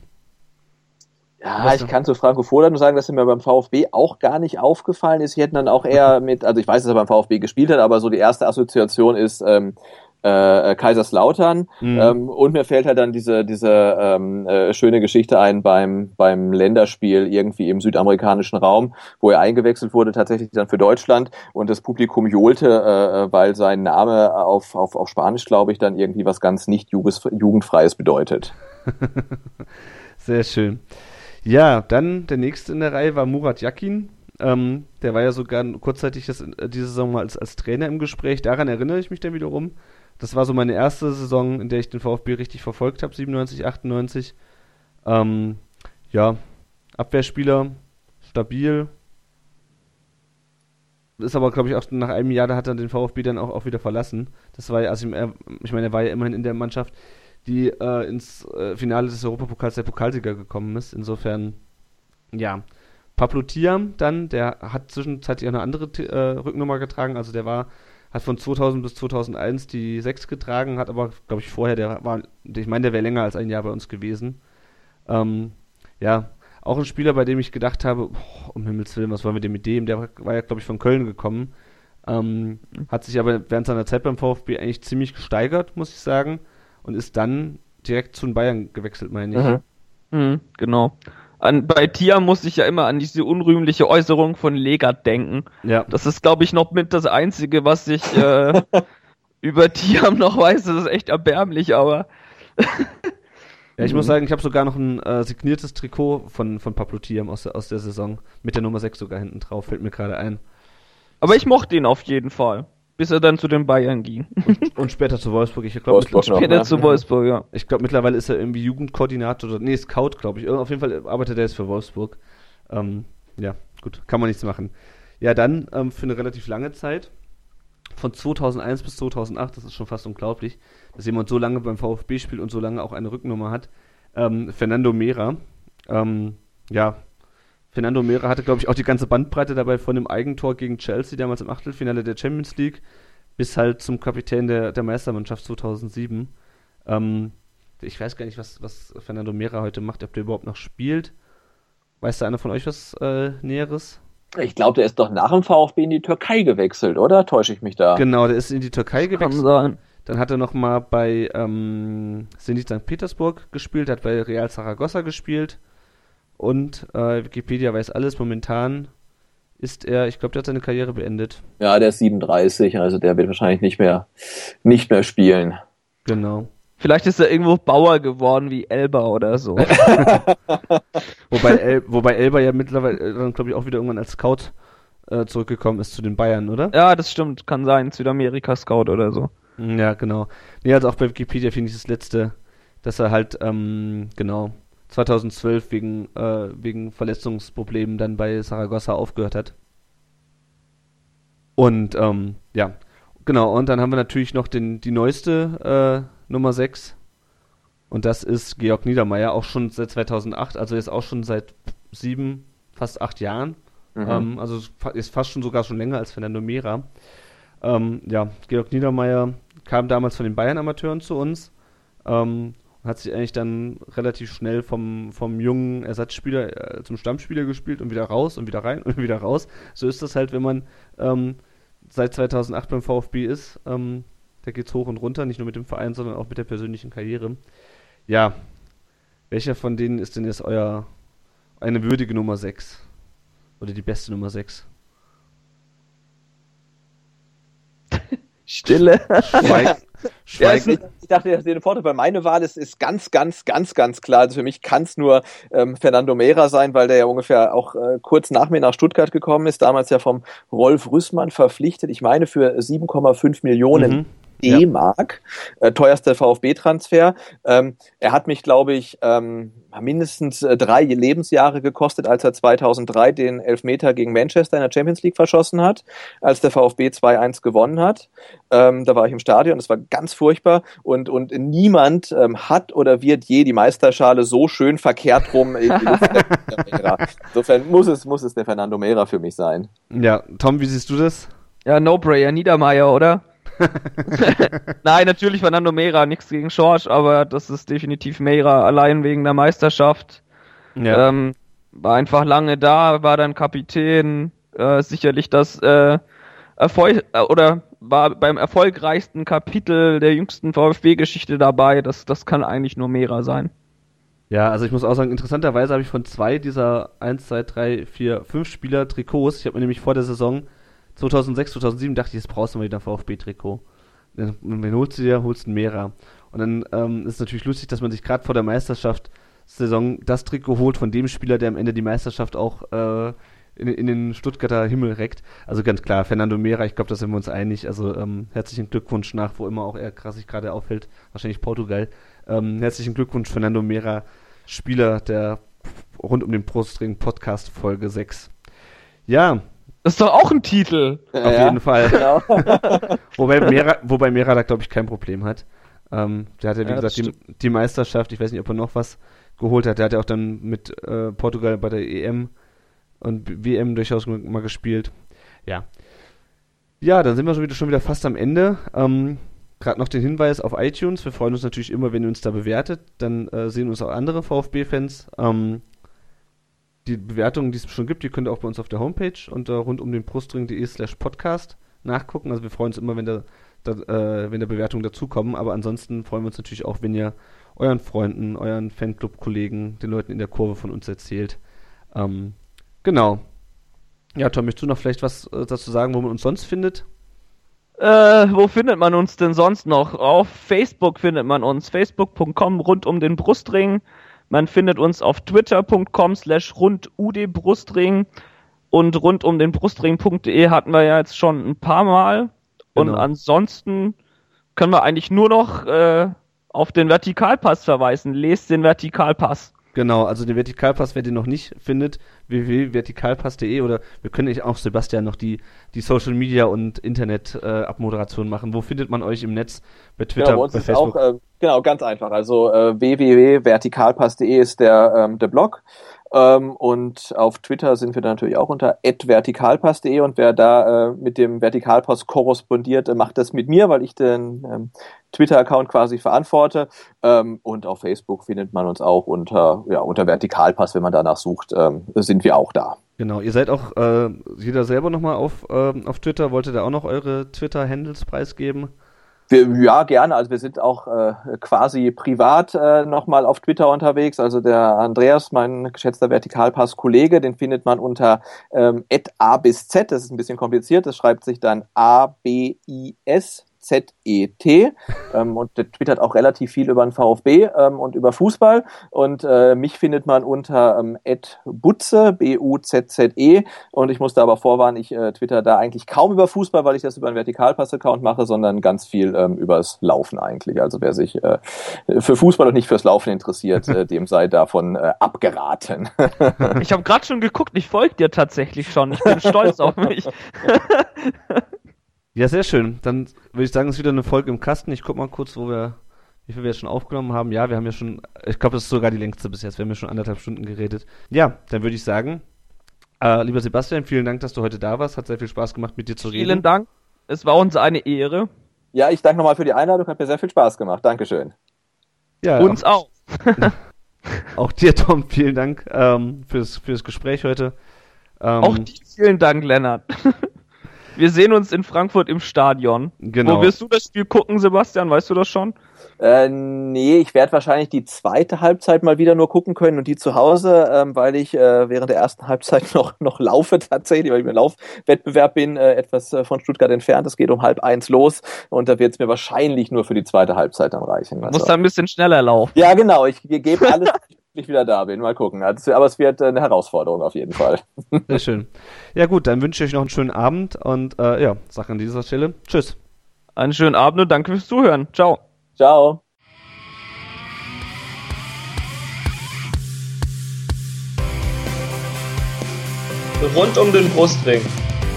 Ja, Was ich kann zu Franco Foda nur sagen, dass er mir beim VfB auch gar nicht aufgefallen ist. Ich hätte dann auch eher mit, also ich weiß, dass er beim VfB gespielt hat, aber so die erste Assoziation ist ähm, äh, Kaiserslautern. Mhm. Ähm, und mir fällt halt dann diese, diese ähm, äh, schöne Geschichte ein beim, beim Länderspiel irgendwie im südamerikanischen Raum, wo er eingewechselt wurde, tatsächlich dann für Deutschland und das Publikum johlte, äh, weil sein Name auf, auf, auf Spanisch, glaube ich, dann irgendwie was ganz nicht Jugendfreies bedeutet. Sehr schön. Ja, dann der nächste in der Reihe war Murat Yakin. Ähm, der war ja sogar kurzzeitig das, äh, diese Saison mal als, als Trainer im Gespräch. Daran erinnere ich mich dann wiederum. Das war so meine erste Saison, in der ich den VfB richtig verfolgt habe, 97, 98. Ähm, ja, Abwehrspieler, stabil. Ist aber, glaube ich, auch nach einem Jahr, da hat er den VfB dann auch, auch wieder verlassen. Das war ja, also ich meine, er war ja immerhin in der Mannschaft, die äh, ins äh, Finale des Europapokals der Pokalsieger gekommen ist. Insofern, ja. Pablo Tiam dann, der hat zwischenzeitlich auch eine andere äh, Rücknummer getragen, also der war, hat von 2000 bis 2001 die 6 getragen, hat aber, glaube ich, vorher, der war, ich meine, der wäre länger als ein Jahr bei uns gewesen. Ähm, ja, auch ein Spieler, bei dem ich gedacht habe, boah, um Himmels Willen, was wollen wir denn mit dem? Der war, ja, glaube ich, von Köln gekommen. Ähm, hat sich aber während seiner Zeit beim VfB eigentlich ziemlich gesteigert, muss ich sagen. Und ist dann direkt zu den Bayern gewechselt, meine ich. Mhm, genau. An, bei Tia muss ich ja immer an diese unrühmliche Äußerung von Legat denken. Ja. Das ist, glaube ich, noch mit das Einzige, was ich äh, über Tiam noch weiß. Das ist echt erbärmlich, aber Ja, ich muss sagen, ich habe sogar noch ein äh, signiertes Trikot von, von Pablo Tiam aus, der- aus der Saison. Mit der Nummer 6 sogar hinten drauf, fällt mir gerade ein. aber ich mochte ihn auf jeden Fall, bis er dann zu den Bayern ging. Und später zu Wolfsburg. Ich glaube, Später ne? zu Wolfsburg, ja. ich glaub, mittlerweile ist er irgendwie Jugendkoordinator oder nee, Scout, glaube ich. Auf jeden Fall arbeitet er jetzt für Wolfsburg. Ähm, ja, gut, kann man nichts machen. Ja, dann ähm, für eine relativ lange Zeit von 2001 bis 2008, das ist schon fast unglaublich, dass jemand so lange beim VfB spielt und so lange auch eine Rücknummer hat. Ähm, Fernando Mera, ähm, ja, Fernando Mera hatte, glaube ich, auch die ganze Bandbreite dabei von dem Eigentor gegen Chelsea, damals im Achtelfinale der Champions League, bis halt zum Kapitän der, der Meistermannschaft 2007. Ähm, ich weiß gar nicht, was, was Fernando Mera heute macht, ob der überhaupt noch spielt. Weiß da einer von euch was äh, Näheres? Ich glaube, der ist doch nach dem VfB in die Türkei gewechselt, oder? Täusche ich mich da? Genau, der ist in die Türkei gewechselt. sein. Dann hat er noch mal bei ähm, Zenit St. Petersburg gespielt, hat bei Real Zaragoza gespielt und äh, Wikipedia weiß alles. Momentan ist er, ich glaube, der hat seine Karriere beendet. Ja, der ist 37, also der wird wahrscheinlich nicht mehr, nicht mehr spielen. Genau. Vielleicht ist er irgendwo Bauer geworden wie Elba oder so. Wobei, El wobei Elba ja mittlerweile, äh, dann glaube ich, auch wieder irgendwann als Scout äh, zurückgekommen ist zu den Bayern, oder? ja, das stimmt. Kann sein. Südamerika-Scout oder so. Ja, genau. Nee, also auch bei Wikipedia finde ich das letzte, dass er halt, ähm, genau, 2012 wegen, äh, wegen Verletzungsproblemen dann bei Saragossa aufgehört hat. Und, ähm, ja, genau, und dann haben wir natürlich noch den, die neueste äh, Nummer 6. Und das ist Georg Niedermeyer, auch schon seit 2008, also jetzt auch schon seit sieben, fast acht Jahren. Ähm, also ist fast schon sogar schon länger als Fernando Mera. Ähm, ja, Georg Niedermeyer kam damals von den Bayern-Amateuren zu uns ähm, hat sich eigentlich dann relativ schnell vom, vom jungen Ersatzspieler äh, zum Stammspieler gespielt und wieder raus und wieder rein und wieder raus. So ist das halt, wenn man ähm, seit 2008 beim VfB ist. Ähm, da geht's hoch und runter, nicht nur mit dem Verein, sondern auch mit der persönlichen Karriere. Ja, welcher von denen ist denn jetzt euer eine würdige Nummer 6? Oder die beste Nummer 6? Stille. Schweig, Ja, ich, ich dachte, das den Vorteil bei meine Wahl ist, ist ganz, ganz, ganz, ganz klar. Also für mich kann es nur ähm, Fernando Mera sein, weil der ja ungefähr auch äh, kurz nach mir nach Stuttgart gekommen ist, damals ja vom Rolf Rüssmann verpflichtet. Ich meine für 7,5 Millionen Mhm. Ja. D-Mark, äh, teuerster VfB-Transfer. Ähm, er hat mich, glaube ich, ähm, mindestens äh, drei Lebensjahre gekostet, als er 2003 den Elfmeter gegen Manchester in der Champions League verschossen hat, als der VfB 2-1 gewonnen hat. Ähm, da war ich im Stadion, das war ganz furchtbar und, und niemand ähm, hat oder wird je die Meisterschale so schön verkehrt rum in. Insofern muss es, muss es der Fernando Mera für mich sein. Ja, Tom, wie siehst du das? Ja, No-Brainer, Niedermeyer, oder? Nein, natürlich Fernando Mera, nichts gegen Schorsch, aber das ist definitiv Mera, allein wegen der Meisterschaft. Ähm, war einfach lange da, war dann Kapitän, äh, sicherlich das äh, Erfolg äh, oder war beim erfolgreichsten Kapitel der jüngsten VfB-Geschichte dabei. Das, das kann eigentlich nur Mera sein. Ja, also ich muss auch sagen, interessanterweise habe ich von zwei dieser 1, 2, 3, 4, 5 Spieler Trikots, ich habe mir nämlich vor der Saison 2006, 2007 dachte ich, jetzt brauchst du mal wieder ein VfB-Trikot. Dann wen holst du dir, holst einen Mehrer. Und dann ähm, ist es natürlich lustig, dass man sich gerade vor der Meisterschaft Saison das Trikot holt von dem Spieler, der am Ende die Meisterschaft auch äh, in, in den Stuttgarter Himmel reckt. Also ganz klar, Fernando Mera, ich glaube, da sind wir uns einig. Also ähm, herzlichen Glückwunsch nach, wo immer auch er krass sich gerade aufhält, wahrscheinlich Portugal. Ähm, herzlichen Glückwunsch, Fernando Mera, Spieler der rund um den Brustring Podcast Folge 6. Ja, Das ist doch auch ein Titel. auf Ja, jeden Fall. Genau. Wobei Mera, wobei Mera da, glaube ich, kein Problem hat. Ähm, der hat ja, wie Ja, gesagt, die, die Meisterschaft, ich weiß nicht, ob er noch was geholt hat. Der hat ja auch dann mit äh, Portugal bei der EM und WM durchaus mal gespielt. Ja. Ja, dann sind wir schon wieder, schon wieder fast am Ende. Ähm, Gerade noch den Hinweis auf iTunes. Wir freuen uns natürlich immer, wenn ihr uns da bewertet. Dann äh, sehen uns auch andere VfB-Fans. Ähm, die Bewertungen, die es schon gibt, die könnt ihr auch bei uns auf der Homepage unter rund um den Brustring.de slash podcast nachgucken. Also wir freuen uns immer, wenn da, da äh, wenn da Bewertungen dazukommen. Aber ansonsten freuen wir uns natürlich auch, wenn ihr euren Freunden, euren Fanclub-Kollegen, den Leuten in der Kurve von uns erzählt. Ähm, genau. Ja, Tom, möchtest du noch vielleicht was äh, dazu sagen, wo man uns sonst findet? Äh, wo findet man uns denn sonst noch? Auf Facebook findet man uns. Facebook.com rund um den Brustring. Man findet uns auf twitter.com slash rund Brustring. Und rund um den Brustring.de hatten wir ja jetzt schon ein paar Mal. Und Genau. ansonsten können wir eigentlich nur noch äh, auf den Vertikalpass verweisen. Lest den Vertikalpass. Genau, also den Vertikalpass, wer den noch nicht findet, www.vertikalpass.de oder wir können auch Sebastian noch die, die Social Media und Internet äh, Abmoderation machen. Wo findet man euch im Netz? Bei Twitter, genau, bei, bei Facebook? Auch, äh, genau, ganz einfach. Also äh, www.vertikalpass.de ist der, ähm, der Blog. Ähm, und auf Twitter sind wir natürlich auch unter vertikalpass.de und wer da äh, mit dem Vertikalpass korrespondiert, äh, macht das mit mir, weil ich den ähm, Twitter-Account quasi verantworte. Ähm, und auf Facebook findet man uns auch unter, ja, unter Vertikalpass, wenn man danach sucht, ähm, sind wir auch da. Genau, ihr seid auch äh, jeder selber nochmal auf, äh, auf Twitter. Wolltet ihr auch noch eure Twitter-Handles preisgeben? Wir, ja, gerne. Also wir sind auch äh, quasi privat äh, nochmal auf Twitter unterwegs. Also der Andreas, mein geschätzter Vertikalpass-Kollege, den findet man unter ähm, a bis z. Das ist ein bisschen kompliziert. Das schreibt sich dann A, B, I, S, Z-E-T ähm, und der twittert auch relativ viel über den VfB ähm, und über Fußball und äh, mich findet man unter ähm, Butze, B-U-Z-Z-E und ich musste aber vorwarnen, ich äh, twitter da eigentlich kaum über Fußball, weil ich das über einen Vertikalpass-Account mache, sondern ganz viel ähm, übers Laufen eigentlich. Also wer sich äh, für Fußball und nicht fürs Laufen interessiert, äh, dem sei davon äh, abgeraten. ich habe gerade schon geguckt, ich folge dir tatsächlich schon. Ich bin stolz auf mich. Ja, sehr schön. Dann würde ich sagen, es ist wieder eine Folge im Kasten. Ich guck mal kurz, wo wir, wie viel wir jetzt schon aufgenommen haben. Ja, wir haben ja schon, ich glaube, das ist sogar die längste bis jetzt. Wir haben ja schon anderthalb Stunden geredet. Ja, dann würde ich sagen, äh, lieber Sebastian, vielen Dank, dass du heute da warst. Hat sehr viel Spaß gemacht, mit dir zu reden. Vielen Dank. Es war uns eine Ehre. Ja, ich danke nochmal für die Einladung. Hat mir sehr viel Spaß gemacht. Dankeschön. Ja, uns auch. Auch, auch dir, Tom, vielen Dank ähm, fürs, fürs Gespräch heute. Ähm, auch dir vielen Dank, Lennart. Wir sehen uns in Frankfurt im Stadion. Genau. Wo wirst du das Spiel gucken, Sebastian? Weißt du das schon? Äh, nee, ich werde wahrscheinlich die zweite Halbzeit mal wieder nur gucken können und die zu Hause, ähm, weil ich äh, während der ersten Halbzeit noch, noch laufe tatsächlich, weil ich im Laufwettbewerb bin, äh, etwas äh, von Stuttgart entfernt. Es geht um halb eins los und da wird es mir wahrscheinlich nur für die zweite Halbzeit dann reichen. Also, Muss da ein bisschen schneller laufen. Ja, genau. Ich gebe alles ich wieder da bin. Mal gucken. Also, aber es wird eine Herausforderung auf jeden Fall. Sehr schön. Ja gut, dann wünsche ich euch noch einen schönen Abend und äh, ja, sage an dieser Stelle Tschüss. Einen schönen Abend und danke fürs Zuhören. Ciao. Ciao. Rund um den Brustring.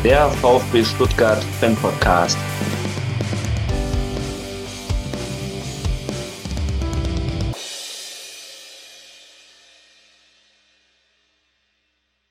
Der VfB Stuttgart Fan Podcast.